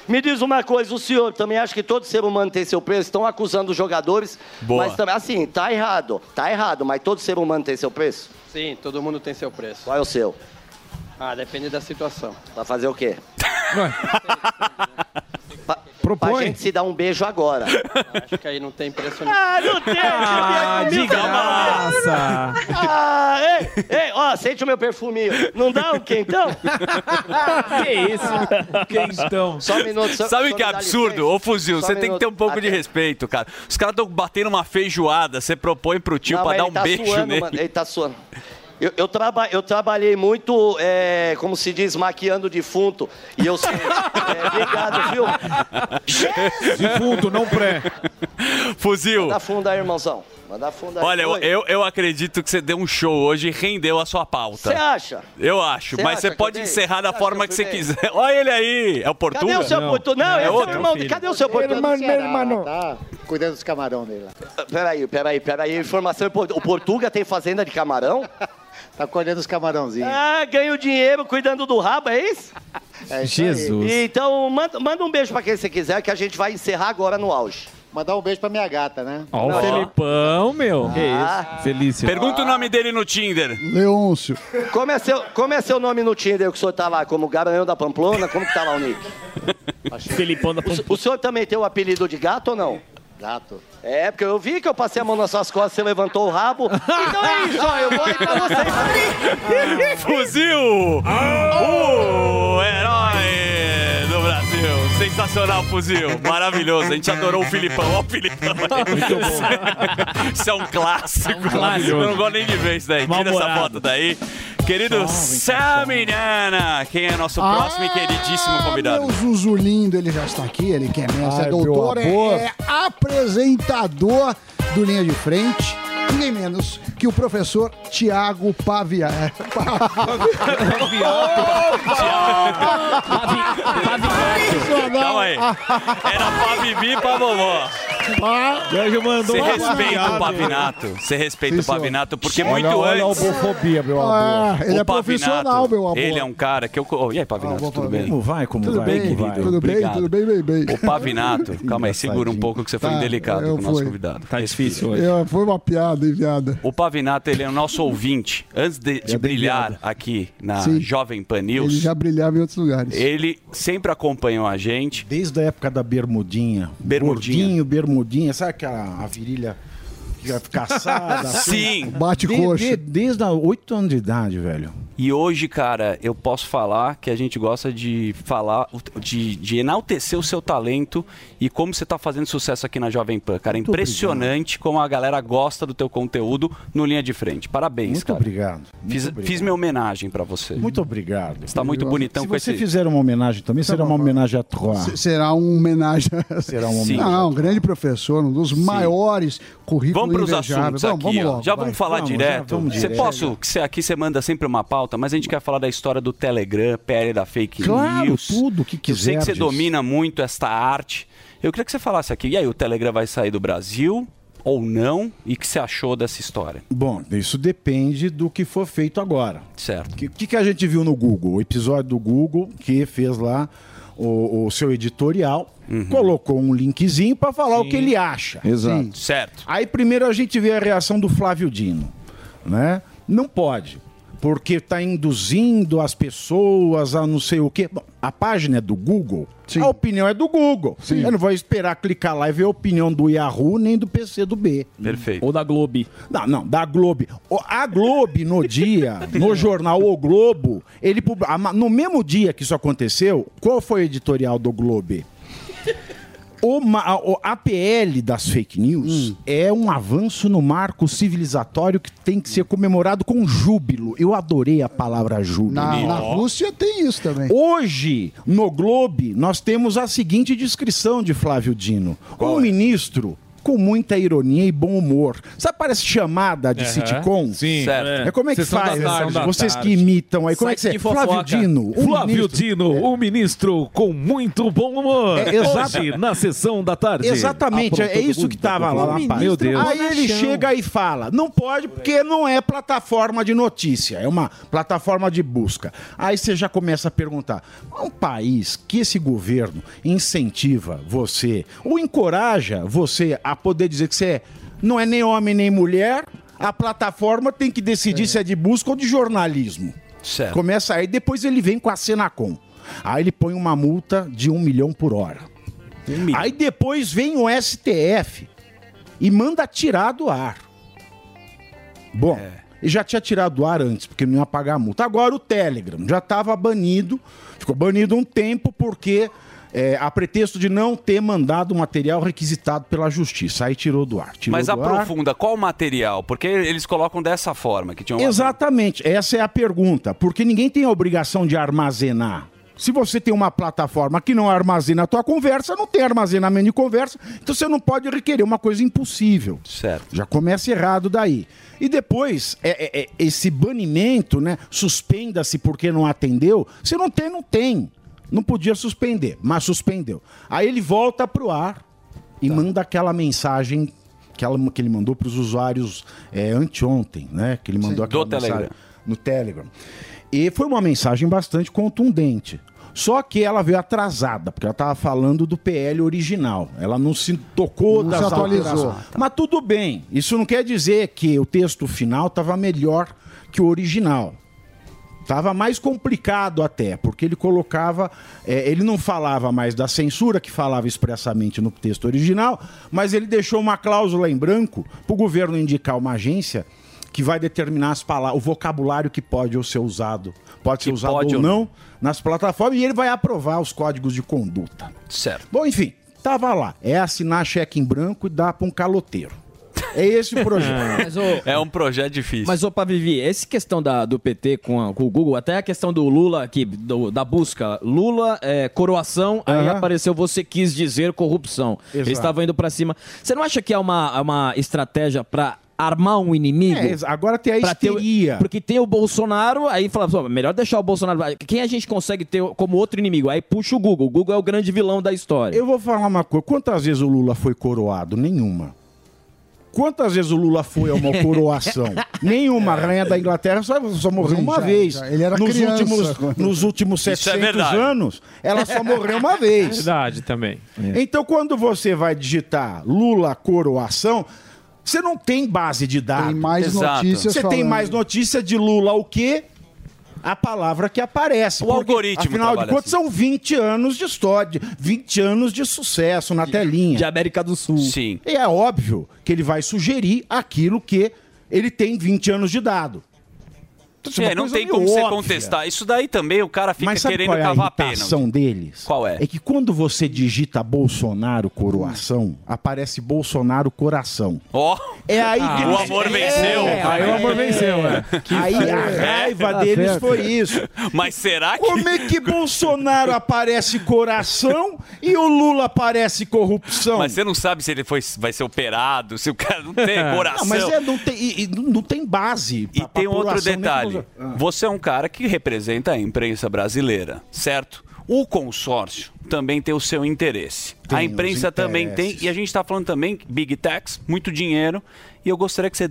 Me diz uma coisa, o senhor também acha que todo ser humano tem seu preço? Estão acusando os jogadores, Boa. mas também, assim, tá errado, tá errado, mas todo ser humano tem seu preço? Sim, todo mundo tem seu preço. Qual é o seu? Ah, depende da situação. Pra fazer o quê? Pra, Propõe. pra gente se dar um beijo agora. Acho que aí não tem preço nenhum. Ah, não tem! Ah, de de graça. Ah, ei, ei, ó, sente o meu perfuminho. Não dá um quentão? Que isso? Quentão. Só um minuto. só- Sabe só o que é absurdo? Ô, Fuzil, Só você um tem que ter um pouco de respeito, cara. Os caras estão batendo uma feijoada, você propõe pro tio Não, pra dar ele um tá beijo suando, nele. mano, ele tá suando. Eu, eu, traba, eu trabalhei muito, é, como se diz, maquiando defunto. E eu sei. é, obrigado, viu? Defunto, não pré. Fuzil. Manda fundo aí, irmãozão. Manda fundo aí. Olha, eu, eu, eu acredito que você deu um show hoje e rendeu a sua pauta. Você acha? Eu acho, Você mas você pode encerrar da Você forma que você quiser. Olha ele aí, é o Portuga? Cadê o seu Portuga? Não, é esse é outro meu irmão. filho. Cadê o seu Portuga? Tá cuidando dos camarão dele lá. Peraí, peraí, peraí. Informação importante. O Portuga tem fazenda de camarão? Tá colhendo os camarãozinhos. Ah, ganha o dinheiro cuidando do rabo, é isso? É isso aí. Jesus. Então, manda, manda um beijo pra quem você quiser, que a gente vai encerrar agora no auge. Mandar um beijo pra minha gata, né? Ó o Felipão, meu. Que isso? Felício. Pergunta o nome dele no Tinder. Leôncio. Como é, seu, como é seu nome no Tinder que o senhor tá lá? Como Garanhão da Pamplona? Como que tá lá o nick? Felipão da O, o senhor também tem o apelido de gato ou não? Gato. É, porque eu vi que eu passei a mão nas suas costas, você levantou o rabo. Então é isso, ó, eu vou aí pra vocês. Fuzil! O herói. Sensacional, Fuzil. Maravilhoso. A gente adorou o Filipão. Ó o Filipão. Muito bom. Isso é um clássico. clássico. Eu não gosto nem de ver isso daí. Tira essa foto daí. Querido Saminiana, quem é nosso próximo e queridíssimo convidado? Meu Zuzu lindo, ele já está aqui, ele que é mestre, Ai, é doutor, é, é apresentador do Linha de Frente, ninguém menos que o professor Tiago Pavia. é, Calma aí. Era pra Bibi e pra vovó. Sérgio mandou Você respeita o Pavinato. Você respeita Sim, o Pavinato, porque Olha, muito olha a antes. homofobia, meu amor. Ah, ele O é profissional, Pavinato, meu amor. Ele é um cara que eu. Oh, e aí, Pavinato, tudo bem? Como vai, como Tudo vai? bem, querido? vai? Tudo bem, tudo bem, bem, bem. O Pavinato, calma aí, segura um pouco que você foi Tá, indelicado eu com o nosso fui. convidado. Tá difícil É, foi uma piada, hein, piada. O Pavinato, ele é o nosso ouvinte. Antes de, de brilhar aqui na Sim. Jovem Pan Ele News, já brilhava em outros lugares. ele sempre acompanhou a gente. Desde a época da bermudinha. Bermudinha. Gordinho, bermudinha. Sabe aquela a virilha ficar assada? assim? Sim. Bate De- coxa. de- desde os 8 anos de idade, velho. E hoje, cara, eu posso falar que a gente gosta de falar, de, de enaltecer o seu talento e como você tá fazendo sucesso aqui na Jovem Pan, cara. É Muito impressionante como a galera gosta do teu conteúdo no Linha de Frente. Parabéns, Muito cara. obrigado. Muito Fiz, obrigado. fiz minha homenagem pra você. Muito obrigado. Você tá muito bonitão Se com você esse... fizer uma homenagem também, será uma homenagem a Troa. Se- Será uma homenagem. Será uma Sim. homenagem. Não, um grande professor, um dos maiores currículos Vamos para os assuntos aqui, vamos, logo, Já vai. vamos falar Vamos, direto. vamos Você direto. posso, que aqui você manda sempre uma pauta, mas a gente quer falar da história do Telegram, PL da fake Claro, news. tudo que Eu sei que você domina muito esta arte. Eu queria que você falasse aqui. E aí, o Telegram vai sair do Brasil ou não? E o que você achou dessa história? Bom, isso depende do que for feito agora. Certo. O que, que, que a gente viu no Google? O episódio do Google que fez lá o, o seu editorial, Uhum. colocou um linkzinho para falar o que ele acha. Exato. Sim. Certo. Aí primeiro a gente vê a reação do Flávio Dino, né? Não pode, porque está induzindo as pessoas a não sei o quê. Bom, a página é do Google, a opinião é do Google. Eu não vou esperar clicar lá e ver a opinião do Yahoo nem do PC do B. Perfeito. Ou da Globo. Não, não, da Globo. A Globo, no dia, no jornal O Globo, ele no mesmo dia que isso aconteceu, qual foi o editorial do Globo? O, o APL das fake news é um avanço no marco civilizatório que tem que ser comemorado com júbilo. Eu adorei a palavra júbilo. Na, na Rússia tem isso também. Hoje, no Globe, nós temos a seguinte descrição de Flávio Dino. um ministro com muita ironia e bom humor. Sabe, parece chamada de Aham. sitcom? Sim. É. É. como é que Sessão faz? tarde. Vocês que imitam aí. Como é que você... Flávio Dino. um Flávio ministro- Dino, o ministro com muito bom humor. É, Hoje, na sessão da tarde. Exatamente, é, é isso que estava lá. mundo. página. Meu Deus. Aí ele chega e fala: não pode porque não é plataforma de notícia, é uma plataforma de busca. Aí você já começa a perguntar: um país que esse governo incentiva você ou encoraja você a poder dizer que você é- não é nem homem nem mulher, a plataforma tem que decidir se é de busca ou de jornalismo. Certo. Começa aí, depois ele vem com a Senacom. Aí ele põe uma multa de um milhão por hora. Aí depois vem o STF e manda tirar do ar. Bom, ele já tinha tirado do ar antes, porque não ia pagar a multa. Agora o Telegram já estava banido, ficou banido um tempo porque é, a pretexto de não ter mandado o material requisitado pela justiça. Aí tirou do ar. Tirou Mas do ar. aprofunda, qual o material? Porque eles colocam dessa forma, que tinha. Exatamente, essa é a pergunta. Porque ninguém tem a obrigação de armazenar. Se você tem uma plataforma que não armazena a tua conversa, não tem armazenamento de conversa, então você não pode requerer uma coisa impossível. Certo. Já começa errado daí. E depois, é- é- é esse banimento, né? Suspenda-se porque não atendeu. Se não tem, não tem. Não podia suspender, mas suspendeu. Aí ele volta pro ar e manda aquela mensagem que, ela- que ele mandou para os usuários é, anteontem, né? Que ele mandou aquela Do mensagem Telegram. no Telegram. E foi uma mensagem bastante contundente. Só que ela veio atrasada, porque ela estava falando do PL original. Ela não se tocou Não das se atualizou. alterações. Mas tudo bem. Isso não quer dizer que o texto final estava melhor que o original. Tava mais complicado até, porque ele colocava, é, ele não falava mais da censura que falava expressamente no texto original, mas ele deixou uma cláusula em branco para o governo indicar uma agência que vai determinar as palavras, o vocabulário que pode ou ser usado, pode ser usado pode ou ou não nas plataformas e ele vai aprovar os códigos de conduta. Certo. Bom, enfim, tava lá. É assinar cheque em branco e dar para um caloteiro. É esse o projeto. Mas, ô, É um projeto difícil. Mas, opa, Vivi, essa questão da, do PT com, a- com o Google, até a questão do Lula aqui, do- da busca. Lula, é, coroação, aí apareceu você quis dizer corrupção. Eles Exato. estavam indo pra cima. Você não acha que é uma, uma estratégia pra armar um inimigo. É, agora tem a Pra ter histeria. porque tem o Bolsonaro, aí fala, "Pô, melhor deixar o Bolsonaro. Quem a gente consegue ter como outro inimigo? Aí puxa o Google. O Google é o grande vilão da história. Eu vou falar uma coisa. Quantas vezes o Lula foi coroado? Nenhuma. Quantas vezes o Lula foi a uma coroação? Nenhuma. A rainha da Inglaterra só, só morreu Sim, uma já- vez. já. Ele era nos, criança últimos, nos últimos Isso é 700 verdade. anos, ela só morreu uma vez. Verdade também. Então, quando você vai digitar Lula coroação, você não tem base de dados. Tem mais Exato. notícias Você tem falando. mais notícia de Lula o quê? A palavra que aparece. O Porque, algoritmo Afinal de contas, assim. são 20 anos de história, 20 anos de sucesso na telinha. De América do Sul. Sim. E é óbvio que ele vai sugerir aquilo que ele tem 20 anos de dado. É É, não tem como você óbvia. contestar. Isso daí também o cara fica Mas sabe querendo qual é a cavar pena. irritação deles? Qual é? É que quando você digita Bolsonaro coroação, aparece Bolsonaro coração. Ó, É aí Ah, que o amor venceu. É, Aí o amor venceu, é. Que Aí foi? a raiva deles certo. foi isso. Mas será que. Como é que Bolsonaro aparece coração e o Lula aparece corrupção? Mas você não sabe se ele foi, vai ser operado, se o cara não tem coração. Não, mas é, não, tem, e- e não tem base. E tem outro detalhe. Você é um cara que representa a imprensa brasileira, certo? O consórcio também tem o seu interesse. Tem a imprensa também tem. E a gente está falando também Big Techs, muito dinheiro. E eu gostaria que você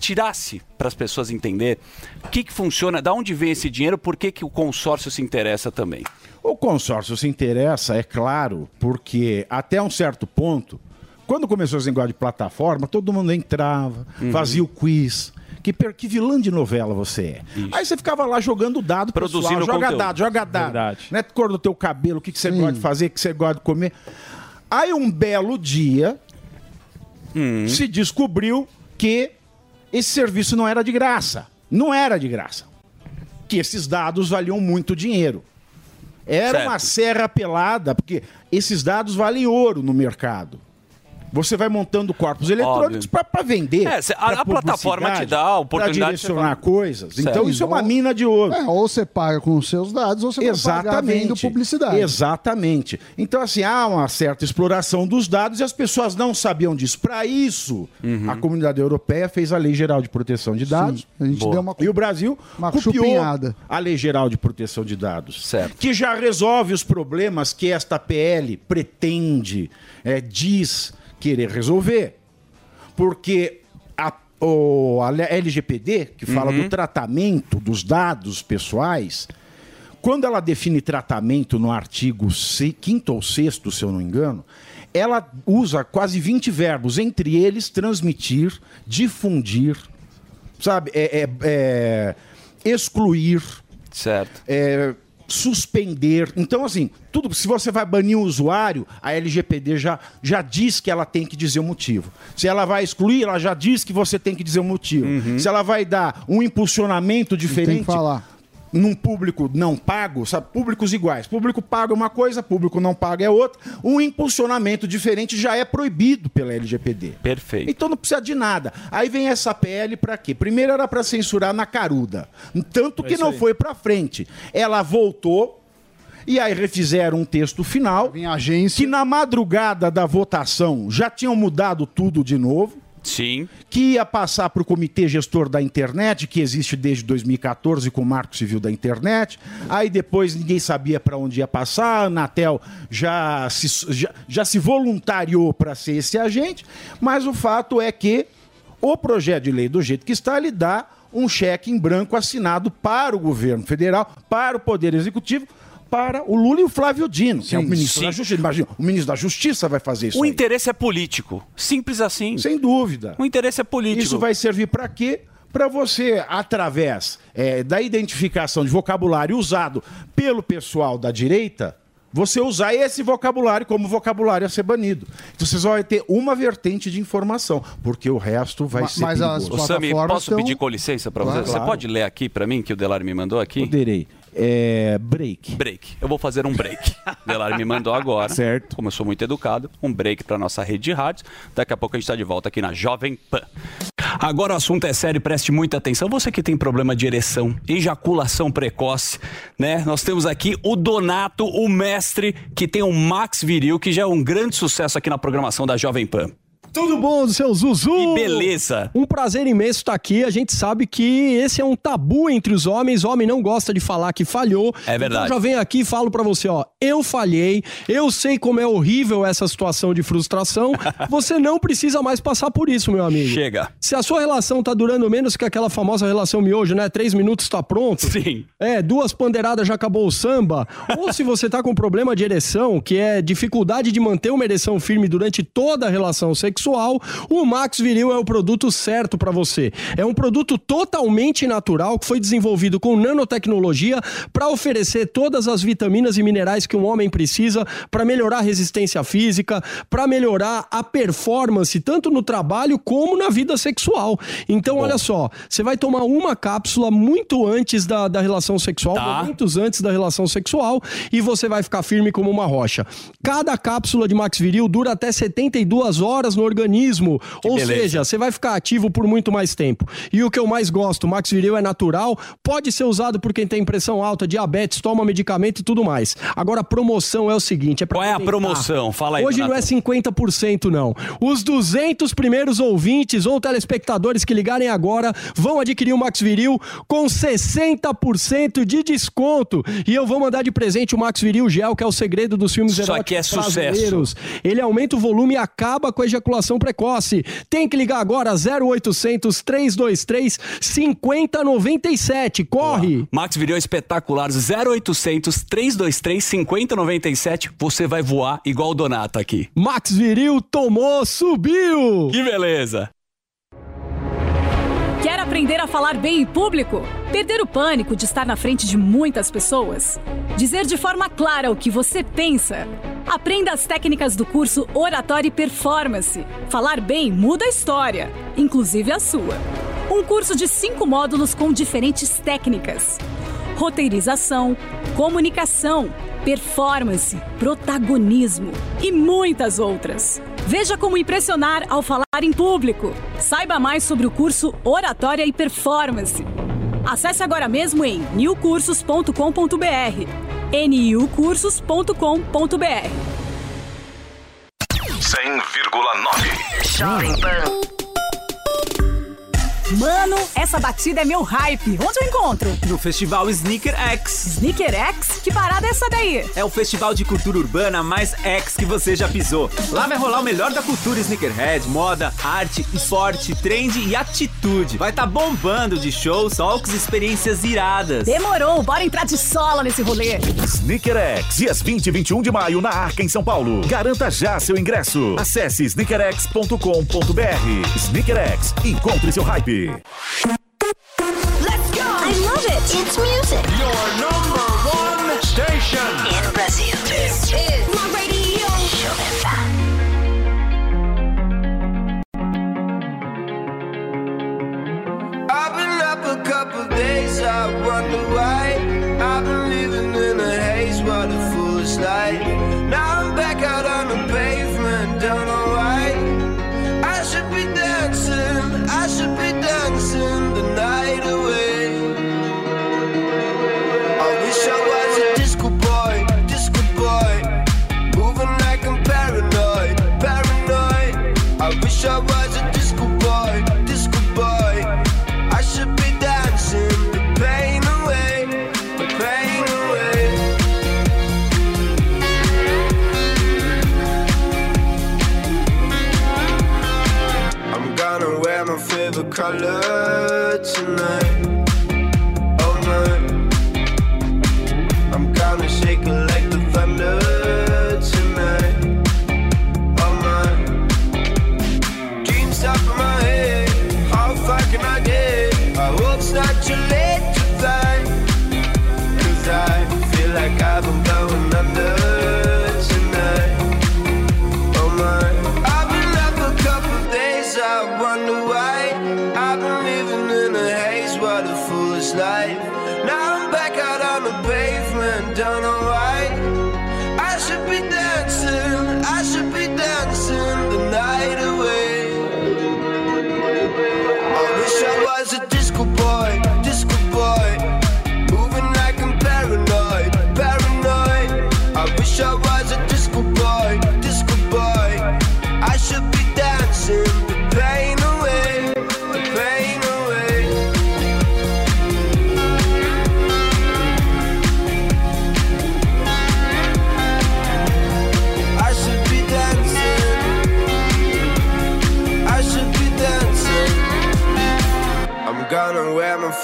tirasse para as pessoas entender o que, que funciona, da onde vem esse dinheiro, por que, que o consórcio se interessa também. O consórcio se interessa, é claro, porque até um certo ponto, quando começou esse negócio de plataforma, todo mundo entrava, Uhum. fazia o quiz. Que, per- que vilã de novela você é. Aí você ficava lá jogando dado, Produzindo pessoal, joga conteúdo. dado, joga dado. Verdade. Né, cor do teu cabelo, o que, que você gosta de fazer, o que você gosta de comer. Aí um belo dia Hum. se descobriu que esse serviço não era de graça. Não era de graça. Que esses dados valiam muito dinheiro. Era Certo. uma serra pelada, porque esses dados valem ouro no mercado. Você vai montando corpos eletrônicos para vender. É, cê- a- a plataforma te dá a oportunidade de direcionar coisas. Certo. Então isso é uma mina de ouro. É, ou você paga com os seus dados, ou você vai pagar vendo publicidade. Exatamente. Então, assim, há uma certa exploração dos dados e as pessoas não sabiam disso. Para isso, Uhum. a comunidade europeia fez a Lei Geral de Proteção de Dados. a gente Boa. deu uma- E o Brasil uma copiou chupinhada. a Lei Geral de Proteção de Dados. Certo. Que já resolve os problemas que esta PL pretende, é, diz querer resolver. Porque a, o, a LGPD, que fala Uhum. do tratamento dos dados pessoais, quando ela define tratamento no artigo 5 ou 6, se eu não engano, ela usa quase 20 verbos, entre eles transmitir, difundir, sabe, é, é- é, excluir, certo. é, suspender. Então, assim, tudo. Se você vai banir um usuário, a LGPD já, já diz que ela tem que dizer o motivo. Se ela vai excluir, ela já diz que você tem que dizer o motivo. Uhum. Se ela vai dar um impulsionamento diferente. falar. Num público não pago, sabe? Públicos iguais. Público pago é uma coisa, público não pago é outra. Um impulsionamento diferente já é proibido pela LGPD. Perfeito. Então não precisa de nada. Aí vem essa PL pra quê? Primeiro era pra censurar na caruda. Tanto É que isso não aí. foi pra frente. Ela voltou e aí refizeram um texto final que na madrugada da votação já tinham mudado tudo de novo. Sim. Que ia passar para o Comitê Gestor da Internet, que existe desde 2014 com o Marco Civil da Internet. Aí depois ninguém sabia para onde ia passar, a Anatel já se, já, já se voluntariou para ser esse agente, mas o fato é que o projeto de lei, do jeito que está, ele dá um cheque em branco assinado para o governo federal, para o Poder Executivo, para o Lula e o Flávio Dino, que é o ministro sim. da Justiça. Imagina, o ministro da Justiça vai fazer isso. O aí. interesse é político. Simples assim. Sem dúvida. O interesse é político. Isso vai servir para quê? Para você, através é, da identificação de vocabulário usado pelo pessoal da direita, você usar esse vocabulário como vocabulário a ser banido. Então vocês vão ter uma vertente de informação, porque o resto vai Ma- ser mas as perigoso. Ô, Sami, posso pedir com licença para Claro. você? Você Claro. pode ler aqui para mim, que o Delari me mandou aqui? Poderei. É, break. Break. Eu vou fazer um break. o Delari me mandou agora. Certo. Como eu sou muito educado, um break para nossa rede de rádios. Daqui a pouco a gente está de volta aqui na Jovem Pan. Agora o assunto é sério, preste muita atenção. Você que tem problema de ereção, ejaculação precoce, né? Nós temos aqui o Donato, o mestre, que tem o Max Viril, que já é um grande sucesso aqui na programação da Jovem Pan. Tudo bom, seu Zuzu? Que beleza. Um prazer imenso estar aqui. A gente sabe que esse é um tabu entre os homens. O homem não gosta de falar que falhou. É verdade. Então já venho aqui e falo pra você, ó. Eu falhei. Eu sei como é horrível essa situação de frustração. Você não precisa mais passar por isso, meu amigo. Chega. Se a sua relação tá durando menos que aquela famosa relação miojo, né? Três minutos tá pronto. Sim. É, duas pandeiradas já acabou o samba. Ou se você tá com problema de ereção, que é dificuldade de manter uma ereção firme durante toda a relação sexual, o Max Viril é o produto certo pra você. É um produto totalmente natural que foi desenvolvido com nanotecnologia pra oferecer todas as vitaminas e minerais que um homem precisa pra melhorar a resistência física, pra melhorar a performance tanto no trabalho como na vida sexual. Então, olha só, você vai tomar uma cápsula muito antes da, da relação sexual, Tá. momentos antes da relação sexual, e você vai ficar firme como uma rocha. Cada cápsula de Max Viril dura até 72 horas no organismo, ou beleza. seja, você vai ficar ativo por muito mais tempo. E o que eu mais gosto, o Max Viril é natural, pode ser usado por quem tem pressão alta, diabetes, toma medicamento e tudo mais. Agora a promoção é o seguinte, é pra Qual é a promoção? Fala aí, Hoje não é Donato. 50% não. Os 200 primeiros ouvintes ou telespectadores que ligarem agora vão adquirir o Max Viril com 60% de desconto. E eu vou mandar de presente o Max Viril Gel, que é o segredo dos filmes Isso aqui é eróticos sucesso. brasileiros. Ele aumenta o volume e acaba com a ejaculação precoce. Tem que ligar agora 0800 323 5097. Corre! Max Viril espetacular. 0800 323 5097. Você vai voar igual o Donato aqui. Max Viril tomou, subiu! Que beleza. Quer aprender a falar bem em público? Perder o pânico de estar na frente de muitas pessoas? Dizer de forma clara o que você pensa? Aprenda as técnicas do curso Oratória e Performance. Falar bem muda a história, inclusive a sua. Um curso de cinco módulos com diferentes técnicas: roteirização, comunicação, performance, protagonismo e muitas outras. Veja como impressionar ao falar em público. Saiba mais sobre o curso Oratória e Performance. Acesse agora mesmo em newcursos.com.br. niucursos.com.br. 100,9. Jovem Pan. Mano, essa batida é meu hype. Onde eu encontro? No Festival Sneaker X. Sneaker X? Que parada é essa daí? É o festival de cultura urbana mais X que você já pisou. Lá vai rolar o melhor da cultura sneakerhead, moda, arte, esporte, trend e atitude. Vai tá bombando de shows, talks e experiências iradas. Demorou, bora entrar de sola nesse rolê. Sneaker X, dias 20 e 21 de maio na Arca em São Paulo. Garanta já seu ingresso. Acesse sneakerx.com.br. Sneaker X, encontre seu hype. Let's go! I love it! It's music! Your number one station. In Brazil. This is my radio! I've been up a couple days, I wonder why. I've been living in a haze, what a foolish life. Love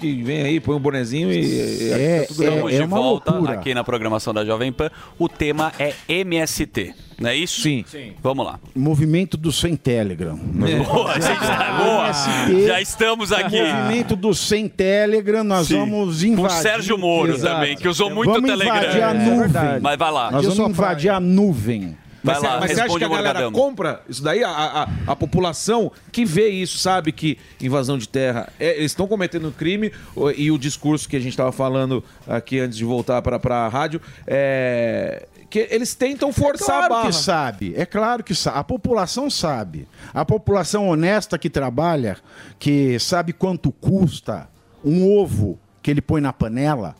Que vem aí, põe um bonezinho e. É, tá tudo é. Estamos de volta aqui na programação da Jovem Pan. O tema é MST, não é isso? Sim. Vamos lá. Movimento do Sem Telegram. Boa, gente, boa. MST, Já estamos aqui. Movimento do Sem Telegram, nós Sim. vamos Com invadir. o Sérgio Moro Exato. também, que usou muito vamos o Telegram. Invadir a É nuvem. Mas vai lá. Nós Eu vamos invadir a nuvem. Vai Mas, lá, você- mas você acha que a galera Morgadão. compra isso daí? A, a, a população que vê isso sabe que invasão de terra, é, eles estão cometendo crime o- e o discurso que a gente estava falando aqui antes de voltar para a rádio é que eles tentam forçar é a claro barra. que sabe, é claro que sabe. A população sabe. A população honesta que trabalha, que sabe quanto custa um ovo que ele põe na panela,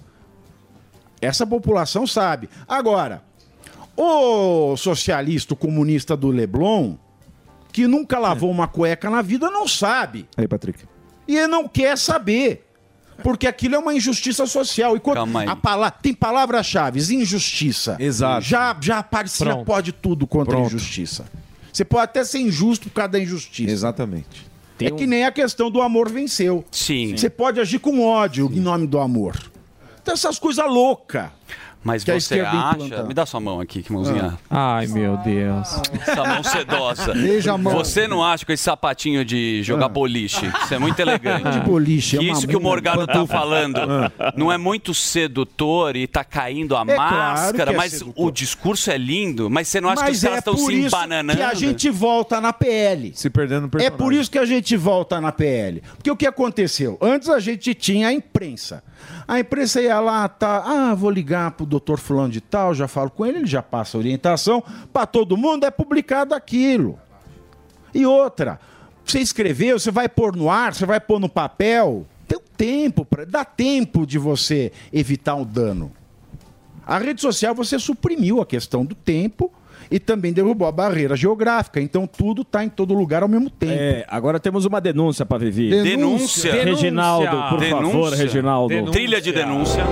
essa população sabe. Agora, o socialista, o comunista do Leblon, que nunca lavou uma cueca na vida, não sabe. Aí, Patrick. E ele não quer saber. Porque aquilo é uma injustiça social. E quando Calma aí. a pala- tem palavras-chave, injustiça. Exato. Já, já parecia Pronto. pode tudo contra a Pronto. injustiça. Você pode até ser injusto por causa da injustiça. Exatamente. é que nem a questão do amor venceu. Sim. Você pode agir com ódio em nome do amor. Então essas coisas loucas. Mas que você acha... implanta. Me dá sua mão aqui, que mãozinha. Ai, meu Deus. Essa mão sedosa. Beija a mão. Você não acha com esse sapatinho de jogar boliche? Isso é muito elegante. De boliche, é Que uma isso que o Morgado tá falando não é muito sedutor e tá caindo a É claro máscara, que é mas sedutor. o discurso é lindo. Mas você não acha que os Mas caras é estão por se isso embananando? que a gente volta na PL. Se perdendo no É por isso que a gente volta na PL. Porque o que aconteceu? Antes a gente tinha a imprensa. A imprensa ia lá, tá, ah, vou ligar pro doutor fulano de tal, já falo com ele, ele já passa a orientação para todo mundo, é publicado aquilo. E outra, você escreveu, você vai pôr no ar, você vai pôr no papel, tem um tempo, pra, dá tempo de você evitar um dano. A rede social você suprimiu a questão do tempo e também derrubou a barreira geográfica. Então tudo está em todo lugar ao mesmo tempo. É, agora temos uma denúncia para Vivi. Denúncia. Reginaldo, por Denúncia. favor, Reginaldo. Denúncia. Trilha de denúncia.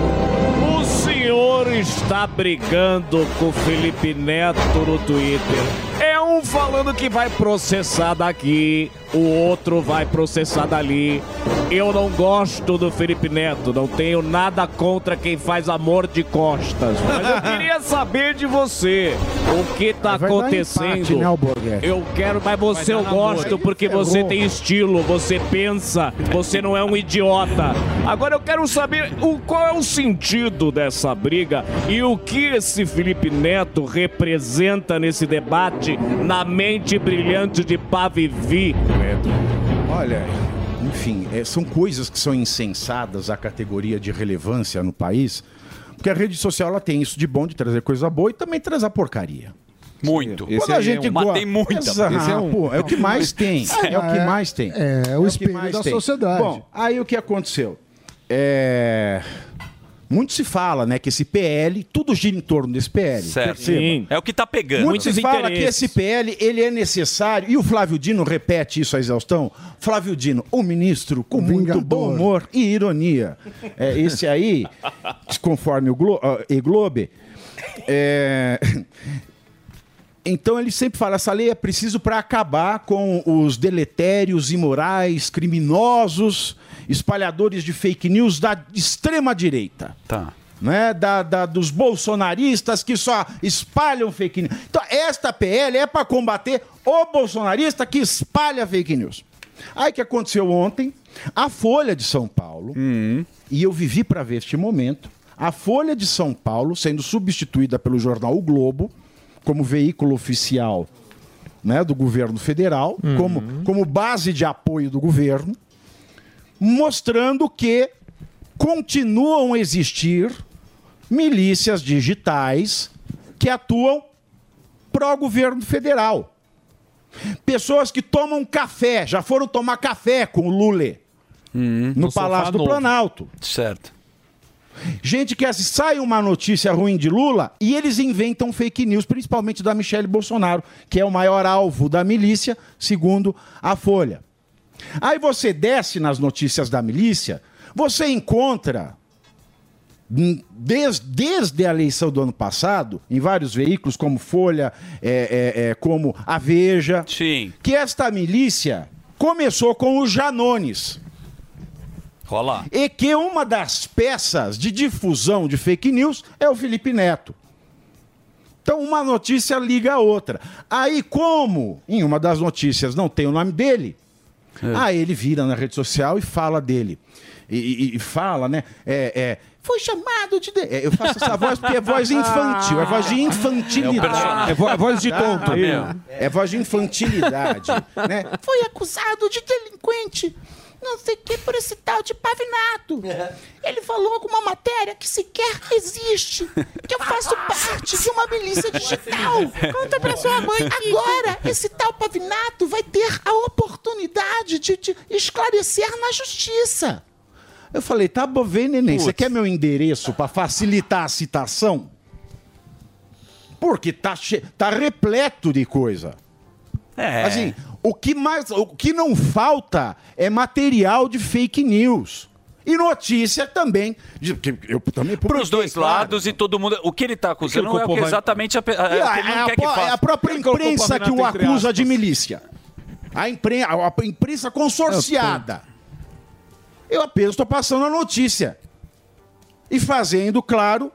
Senhor está brigando com o Felipe Neto no Twitter. É um falando que vai processar daqui, o outro vai processar dali. Eu não gosto do Felipe Neto, não tenho nada contra quem faz amor de costas. Mas eu queria saber de você o que está Vai dar acontecendo. empate, né? Eu quero, mas você eu gosto porque você tem estilo, você pensa, você não é um idiota. Agora eu quero saber o, qual é o sentido dessa briga e o que esse Felipe Neto representa nesse debate na mente brilhante de Pavivi. Olha, enfim, é, são coisas que são insensadas à categoria de relevância no país, porque a rede social ela tem isso de bom de trazer coisa boa e também trazer porcaria. Muito. Quando a gente Mas gosta- tem muita. Exato, Esse é um- pô, é o que mais tem. É, o que É, mais tem. é o que espelho mais da sociedade. Bom, aí o que aconteceu? É... Muito se fala, né, que esse PL, tudo gira em torno desse PL. Certo. Sim. É o que tá pegando. Muito se fala que esse PL ele é necessário, e o Flávio Dino repete isso à exaustão. Flávio Dino, o ministro com muito bom humor e ironia. É, esse aí, conforme o Glo ah, e Globe, é, então ele sempre fala, essa lei é preciso para acabar com os deletérios, imorais, criminosos, espalhadores de fake news da extrema direita. Tá. né, da, da- dos bolsonaristas que só espalham fake news. Então, esta PL é para combater o bolsonarista que espalha fake news. Aí o que aconteceu ontem? A Folha de São Paulo, e eu vivi para ver este momento, a Folha de São Paulo sendo substituída pelo jornal O Globo como veículo oficial né, do governo federal, como, como base de apoio do governo, mostrando que continuam a existir milícias digitais que atuam pró-governo federal. Pessoas que tomam café, já foram tomar café com o Lule no, no sofá Palácio do. Planalto. Certo. Gente que assim, sai uma notícia ruim de Lula e eles inventam fake news, principalmente da Michelle Bolsonaro, que é o maior alvo da milícia, segundo a Folha. Aí você desce nas notícias da milícia, você encontra, hum, des- desde a eleição do ano passado, em vários veículos, como Folha, é, é, é, como a Veja, que esta milícia começou com os Janones. Rola. E que uma das peças de difusão de fake news é o Felipe Neto. Então uma notícia liga a outra. Aí, como em uma das notícias não tem o nome dele, aí ele vira na rede social e fala dele. E, e- e fala, né? É, é, foi chamado de. é, Eu faço essa voz porque é voz infantil, é voz de infantilidade. É. É vo- é voz de tonto. Tá, meu? É voz de infantilidade. né? Foi acusado de delinquente. Não sei o que por esse tal de Pavinato. Ele falou alguma matéria que sequer existe. Que eu faço parte de uma milícia digital. Conta pra sua mãe. Agora, esse tal Pavinato vai ter a oportunidade de te esclarecer na justiça. Eu falei, tá bom, vem, neném. Você quer meu endereço pra facilitar a citação? Porque tá, che... tá repleto de coisa. É. Assim, o que mais, o que não falta é material de fake news. E notícia também. de- que Eu também Para os dois lados e todo mundo. O que ele está acusando não é que o o que povo vai- exatamente a, a, a- é, a, é a própria imprensa que o acusa de milícia. A, impren a, a imprensa consorciada. Eu apenas estou passando a notícia. E fazendo, claro,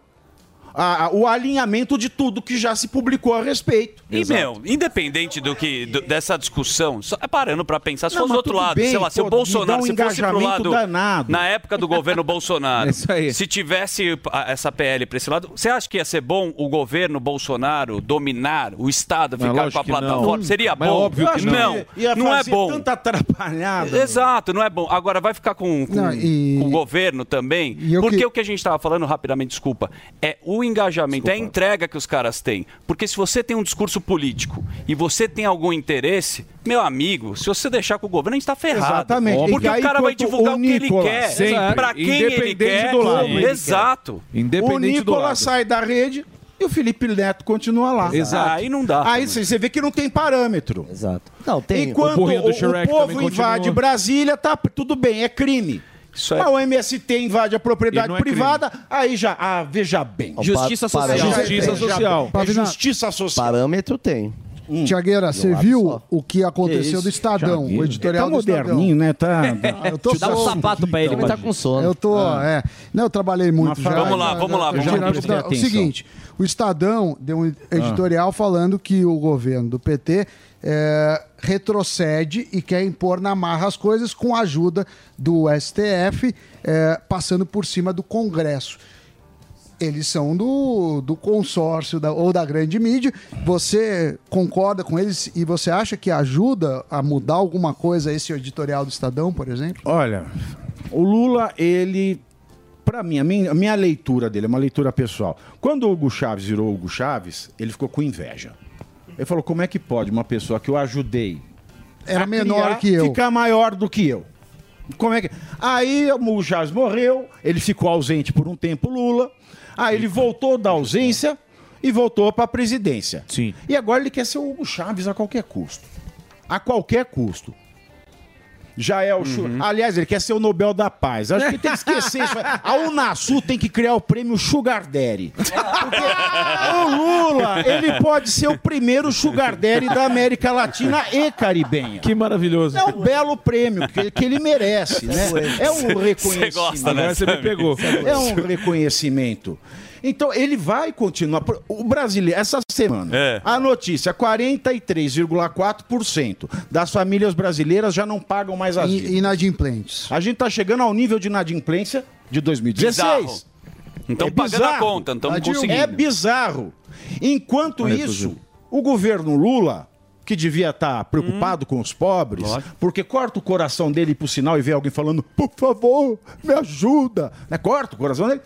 a- a- o alinhamento de tudo que já se publicou a respeito. E, meu, independente do que do- dessa discussão, só é parando pra pensar, se Não, fosse do outro lado, bem, sei lá, se pô, o Bolsonaro, me se um fosse pro lado, danado. na época do governo Bolsonaro, isso aí. se tivesse essa PL pra esse lado, você acha que ia ser bom o governo Bolsonaro dominar o Estado, Mas ficar com a que não. plataforma? Seria Mas bom? óbvio que não. não. Ia não é bom. tanta atrapalhada. Exato, não é bom. Agora vai ficar com, com- Não, e- com o governo também. E Porque que- o que a gente estava falando rapidamente, desculpa, é o engajamento, é a entrega que os caras têm. Porque se você tem um discurso político e você tem algum interesse, meu amigo, se você deixar com o governo, a gente está ferrado. Exatamente. Porque aí, o cara vai divulgar o o que ele quer, sempre, pra quem ele independente quer. do lado. Ele Exato. o Nicolas sai da rede e o Felipe Neto continua lá. Exato. Aí não dá. Aí você você vê que não tem parâmetro. Exato. Não, tem. Enquanto O o, povo também invade continua. Brasília, tá tudo bem, é crime. Mas o MST invade a propriedade é privada, aí já, ah, veja bem. Justiça social. Justiça social. É justiça social. Parâmetro tem. Tiagueira, você viu só. o que aconteceu do Estadão, Thiagueira. o editorial Tá do Estadão. moderninho, né? Tá. Eu tô Dá um sono. sapato pra ele, Então, tá com sono. Eu tô, Ah. é. Não, eu trabalhei muito Mas já. vamos lá, vamos lá, vamos lá. já- Prestei O seguinte, o Estadão deu um editorial falando que o governo do PT é, retrocede e quer impor na marra as coisas com a ajuda do STF, é, passando por cima do Congresso eles são do, do consórcio da- ou da grande mídia. Você concorda com eles e você acha que ajuda a mudar alguma coisa esse editorial do Estadão, por exemplo? Olha, o Lula, ele. Pra mim, a minha, a minha leitura dele é uma leitura pessoal. Quando o Hugo Chaves virou Hugo Chaves, ele ficou com inveja. Ele falou: como é que pode uma pessoa que eu ajudei Era a menor que eu. ficar maior do que eu? Como é que. Aí o Hugo Chaves morreu, ele ficou ausente por um tempo, Lula. Aí ele voltou da ausência e voltou para a presidência. Sim. E agora ele quer ser o Hugo Chaves a qualquer custo. A qualquer custo. Já é o. Uhum. Aliás, ele quer ser o Nobel da Paz. Acho que tem que esquecer isso. A Unasul tem que criar o prêmio Sugar Daddy. Porque o Lula, ele pode ser o primeiro Sugar Daddy da América Latina e Caribenha. Que maravilhoso. É um belo prêmio que, que ele merece, né? É um Você reconhecimento. gosta, né, Agora você me pegou. É um reconhecimento. Então, ele vai continuar. O brasileiro, essa semana, É. a notícia: 43,4% das famílias brasileiras já não pagam mais as dívidas. Inadimplentes. A gente está chegando ao nível de inadimplência de 2016. Bizarro. Então É pagando a conta, então conseguindo. É bizarro. Enquanto Olha, isso, o governo Lula, que devia estar preocupado com os pobres, porque corta o coração dele pro sinal e vê alguém falando, por favor, me ajuda. Né? Corta o coração dele.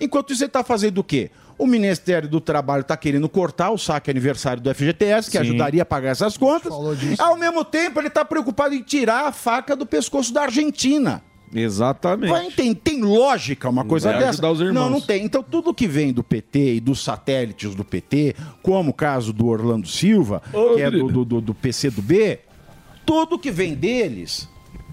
Enquanto isso, ele está fazendo o quê? O Ministério do Trabalho está querendo cortar o saque aniversário do FGTS, que Sim. ajudaria a pagar essas contas. Ao mesmo tempo, ele está preocupado em tirar a faca do pescoço da Argentina. Exatamente. Vai, tem, tem lógica uma coisa Vai dessa? Não, não tem. Então, tudo que vem do PT e dos satélites do PT, como o caso do Orlando Silva, que é do, do, do, do PC do B, tudo que vem deles,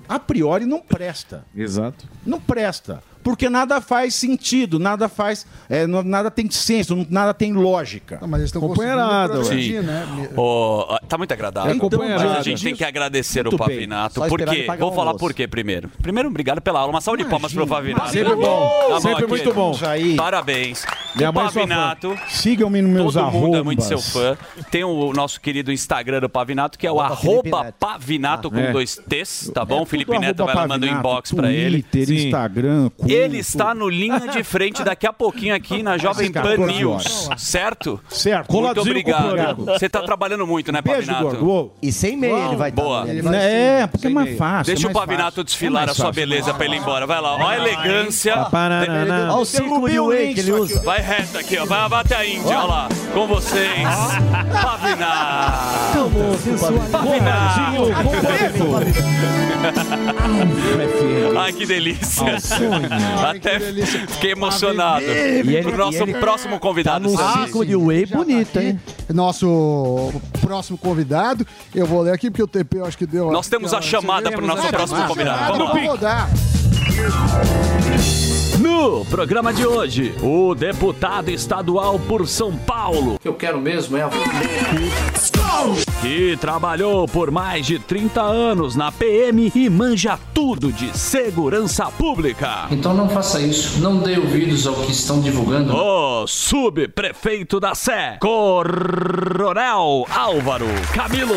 a priori, não presta. Exato. Não presta. Porque nada faz sentido, nada faz. é, não- nada tem senso, não- nada tem lógica. mas eles estão Sim. progredir, né? Ô, tá muito agradável. É. Mas a gente tem que agradecer Muito o. Pavinato. Só Por esperar quê? ele pagar Vou falar almoço. por quê primeiro. Primeiro, obrigado pela aula. Uma salva de palmas pro Pavinato. Sempre bom. Tá bom Sempre aqui. muito bom. Parabéns. Minha o mãe é. Pavinato. Sigam-me nos meus Todo mundo é muito arrobas. seu fã. Tem o nosso querido Instagram do Pavinato, que é o Arroba Felipe arroba Neto. Pavinato com É. dois T's, tá bom? É Felipe Neto vai lá, manda um Pavinato, inbox pra ele. Twitter, Instagram, Ele está no linha de frente daqui a pouquinho aqui na Jovem Pan 14 News, certo? Certo. Muito o obrigado. Você está trabalhando muito, né, Beijo, Pavinato? E sem meia ele vai estar. Boa. É, porque é mais fácil. Deixa é o mais Pavinato fácil. desfilar É a sua fácil. beleza pra ele ir embora. Vai lá, ó a elegância. Olha o de whey que ele usa. Vai reto aqui, ó. Vai até a Índia, ó lá. Com vocês. Pavinato. Pavinato. Ai, que delícia. Até fiquei emocionado. E ele- Pro nosso e ele- próximo convidado. Tá num ciclo de whey bonito, hein? Nosso próximo convidado, eu vou ler aqui porque o TP eu acho que deu. Nós temos a chamada pro nosso próximo convidado. Vamos rodar. No programa de hoje, o deputado estadual por São Paulo. Eu quero mesmo é a... Que trabalhou por mais de 30 anos na PM e manja tudo de segurança pública. Então não faça isso. Não dê ouvidos ao que estão divulgando. O subprefeito da Sé, Coronel Álvaro Camilo.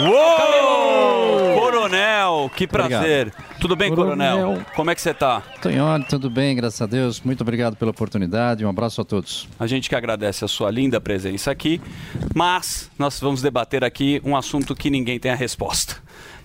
Uou! Coronel, que prazer. Tudo bem, Coronel? Coronel. Como é que você tá? Tô em ordem, tudo bem, graças a Deus. Muito obrigado pela oportunidade. Um abraço a todos. A gente que agradece a sua linda presença aqui, mas nós vamos debater aqui um assunto que ninguém tem a resposta.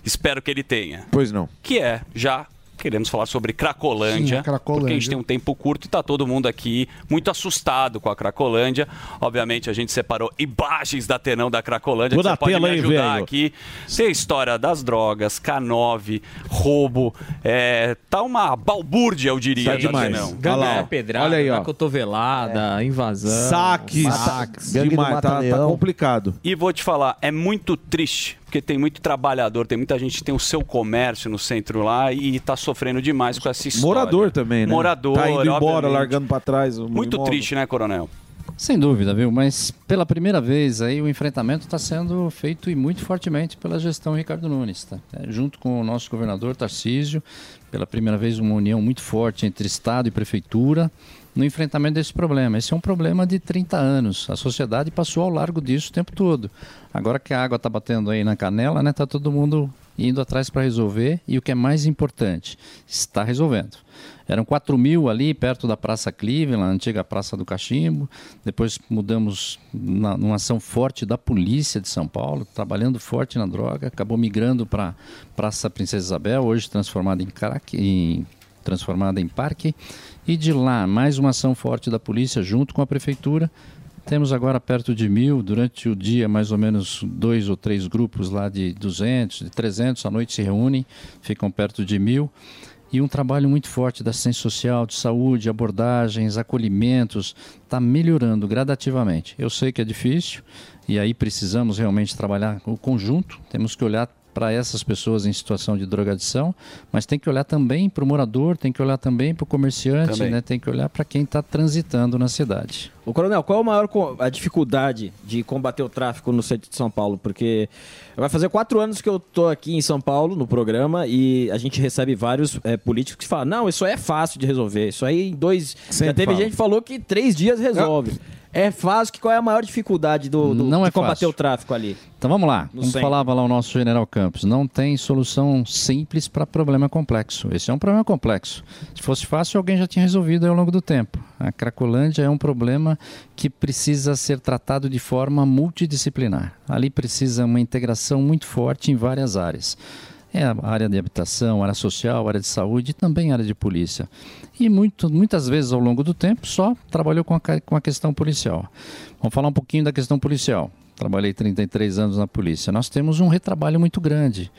Espero que ele tenha. Pois não. Que é, já queremos falar sobre Cracolândia, Sim, a Cracolândia. porque a gente tem um tempo curto e está todo mundo aqui muito assustado com a Cracolândia. Obviamente a gente separou imagens da Tenão da Cracolândia, Vou que você pode me aí, ajudar velho. aqui. Tem a história das drogas, K9, roubo, é, tá uma balbúrdia, eu diria, Tá demais. Tenão. Ganha pedrada, Olha aí, ó. cotovelada, invasão. Saques, saques. demais, tá, tá complicado. E vou te falar, é muito triste, porque tem muito trabalhador, tem muita gente que tem o seu comércio no centro lá e tá sofrendo demais com essa história. Morador também, né? Morador, Tá indo embora, obviamente. largando pra trás. o Muito imóvel. triste, né, Coronel? Sem dúvida, viu? Mas pela primeira vez aí o enfrentamento está sendo feito e muito fortemente pela gestão Ricardo Nunes, tá? É, junto com o nosso governador Tarcísio, pela primeira vez uma união muito forte entre Estado e Prefeitura no enfrentamento desse problema. Esse é um problema de 30 anos. A sociedade passou ao largo disso o tempo todo. Agora que a água está batendo aí na canela, né? Tá todo mundo indo atrás para resolver e o que é mais importante, está resolvendo. Eram 4 mil ali perto da Praça Cleveland, antiga Praça do Cachimbo. Depois mudamos na, numa ação forte da Polícia de São Paulo, trabalhando forte na droga. Acabou migrando para Praça Princesa Isabel, hoje transformada em, em transformada em parque. E de lá, mais uma ação forte da polícia junto com a prefeitura. Temos agora perto de mil, durante o dia mais ou menos dois ou três grupos lá de 200, de 300, à noite se reúnem, ficam perto de mil. E um trabalho muito forte da assistência social, de saúde, abordagens, acolhimentos, está melhorando gradativamente. Eu sei que é difícil e aí precisamos realmente trabalhar o conjunto, temos que olhar para essas pessoas em situação de drogadição, mas tem que olhar também para o morador, tem que olhar também para o comerciante, Também. né? tem que olhar para quem está transitando na cidade. Ô, Coronel, qual é a maior a dificuldade de combater o tráfico no centro de São Paulo? Porque vai fazer quatro anos que eu tô aqui em São Paulo, no programa, e a gente recebe vários eh, políticos que falam, não, isso aí é fácil de resolver, isso aí em dois... Já Sempre teve fala. gente que falou que três dias resolve. É fácil, que qual é a maior dificuldade do, do- Não de é combater fácil. o tráfico ali? Então vamos lá, No como centro. falava lá o nosso general Campos, não tem solução simples para problema complexo. Esse é um problema complexo. Se fosse fácil, alguém já tinha resolvido ao longo do tempo. A Cracolândia é um problema que precisa ser tratado de forma multidisciplinar. Ali precisa uma integração muito forte em várias áreas. É a área de habitação, área social, área de saúde e também área de polícia. E muito, muitas vezes ao longo do tempo só trabalhou com a, com a questão policial. Vamos falar um pouquinho da questão policial. Trabalhei 33 anos na polícia. Nós temos um retrabalho muito grande.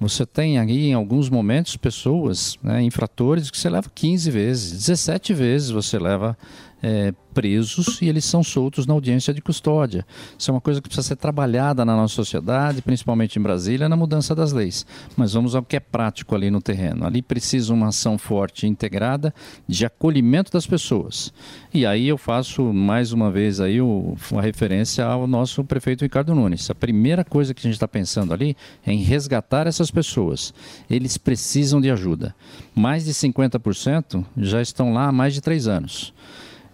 Você tem aí, em alguns momentos, pessoas, né, infratores, que você leva 15 vezes, 17 vezes você leva eh, presos e eles são soltos na audiência de custódia. Isso é uma coisa que precisa ser trabalhada na nossa sociedade, principalmente em Brasília, na mudança das leis. Mas vamos ao que é prático ali no terreno. Ali precisa uma ação forte e integrada de acolhimento das pessoas. E aí eu faço mais uma vez aí o- uma referência ao nosso prefeito Ricardo Nunes. A primeira coisa que a gente está pensando ali é em resgatar essas pessoas. Eles precisam de ajuda. Mais de 50% já estão lá há mais de três anos.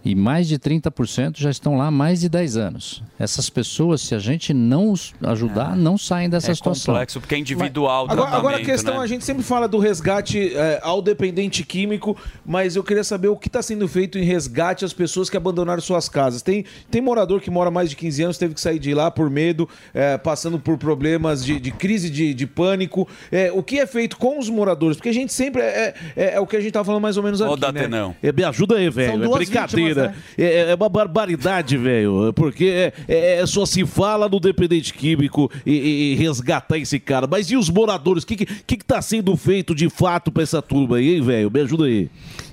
E mais de 30% já estão lá há mais de 10 anos. Essas pessoas, se a gente não os ajudar, não saem dessa é situação. complexo, porque é individual o Agora, agora a questão, né? a gente sempre fala do resgate é, ao dependente químico, mas eu queria saber o que está sendo feito em resgate às pessoas que abandonaram suas casas. Tem, tem morador que mora mais de 15 anos, teve que sair de lá por medo, é, passando por problemas de, de crise de, de pânico. É, o que é feito com os moradores? Porque a gente sempre. É, é, é o que a gente estava falando mais ou menos aqui. Ô. Né? É, me ajuda aí, velho. É duas brincadeira. Vítimas, né? é, é uma barbaridade, velho. Porque é, é- é só se fala no dependente químico e, e- e resgatar esse cara. Mas e os moradores? O que, que, que que tá sendo feito de fato pra essa turma aí, hein, velho? Me ajuda aí.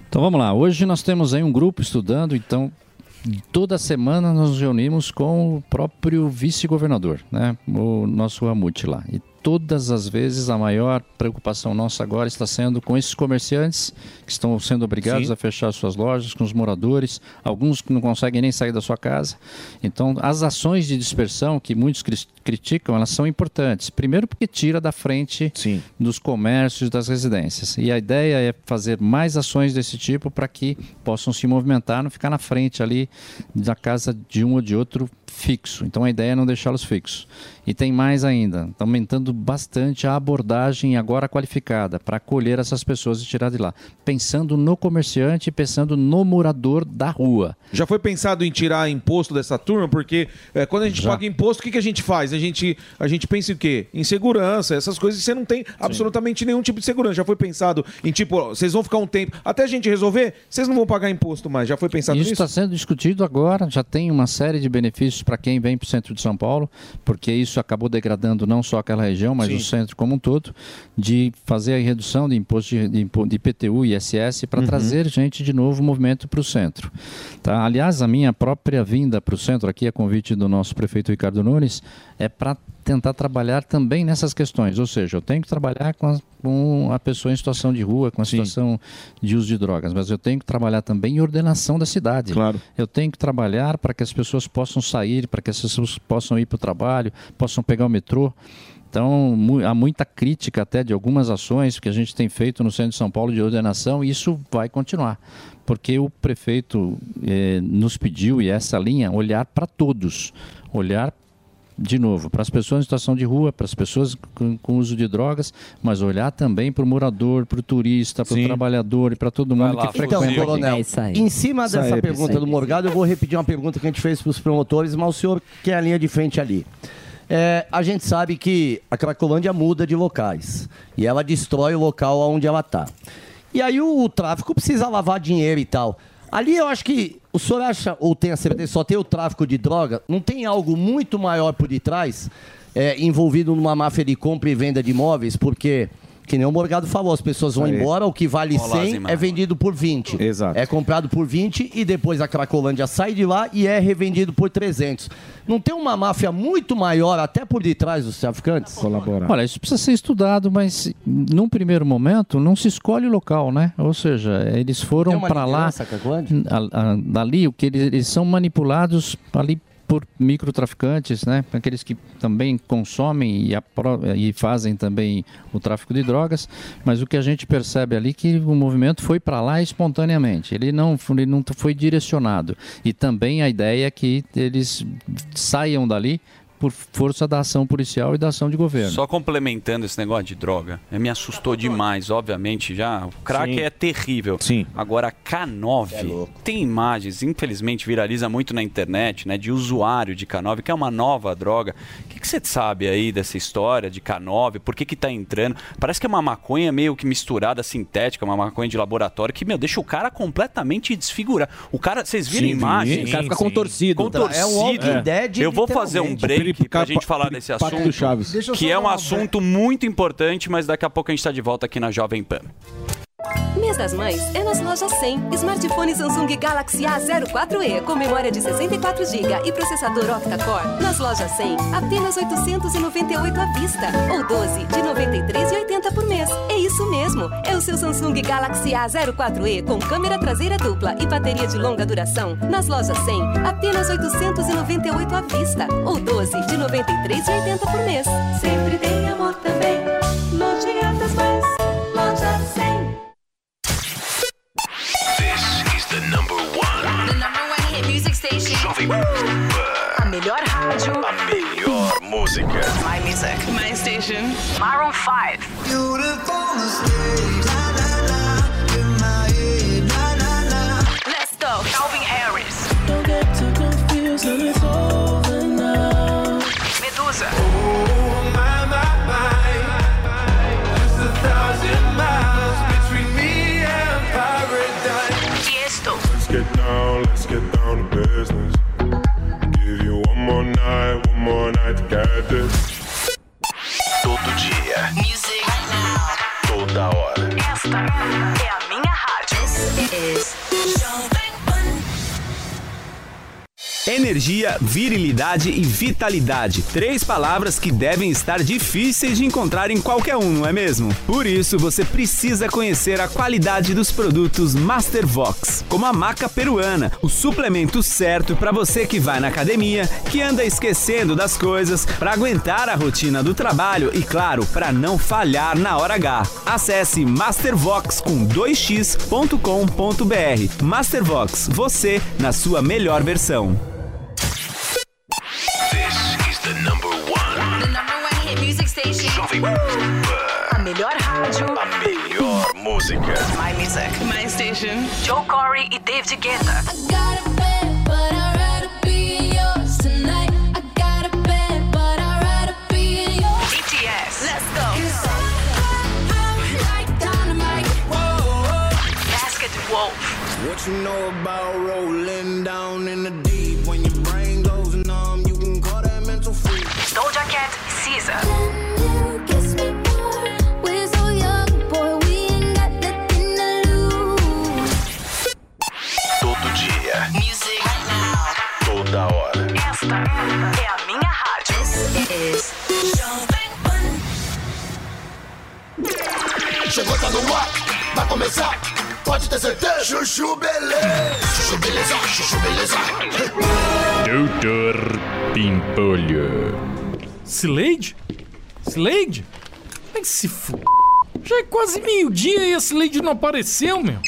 Então vamos lá. Hoje nós temos aí um grupo estudando, então toda semana nós nos reunimos com o próprio vice-governador, né? O nosso Ramute lá. E todas as vezes a maior preocupação nossa agora está sendo com esses comerciantes que estão sendo obrigados Sim. a fechar suas lojas, com os moradores, alguns que não conseguem nem sair da sua casa. Então, as ações de dispersão que muitos cri- criticam, elas são importantes. Primeiro porque tira da frente dos comércios, das residências. E a ideia é fazer mais ações desse tipo para que possam se movimentar, não ficar na frente ali da casa de um ou de outro fixo. Então a ideia é não deixá-los fixos. E tem mais ainda, está aumentando bastante a abordagem agora qualificada para acolher essas pessoas e tirar de lá. Pensando no comerciante e pensando no morador da rua. Já foi pensado em tirar imposto dessa turma? Porque é, quando a gente Já. paga imposto, o que, que a gente faz? A gente, a gente pensa em quê? Em segurança, essas coisas. Você não tem absolutamente nenhum tipo de segurança. Já foi pensado em tipo, ó, vocês vão ficar um tempo. Até a gente resolver, vocês não vão pagar imposto mais. Já foi pensado Isso nisso? está sendo discutido agora, já tem uma série de benefícios para quem vem para o centro de São Paulo, porque isso acabou degradando não só aquela região, mas Sim. o centro como um todo, de fazer a redução de imposto de, de, de IPTU e ISS para Uhum. trazer gente de novo movimento para o centro. Tá? Aliás, a minha própria vinda para o centro, aqui a convite do nosso prefeito Ricardo Nunes, é para tentar trabalhar também nessas questões, ou seja, eu tenho que trabalhar com a, com a pessoa em situação de rua, com a situação de uso de drogas, mas eu tenho que trabalhar também em ordenação da cidade. Claro. Eu tenho que trabalhar para que as pessoas possam sair, para que as pessoas possam ir para o trabalho, possam pegar o metrô. Então, há muita crítica até de algumas ações que a gente tem feito no centro de São Paulo de ordenação e isso vai continuar. Porque o prefeito eh, nos pediu, e essa linha, olhar para todos. Olhar de novo, para as pessoas em situação de rua, para as pessoas com, com uso de drogas, mas olhar também para o morador, para o turista, para o trabalhador e para todo mundo que Então, frequenta. coronel, em cima dessa pergunta do Morgado, eu vou repetir uma pergunta que a gente fez para os promotores, mas o senhor que é a linha de frente ali. É, a gente sabe que a Cracolândia muda de locais e ela destrói o local onde ela está. E aí o, tráfico precisa lavar dinheiro e tal. Ali eu acho que o senhor acha, ou tem a certeza, só tem o tráfico de droga, não tem algo muito maior por detrás é, envolvido numa máfia de compra e venda de imóveis, porque Que nem o Morgado falou, as pessoas vão Aí. embora, o que vale Olha lá as 100 é vendido por 20. Exato. É comprado por 20 e depois a Cracolândia sai de lá e é revendido por 300. Não tem uma máfia muito maior até por detrás dos traficantes? Colaborar. Olha, isso precisa ser estudado, mas num primeiro momento não se escolhe o local, né? Ou seja, eles foram para lá. a- a- dali, o que eles, eles são manipulados ali por microtraficantes, né? Aqueles que também consomem e, e fazem também o tráfico de drogas, mas o que a gente percebe ali é que o movimento foi para lá espontaneamente, ele não, ele não foi direcionado. E também a ideia é que eles saiam dali por força da ação policial e da ação de governo. Só complementando esse negócio de droga, eh, me assustou demais, obviamente, já. O crack Sim. é terrível. Sim. Agora, K9 tem imagens, infelizmente viraliza muito na internet, né? De usuário de K9, que é uma nova droga. O que, que você sabe aí dessa história de K9? Por que que tá entrando? Parece que é uma maconha meio que misturada, sintética, uma maconha de laboratório, que, meu, deixa o cara completamente desfigurado. O cara, vocês viram Sim, imagens? sim, O cara fica sim. contorcido. Contorcido. É o Walking Dead, Eu vou fazer um literalmente. Break pra Piripica- gente falar desse assunto. do Chaves. Que é um assunto muito importante, mas daqui a pouco a gente está de volta aqui na Jovem Pan. Mês das Mães é nas lojas 100. Smartphone Samsung Galaxy A04e com memória de 64GB e processador octa-core. Nas lojas 100, apenas 898 à vista ou 12 de 93,80 por mês. É isso mesmo. É o seu Samsung Galaxy A04e com câmera traseira dupla e bateria de longa duração. Nas lojas 100, apenas 898 à vista ou 12 de 93,80 por mês. Sempre tem amor também. A melhor rádio. A melhor música. My music. My station. Maroon 5. Let's go. Calvin Harris. Don't get too confused night, one more night to get this. Todo dia. Music right now. Toda hora. Energia, virilidade e vitalidade. Três palavras que devem estar difíceis de encontrar em qualquer um, não é mesmo? Por isso, você precisa conhecer a qualidade dos produtos Mastervox, como a maca peruana, o suplemento certo para você que vai na academia, que anda esquecendo das coisas, para aguentar a rotina do trabalho e, claro, para não falhar na hora H. Acesse mastervox com 2x.com.br. Mastervox, você na sua melhor versão. A melhor rádio. A melhor música. My music. My station. Joe Corey e David Guetta. BTS. Let's go. Basket Wolf. What you know about rolling down in the deep? When your brain goes numb, you can call that mental freak. Doja Cat e Chegou, tá no ar, vai começar. Pode ter certeza. Chuchu beleza. Chuchu beleza, chuchu beleza. Doutor Pimpolho. Slade? Slade? Ai, se f... Já é quase meio-dia e a Slade não apareceu, meu.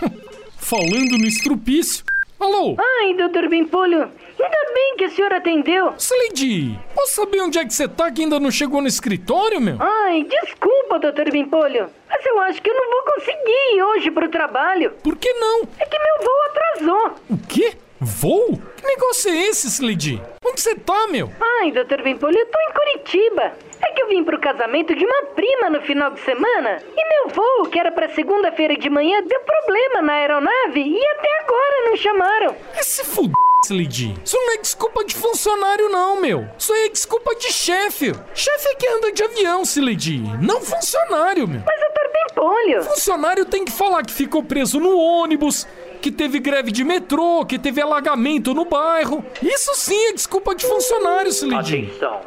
Falando no estrupício. Alô? Ai, doutor Bimpolho, ainda bem que a senhora atendeu. Slade, posso saber onde é que você tá que ainda não chegou no escritório, meu? Ai, desculpa, doutor Bimpolho, mas eu acho que eu não vou conseguir ir hoje pro trabalho. Por que não? É que meu voo atrasou. O quê? Voo? Que negócio é esse, Slade? Onde você tá, meu? Ai, doutor Bimpolho, eu tô em Curitiba. É que eu vim pro casamento de uma prima no final de semana. E meu voo, que era pra segunda-feira de manhã, deu problema na aeronave e até agora não chamaram. Esse fudido, Slade. Isso não é desculpa de funcionário, não, meu. Isso aí é desculpa de chefe. Chefe é que anda de avião, Slade. Não funcionário, meu. Mas doutor Bimpolho... Funcionário tem que falar que ficou preso no ônibus, que teve greve de metrô, que teve alagamento no bairro. Isso sim é desculpa de funcionário, Slade. Atenção,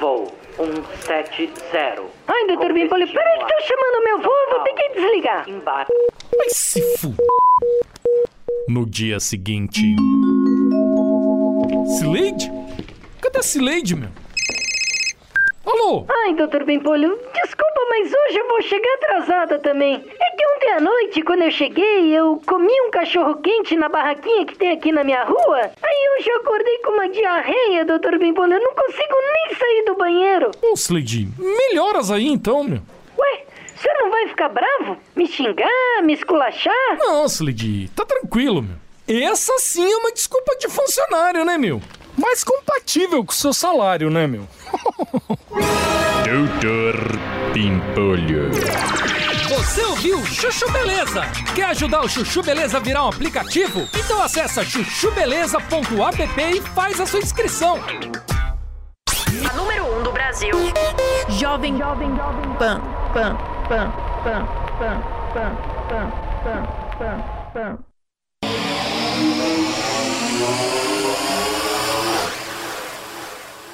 voo 170. Ai, doutor Bimpolho, peraí que tô chamando meu voo, eu vou ter que desligar. Embarque. Vai se fu... No dia seguinte... Slade? Cadê a Slade, meu? Alô? Ai, doutor Bimpolho, desculpa, mas hoje eu vou chegar atrasada também. É que ontem à noite, quando eu cheguei, eu comi um cachorro quente na barraquinha que tem aqui na minha rua. Aí hoje eu acordei com uma diarreia, doutor Bimpolho. Eu não consigo nem sair do banheiro. Ô, Slade, melhoras aí então, meu. Ué, o senhor não vai ficar bravo? Me xingar, me esculachar? Não, Slade, tá tranquilo, meu. Essa sim é uma desculpa de funcionário, né, meu? Mais compatível com o seu salário, né, meu? Doutor Pimpolho. Você ouviu Chuchu Beleza? Quer ajudar o Chuchu Beleza a virar um aplicativo? Então acessa chuchubeleza.app e faz a sua inscrição. A número 1 um do Brasil. Jovem, jovem, jovem. Pan, pan, pan, pan, pan, pan, pan, pan, pan, pan.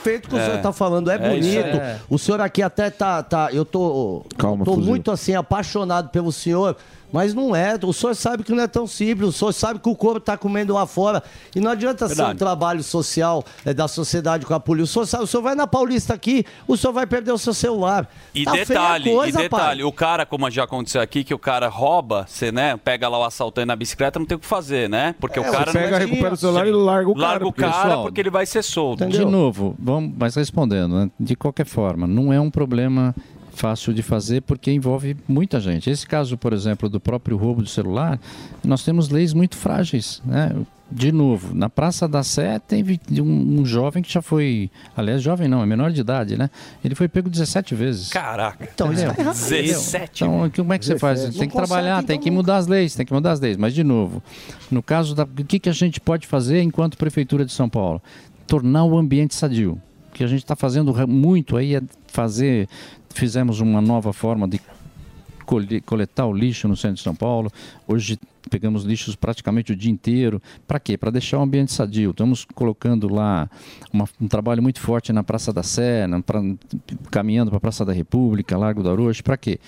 Feito que o É. senhor tá falando é, É bonito. O senhor aqui até tá. tá eu tô. Calma, tô fuzil. muito assim, apaixonado pelo senhor. Mas não é, o senhor sabe que não é tão simples, o senhor sabe que o corpo tá comendo lá fora. E não adianta ser um Verdade. trabalho social é, da sociedade com a polícia. O senhor, sabe, o senhor vai na Paulista aqui, o senhor vai perder o seu celular. E Tá detalhe, coisa, e detalhe, pai. o cara, como já aconteceu aqui, que o cara rouba, você, né, pega lá o assaltante na bicicleta, não tem o que fazer, né? Porque É, o cara você pega, não recupera o celular e larga o cara, Larga o porque- cara Pessoal, porque ele vai ser solto. De novo, vamos, mas respondendo, né? de qualquer forma, não é um problema fácil de fazer porque envolve muita gente. Esse caso, por exemplo, do próprio roubo do celular, nós temos leis muito frágeis, né? De novo, na Praça da Sé teve um, um jovem que já foi, aliás, jovem não, é menor de idade, né? Ele foi pego 17 vezes. Caraca. Então, isso tá errado. 17. Então, como é que você faz? 17. Tem que Não trabalhar, consegue, tem então que mudar as leis, tem que mudar as leis. Mas, de novo, no caso da. O que, que a gente pode fazer enquanto Prefeitura de São Paulo? Tornar o ambiente sadio. O que a gente está fazendo muito aí é fazer. Fizemos uma nova forma de coletar o lixo no centro de São Paulo. Hoje pegamos lixos praticamente o dia inteiro. Para quê? Para deixar o ambiente sadio. Estamos colocando lá uma- um trabalho muito forte na Praça da Sé, na pra- caminhando para a Praça da República, Largo da Orochi. Para quê?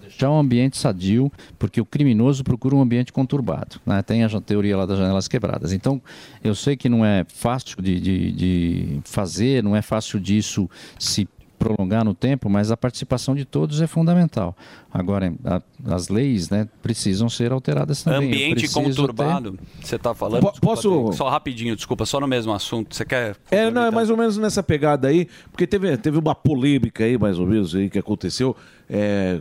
deixar um ambiente sadio, porque o criminoso procura um ambiente conturbado. né? Tem a teoria lá das janelas quebradas. Então, eu sei que não é fácil de, de- de fazer, não é fácil disso se prolongar no tempo, mas a participação de todos é fundamental. Agora, a- as leis né, precisam ser alteradas também. Ambiente conturbado, você tá falando? Desculpa, posso- Só rapidinho, desculpa, só no mesmo assunto. Você quer... É, não, é mais ou menos nessa pegada aí, porque teve, teve uma polêmica aí, mais ou menos, aí, que aconteceu é,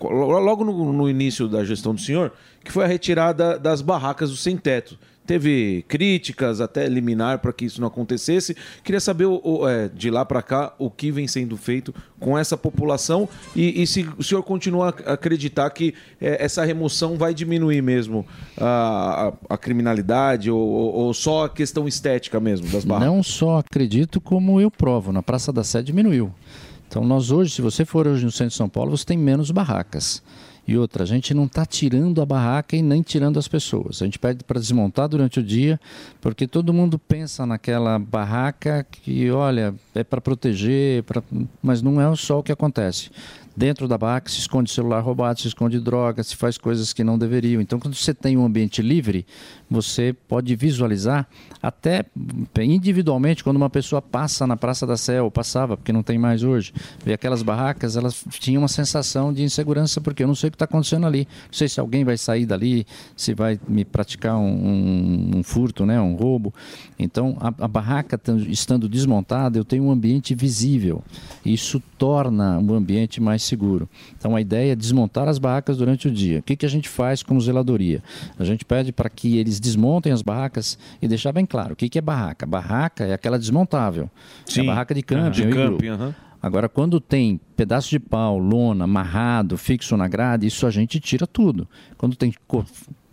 logo no, no início da gestão do senhor, que foi a retirada das barracas do sem-teto. Teve críticas, até liminar para que isso não acontecesse. Queria saber, o- o, é, de lá para cá, o que vem sendo feito com essa população e, e se o senhor continua a acreditar que é, essa remoção vai diminuir mesmo a, a- a criminalidade ou, ou- ou só a questão estética mesmo das barracas. Não só acredito, como eu provo. Na Praça da Sé diminuiu. Então, nós hoje, se você for hoje no centro de São Paulo, você tem menos barracas. E outra, a gente não está tirando a barraca e nem tirando as pessoas. A gente pede para desmontar durante o dia, porque todo mundo pensa naquela barraca que, olha, é para proteger, pra- mas não é só o que acontece. Dentro da barraca se esconde celular roubado, se esconde droga, se faz coisas que não deveriam. Então, quando você tem um ambiente livre, você pode visualizar até individualmente quando uma pessoa passa na Praça da Sé, ou passava, porque não tem mais hoje, vê aquelas barracas, elas tinham uma sensação de insegurança, porque eu não sei o que está acontecendo ali. Não sei se alguém vai sair dali, se vai me praticar um, um- um furto, né, um roubo. Então, a, a barraca tan- estando desmontada, eu tenho um ambiente visível. Isso torna o ambiente mais seguro. Então a ideia é desmontar as barracas durante o dia. O que, que a gente faz como zeladoria? A gente pede para que eles desmontem as barracas e deixar bem claro o que, que é barraca. Barraca é aquela desmontável. É Sim. a barraca de camping. De é o iglu. camping. Agora, quando tem pedaço de pau, lona, amarrado, fixo na grade, isso a gente tira tudo. Quando tem co-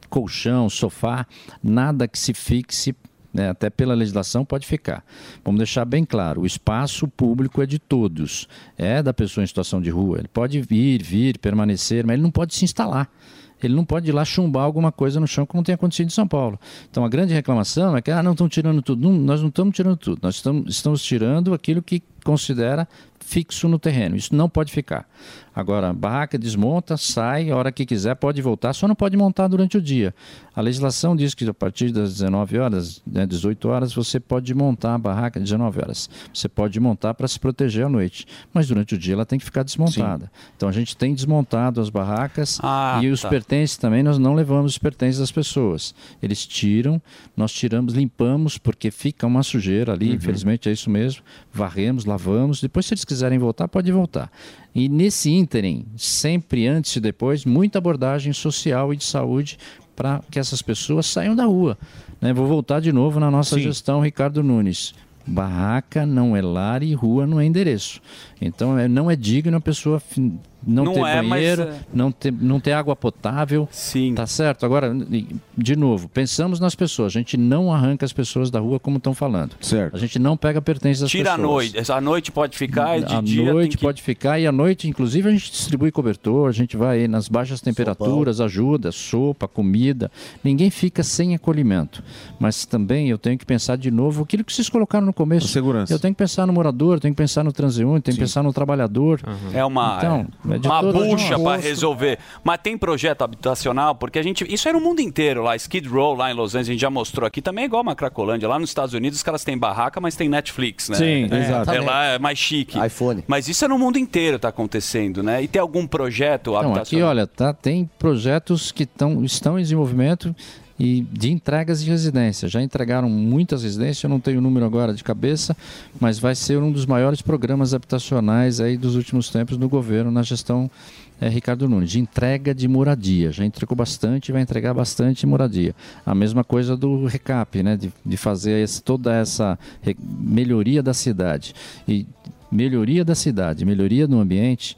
colchão, sofá, nada que se fixe, né, até pela legislação, pode ficar. Vamos deixar bem claro: o espaço público é de todos, é da pessoa em situação de rua. Ele pode vir, vir, permanecer, mas ele não pode se instalar. Ele não pode ir lá chumbar alguma coisa no chão como tem acontecido em São Paulo. Então a grande reclamação é que ah, não estão tirando tudo. Não, nós não estamos tirando tudo. Nós estamos, estamos tirando aquilo que considera fixo no terreno. Isso não pode ficar. Agora, barraca desmonta, sai, a hora que quiser pode voltar, só não pode montar durante o dia. A legislação diz que a partir das 19 horas, né, 18 horas, você pode montar a barraca, 19 horas. Você pode montar para se proteger à noite, mas durante o dia ela tem que ficar desmontada. Então a gente tem desmontado as barracas Ah, e os tá. pertences também, nós não levamos os pertences das pessoas. Eles tiram, nós tiramos, limpamos, porque fica uma sujeira ali, infelizmente é isso mesmo. Varremos, lavamos, depois se eles quiserem voltar, pode voltar. E nesse ínterim, sempre antes e depois, muita abordagem social e de saúde para que essas pessoas saiam da rua. né? Vou voltar de novo na nossa gestão, Ricardo Nunes. Barraca não é lar e rua não é endereço. Então é, não é digno a pessoa não, Não ter é, mas, banheiro, é- não, ter, não ter água potável. Sim. Tá certo? Agora, de novo, pensamos nas pessoas. A gente não arranca as pessoas da rua como estão falando. Certo. A gente não pega pertences das Tira à pessoas. noite. A noite pode ficar e de à dia noite tem que... pode ficar e à noite, inclusive, a gente distribui cobertor, a gente vai aí nas baixas temperaturas, ajuda, sopa, comida. Ninguém fica sem acolhimento. Mas também eu tenho que pensar de novo aquilo que vocês colocaram no começo. segurança. Eu tenho que pensar no morador, tenho que pensar no transeunte, tenho que pensar no trabalhador. É uma, Então, é de uma bucha para resolver. Mas tem projeto habitacional, porque a gente. Isso é no mundo inteiro lá. Skid Row lá em Los Angeles, a gente já mostrou aqui. Também é igual uma Cracolândia. Lá nos Estados Unidos, os caras têm barraca, mas tem Netflix, né? Sim, é, exato. É lá é mais chique. iPhone. Mas isso é no mundo inteiro tá acontecendo, né? E tem algum projeto Então, aqui, habitacional? olha, tá, tem projetos que tão, estão em desenvolvimento e de entregas de residência. Já entregaram muitas residências, eu não tenho o número agora de cabeça, mas vai ser um dos maiores programas habitacionais aí dos últimos tempos no governo, na gestão eh, Ricardo Nunes, de entrega de moradia. Já entregou bastante vai entregar bastante moradia. A mesma coisa do recap, né? De, de fazer esse- toda essa melhoria da cidade. E melhoria da cidade, melhoria do ambiente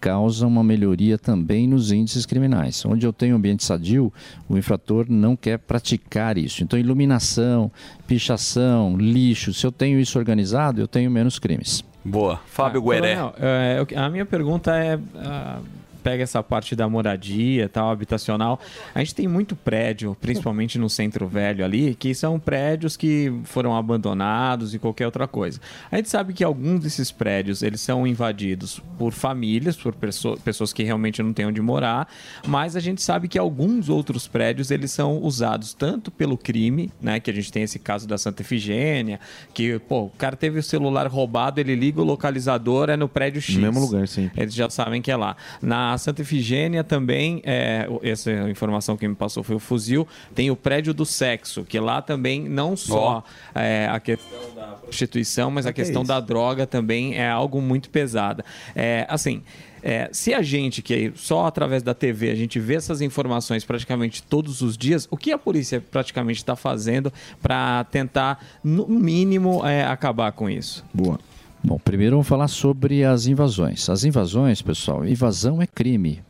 causa uma melhoria também nos índices criminais. Onde eu tenho ambiente sadio, o infrator não quer praticar isso. Então, iluminação, pichação, lixo, se eu tenho isso organizado, eu tenho menos crimes. Boa. Fábio Ah, Gueré. coronel, é, a minha pergunta é. ah, pega essa parte da moradia tal, habitacional. A gente tem muito prédio, principalmente no centro velho ali, que são prédios que foram abandonados e qualquer outra coisa. A gente sabe que alguns desses prédios eles são invadidos por famílias, por pessoas que realmente não têm onde morar, mas a gente sabe que alguns outros prédios eles são usados tanto pelo crime, né, que a gente tem esse caso da Santa Efigênia, que pô, o cara teve o celular roubado, ele liga o localizador é no prédio X. No mesmo lugar, sim. Eles já sabem que é lá. Na Santa Efigênia também, é, essa informação que me passou foi o fuzil, tem o prédio do sexo, que lá também não só é, a questão da prostituição, mas a que é questão isso? da droga também é algo muito pesada. É, assim, é, se a gente, que só através da TV, a gente vê essas informações praticamente todos os dias, o que a polícia praticamente está fazendo para tentar, no mínimo, é, acabar com isso? Boa. Bom, primeiro vamos falar sobre as invasões. As invasões, pessoal, invasão é crime.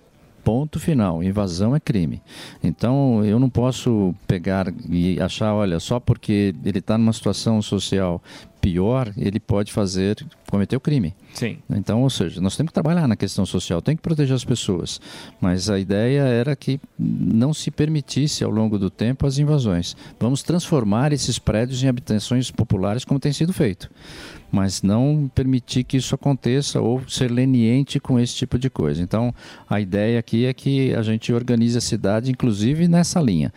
Ponto final. Invasão é crime. Então eu não posso pegar e achar, olha, só porque ele está numa situação social pior, ele pode fazer, cometer o crime. Sim. Então, ou seja, nós temos que trabalhar na questão social, tem que proteger as pessoas. Mas a ideia era que não se permitisse ao longo do tempo as invasões. Vamos transformar esses prédios em habitações populares como tem sido feito. Mas não permitir que isso aconteça ou ser leniente com esse tipo de coisa. Então, a ideia aqui é que a gente organize a cidade, inclusive nessa linha.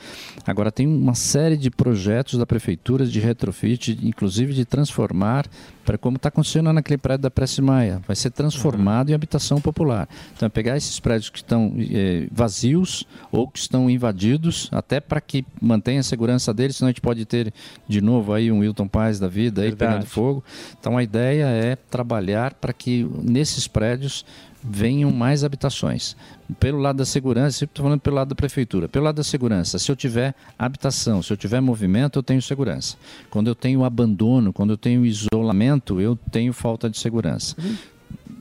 Agora, tem uma série de projetos da prefeitura de retrofit, inclusive de transformar para como está acontecendo naquele prédio da Prestes Maia. Vai ser transformado em habitação popular. Então, é pegar esses prédios que estão eh, vazios ou que estão invadidos, até para que mantenha a segurança deles, senão a gente pode ter de novo aí um Wilton Paz da vida aí Verdade. pegando fogo. Então, a ideia é trabalhar para que nesses prédios venham mais habitações. Pelo lado da segurança, sempre estou falando pelo lado da prefeitura. Pelo lado da segurança, se eu tiver habitação, se eu tiver movimento, eu tenho segurança. Quando eu tenho abandono, quando eu tenho isolamento, eu tenho falta de segurança.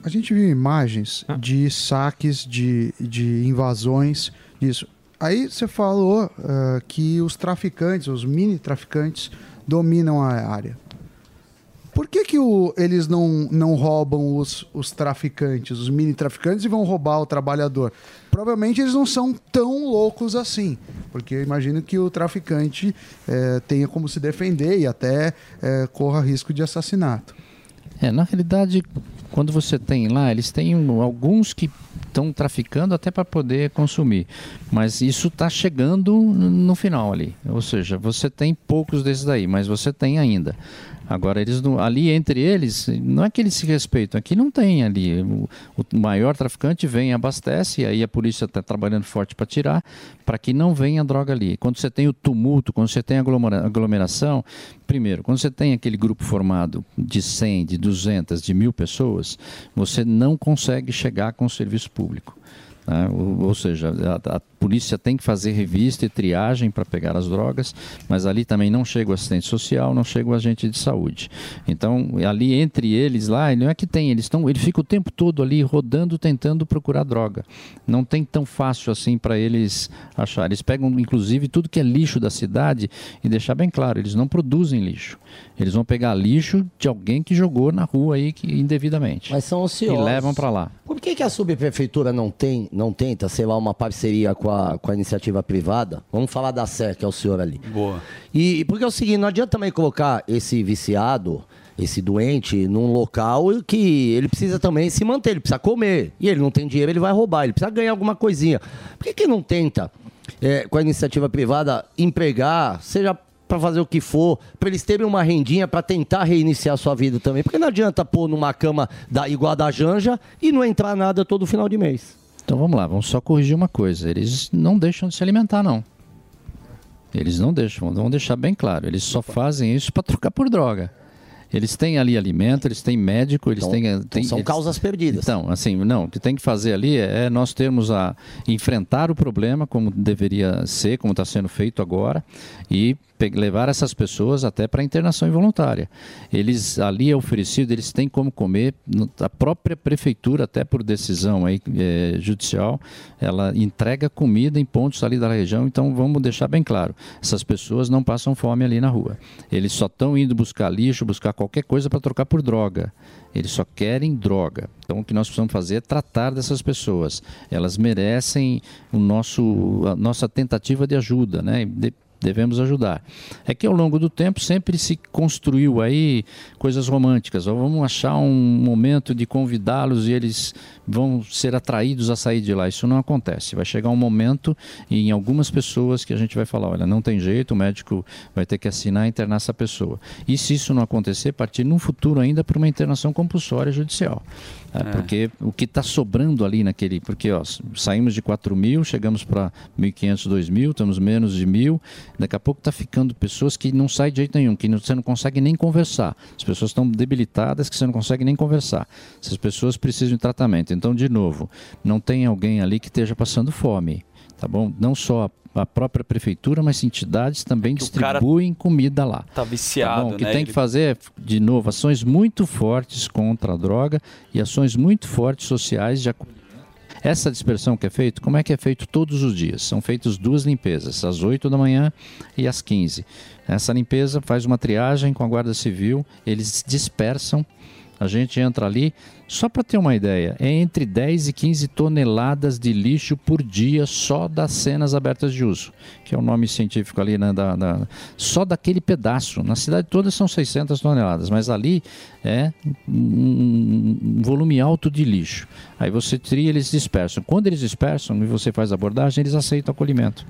A gente viu imagens de saques, de, de invasões, disso. Aí você falou ah, que os traficantes, os mini traficantes, dominam a área. Por que, que o- eles não, não roubam os, os traficantes, os mini traficantes, e vão roubar o trabalhador? Provavelmente eles não são tão loucos assim, porque eu imagino que o traficante eh, tenha como se defender e até eh, corra risco de assassinato. É, na realidade, quando você tem lá, eles têm alguns que estão traficando até para poder consumir. Mas isso está chegando no final ali. Ou seja, você tem poucos desses daí, mas você tem ainda. Agora, eles não- ali entre eles, não é que eles se respeitam, aqui não tem ali. O, o maior traficante vem abastece, e aí a polícia está trabalhando forte para tirar, para que não venha droga ali. Quando você tem o tumulto, quando você tem aglomera- aglomeração, primeiro, quando você tem aquele grupo formado de 100, de 200, de mil pessoas, você não consegue chegar com o serviço público. né? Ou, ou seja, a, a polícia tem que fazer revista e triagem para pegar as drogas, mas ali também não chega o assistente social, não chega o agente de saúde. Então, ali entre eles lá, não é que tem, eles estão, ele fica o tempo todo ali rodando, tentando procurar droga. Não tem tão fácil assim para eles achar. Eles pegam, inclusive, tudo que é lixo da cidade e deixar bem claro, eles não produzem lixo. Eles vão pegar lixo de alguém que jogou na rua aí que, indevidamente. Mas são E ociosos. levam para lá. Por que, que a subprefeitura não tem, não tenta, sei lá, uma parceria com a, com a iniciativa privada? Vamos falar da SER, que é o senhor ali. Boa. E porque é o seguinte, não adianta também colocar esse viciado, esse doente, num local que ele precisa também se manter, ele precisa comer. E ele não tem dinheiro, ele vai roubar, ele precisa ganhar alguma coisinha. Por que, que não tenta, é, com a iniciativa privada, empregar, seja para fazer o que for, para eles terem uma rendinha para tentar reiniciar sua vida também? Porque não adianta pôr numa cama da, igual a da Janja e não entrar nada todo final de mês. Então vamos lá, vamos só corrigir uma coisa. Eles não deixam de se alimentar, não. Eles não deixam, vamos deixar bem claro. Eles só fazem isso para trocar por droga. Eles têm ali alimento, eles têm médico, eles Então- têm. então têm- são eles- causas perdidas. Então, assim, não, o que tem que fazer ali é nós termos a enfrentar o problema como deveria ser, como está sendo feito agora, e levar essas pessoas até para internação involuntária. Eles ali é oferecido, eles têm como comer, a própria prefeitura, até por decisão aí, eh, judicial, ela entrega comida em pontos ali da região, então vamos deixar bem claro, essas pessoas não passam fome ali na rua. Eles só estão indo buscar lixo, buscar qualquer coisa para trocar por droga. Eles só querem droga. Então o que nós precisamos fazer é tratar dessas pessoas. Elas merecem o nosso, a nossa tentativa de ajuda, né? Devemos ajudar. É que ao longo do tempo sempre se construiu aí coisas românticas. Vamos achar um momento de convidá-los e eles vão ser atraídos a sair de lá. Isso não acontece. Vai chegar um momento em algumas pessoas que a gente vai falar, olha, não tem jeito, o médico vai ter que assinar e internar essa pessoa. E se isso não acontecer, partir num futuro ainda para uma internação compulsória judicial. É, É. Porque o que está sobrando ali naquele. Porque ó, saímos de 4 mil, chegamos para 1.500, 2 mil, estamos menos de mil. Daqui a pouco está ficando pessoas que não saem de jeito nenhum, que não- você não consegue nem conversar. As pessoas estão debilitadas que você não consegue nem conversar. Essas pessoas precisam de tratamento. Então, de novo, não tem alguém ali que esteja passando fome. Tá bom? Não só a, própria prefeitura, mas entidades também cara distribuem comida lá. Tá viciado, bom? O que né? tem que fazer é, de novo, ações muito fortes contra a droga e ações muito fortes sociais de acolhimento. Essa dispersão que é feita, como é que é feito todos os dias? São feitas duas limpezas, às 8 da manhã e às 15. Essa limpeza faz uma triagem com a Guarda Civil, eles dispersam, a gente entra ali, só para ter uma ideia, é entre 10 e 15 toneladas de lixo por dia só das cenas abertas de uso, que é o nome científico ali, né, da, da- só daquele pedaço. Na cidade toda são 600 toneladas, mas ali é um, um volume alto de lixo. Aí você tria, eles dispersam. Quando eles dispersam e você faz a abordagem, eles aceitam o acolhimento.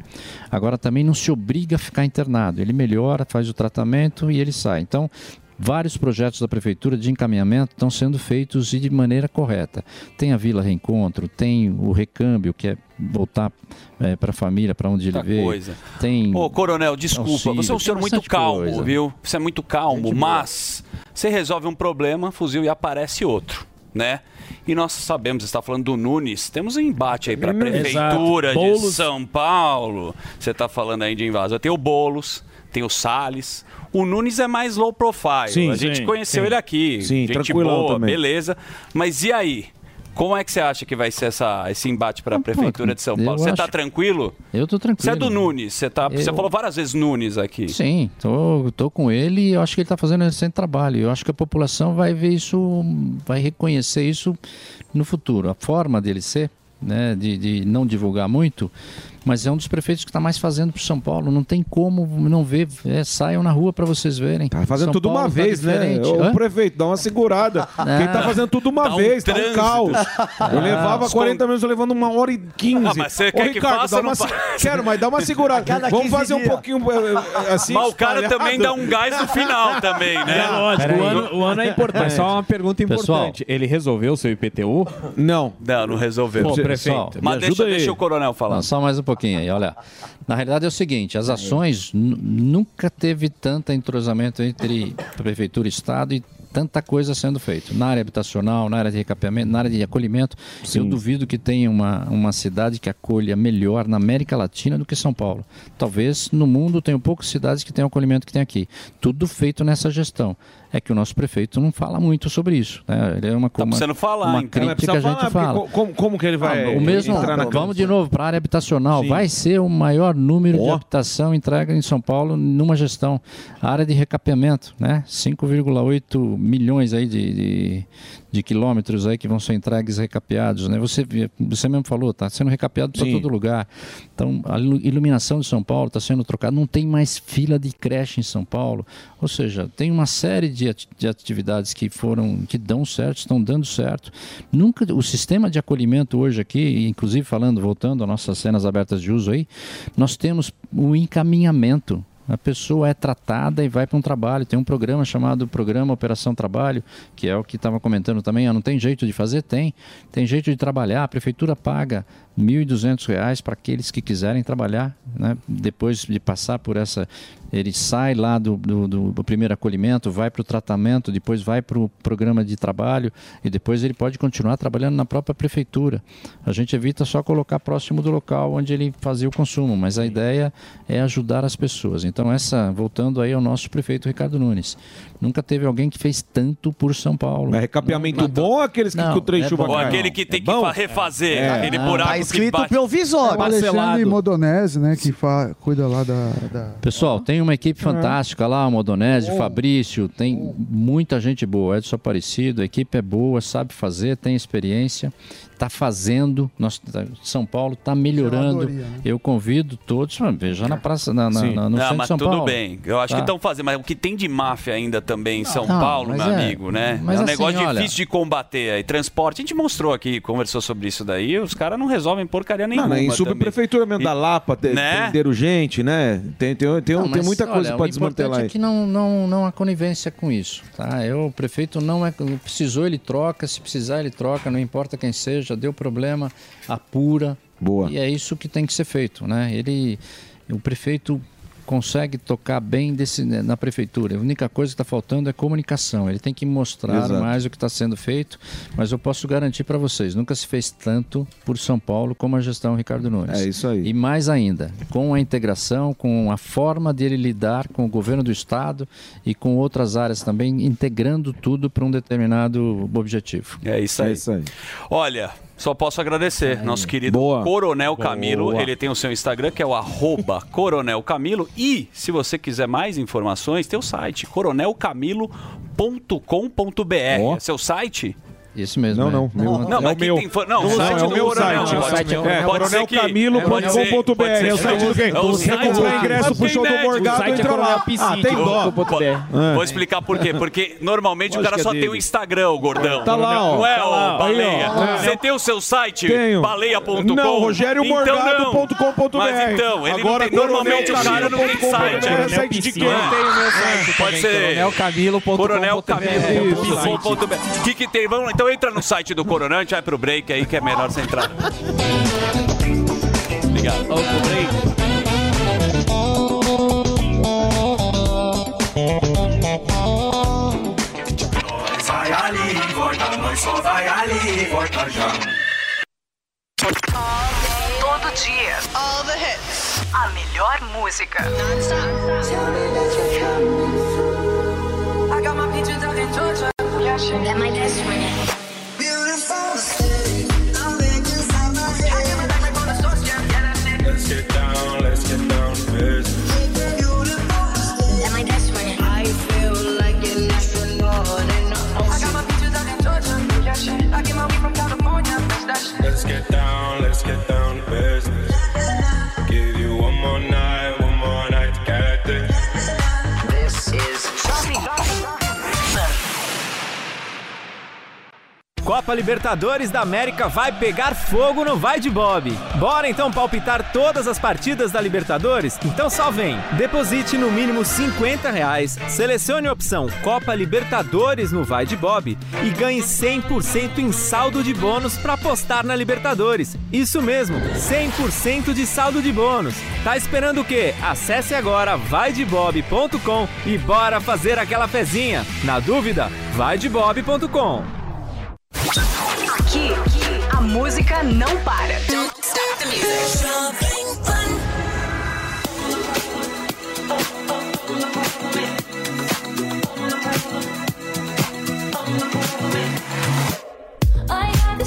Agora também não se obriga a ficar internado, ele melhora, faz o tratamento e ele sai. Então, Vários projetos da prefeitura de encaminhamento estão sendo feitos e de maneira correta. Tem a Vila Reencontro, tem o recâmbio, que é voltar para a família, para onde ele veio. coisa. Tem Ô, coronel, desculpa, auxílio, você é um senhor muito calmo, coisa. viu? Você é muito calmo, mas você resolve um problema, fuzil e aparece outro, né? E nós sabemos, você está falando do Nunes, temos um embate aí para a prefeitura de. São Paulo. Você está falando aí de invasão. Tem o Boulos, tem o Salles. O Nunes é mais low profile. Sim, a gente sim, conheceu sim. ele aqui. Sim, gente boa, também. beleza. Mas e aí? Como é que você acha que vai ser essa, esse embate para a prefeitura de São Paulo? Você está acho- tranquilo? Eu tô tranquilo. Você é do Nunes, você, tá, você Eu- falou várias vezes Nunes aqui. Sim, tô, tô com ele e eu acho que ele está fazendo um excelente trabalho. Eu acho que a população vai ver isso, vai reconhecer isso no futuro. A forma dele ser, né, de, de não divulgar muito, mas é um dos prefeitos que está mais fazendo para São Paulo. Não tem como não ver. É, saiam na rua para vocês verem. Tá Fazendo tudo uma vez, né? Ô, prefeito, dá uma segurada. Quem tá fazendo tudo uma Dá um vez, tá um caos. Eu Ah, levava os 40 minutos, eu levando uma hora e 15. Ah, mas você Ô, quer que Ricardo, faça dá ou não uma se-? Quero, mas dá uma segurada. cada Vamos 15 fazer um dias. pouquinho eh, assim. Mas o cara espalhado. também dá um gás no final também, né? É lógico, o ano, o ano é importante. Mas só uma pergunta Pessoal. importante. Ele resolveu o seu IPTU? Não. Não, não resolveu. Pô, prefeito. Pessoal, Mas deixa, deixa o coronel falar. Não, só mais um pouquinho aí, olha. Na realidade é o seguinte, as ações nu- nunca teve tanto entrosamento entre prefeitura e estado e tanta coisa sendo feita. Na área habitacional, na área de recapeamento, na área de acolhimento, eu duvido que tenha uma, uma cidade que acolha melhor na América Latina do que São Paulo. Talvez no mundo tenham poucas cidades que tenham acolhimento que tem aqui. Tudo feito nessa gestão. É que o nosso prefeito não fala muito sobre isso. Né? Ele é uma, Tá uma, falar, uma então. crítica que a gente fala. co- como, como que ele vai Ah, o mesmo, entrar na vamos de novo para a área habitacional. Vai ser o maior número de habitação entregue em São Paulo numa gestão. A área de recapeamento, né? 5,8 milhões aí de, de, de quilômetros aí que vão ser entregues recapeados, né? Você, você mesmo falou, está sendo recapeado para todo lugar. Então, a ilu- iluminação de São Paulo está sendo trocada. Não tem mais fila de creche em São Paulo. Ou seja, tem uma série de, de atividades que foram, que dão certo, estão dando certo. Nunca, o sistema de acolhimento hoje aqui, inclusive falando, voltando às nossas cenas abertas de uso aí, nós temos o encaminhamento. A pessoa é tratada e vai para um trabalho. Tem um programa chamado Programa Operação Trabalho, que é o que estava comentando também. Ah, não tem jeito de fazer? Tem. Tem jeito de trabalhar. A prefeitura paga 1.200 reais para aqueles que quiserem trabalhar. Né? Depois de passar por essa. Ele sai lá do, do, do- primeiro acolhimento, vai para o tratamento, depois vai para o programa de trabalho e depois ele pode continuar trabalhando na própria prefeitura. A gente evita só colocar próximo do local onde ele fazia o consumo, mas a ideia é ajudar as pessoas. Então, essa, voltando aí ao nosso prefeito Ricardo Nunes, nunca teve alguém que fez tanto por São Paulo. Mas recapeamento bom ou aqueles que, Não, que o trem é chuva cai? aquele que tem que bom? fa- refazer, É. aquele Ah, buraco tá que escrito bate. O Alexandre Modonese, né, que fa- cuida lá da... da- Pessoal, tem uma equipe fantástica lá, o Modonese, o Fabrício, tem muita gente boa, Edson Aparecido, a equipe é boa, sabe fazer, tem experiência, está fazendo, nós, São Paulo está melhorando. Zeladoria, né? Eu convido todos, veja na praça, na, na- na- no não, centro de mas São tudo Paulo. bem. Eu acho Tá? que estão fazendo, mas o que tem de máfia ainda também em São Não, Paulo, meu é- amigo, né? mas é um assim, negócio olha- difícil de combater aí. Transporte, a gente mostrou aqui, conversou sobre isso daí, os caras não resolvem porcaria nenhuma. Não, em subprefeitura mesmo da Lapa, te, Né? prenderam gente, né? Tem, tem, tem, Não, tem mas, muita olha, coisa para o desmantelar importante aí. é que não, não, não há conivência com isso. Tá? Eu, o prefeito não é. Precisou, ele troca. Se precisar, ele troca. Não importa quem seja. Deu problema, apura. Boa. E é isso que tem que ser feito. Né? Ele, o prefeito consegue tocar bem desse, na prefeitura. A única coisa que está faltando é comunicação. Ele tem que mostrar Exato. mais o que está sendo feito. Mas eu posso garantir para vocês, nunca se fez tanto por São Paulo como a gestão Ricardo Nunes. É isso aí. E mais ainda, com a integração, com a forma dele lidar com o governo do estado e com outras áreas também, integrando tudo para um determinado objetivo. É isso aí. Olha, só posso agradecer. Nosso querido Coronel Camilo. Boa. Ele tem o seu Instagram, que é o arroba Coronel Camilo. E, se você quiser mais informações, tem o site coronelcamilo.com.br. É seu site? Isso mesmo. Não, é. não. Meu, Não, é mas o quem meu. tem não, não, o site é o do meu Coronel, site. pode ser que- É, que- coronelcamilo.com.br. É o site do quem? É o Você site comprou do- ingresso pro show do Inédito. Morgado, O site é entra lá. Ah, tem dó. Vou, É. explicar por quê. Porque normalmente o cara é só tem o Instagram, o gordão. Tá lá, ó. Não é, Tá o baleia. Você tem o seu site? Tenho. Baleia.com? Não, rogeriomorgado.com.br. Mas então, ele Agora, não tem, normalmente o cara não tem site. É site de quem? Eu tenho meu site Pode ser coronelcamilo.com.br. coronelcamilo.com.br. O que, que tem? Vamos lá, então entra no site do gente vai pro break aí que é melhor você entrar. Obrigado. Vamos pro break. Vai ali, volta, nós só vai ali, volta já. Todo dia. All the hits. A melhor música. I got my peaches out in Georgia. Yeah, my best friend. Copa Libertadores da América vai pegar fogo no Vai de Bob. Bora então palpitar todas as partidas da Libertadores? Então só vem. Deposite no mínimo 50 reais, selecione a opção Copa Libertadores no Vai de Bob e ganhe 100% em saldo de bônus para apostar na Libertadores. Isso mesmo, 100% de saldo de bônus. Tá esperando o quê? Acesse agora vaidebob.com e bora fazer aquela fezinha. Na dúvida, vaidebob.com. Aqui, a música não para. Don't stop the music. I have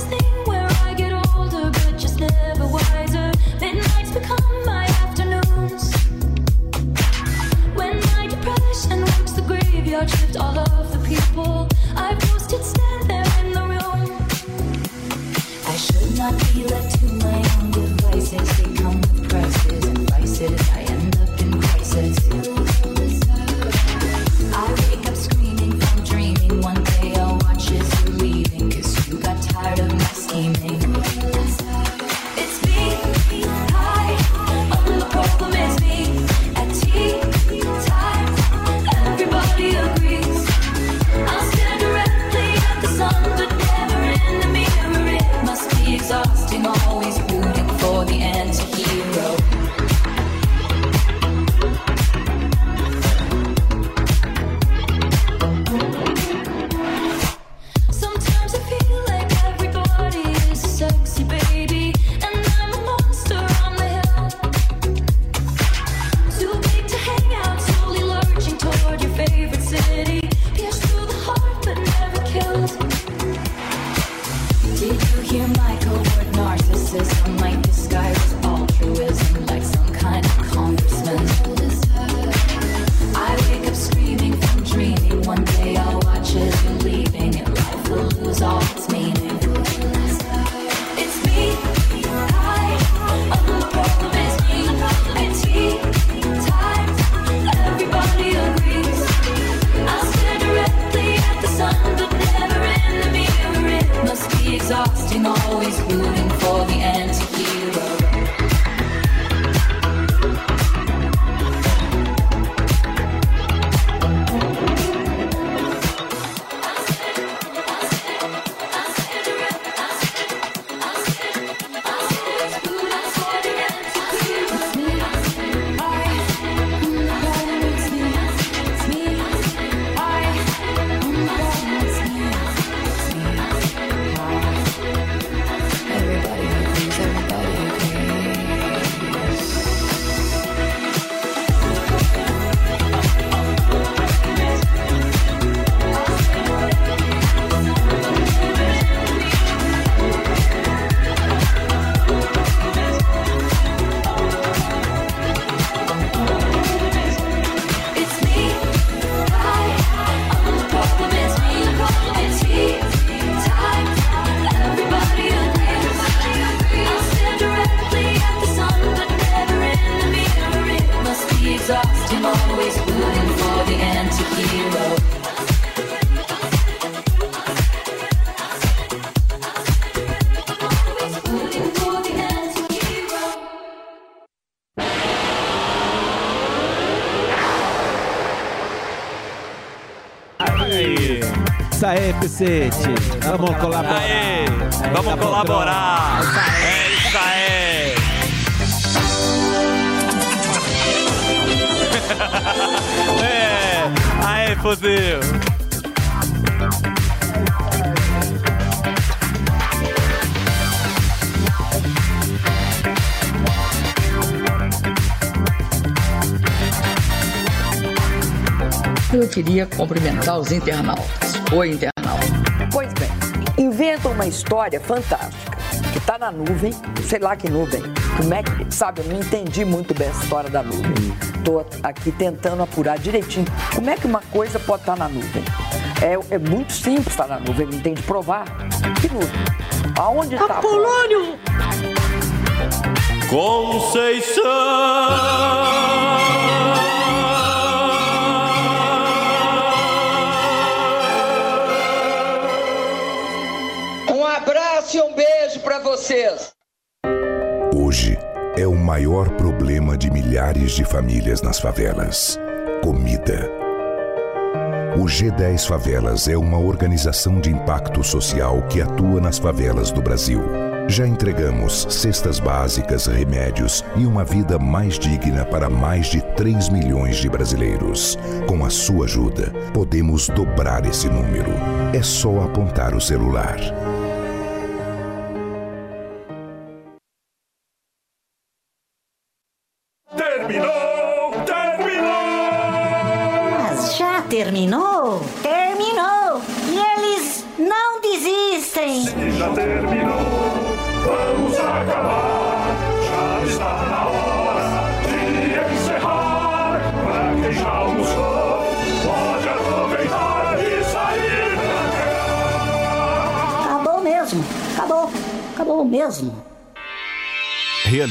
aí, Picete. Vamos colaborar. Aê, vamos colaborar. É isso aí. é, aê, fodeu. Eu queria cumprimentar os internautas. Oi, internauta. Uma história fantástica que está na nuvem, sei lá que nuvem. Como é que, sabe, eu não entendi muito bem essa história da nuvem. Estou aqui tentando apurar direitinho. Como é que uma coisa pode estar na nuvem? É, é muito simples estar na nuvem, não tem de provar. Que nuvem? Aonde está? Apolônio! Um vocês. Hoje é o maior problema de milhares de famílias nas favelas: comida. O G10 Favelas é uma organização de impacto social que atua nas favelas do Brasil. Já entregamos cestas básicas, remédios e uma vida mais digna para mais de 3 milhões de brasileiros. Com a sua ajuda, podemos dobrar esse número. É só apontar o celular.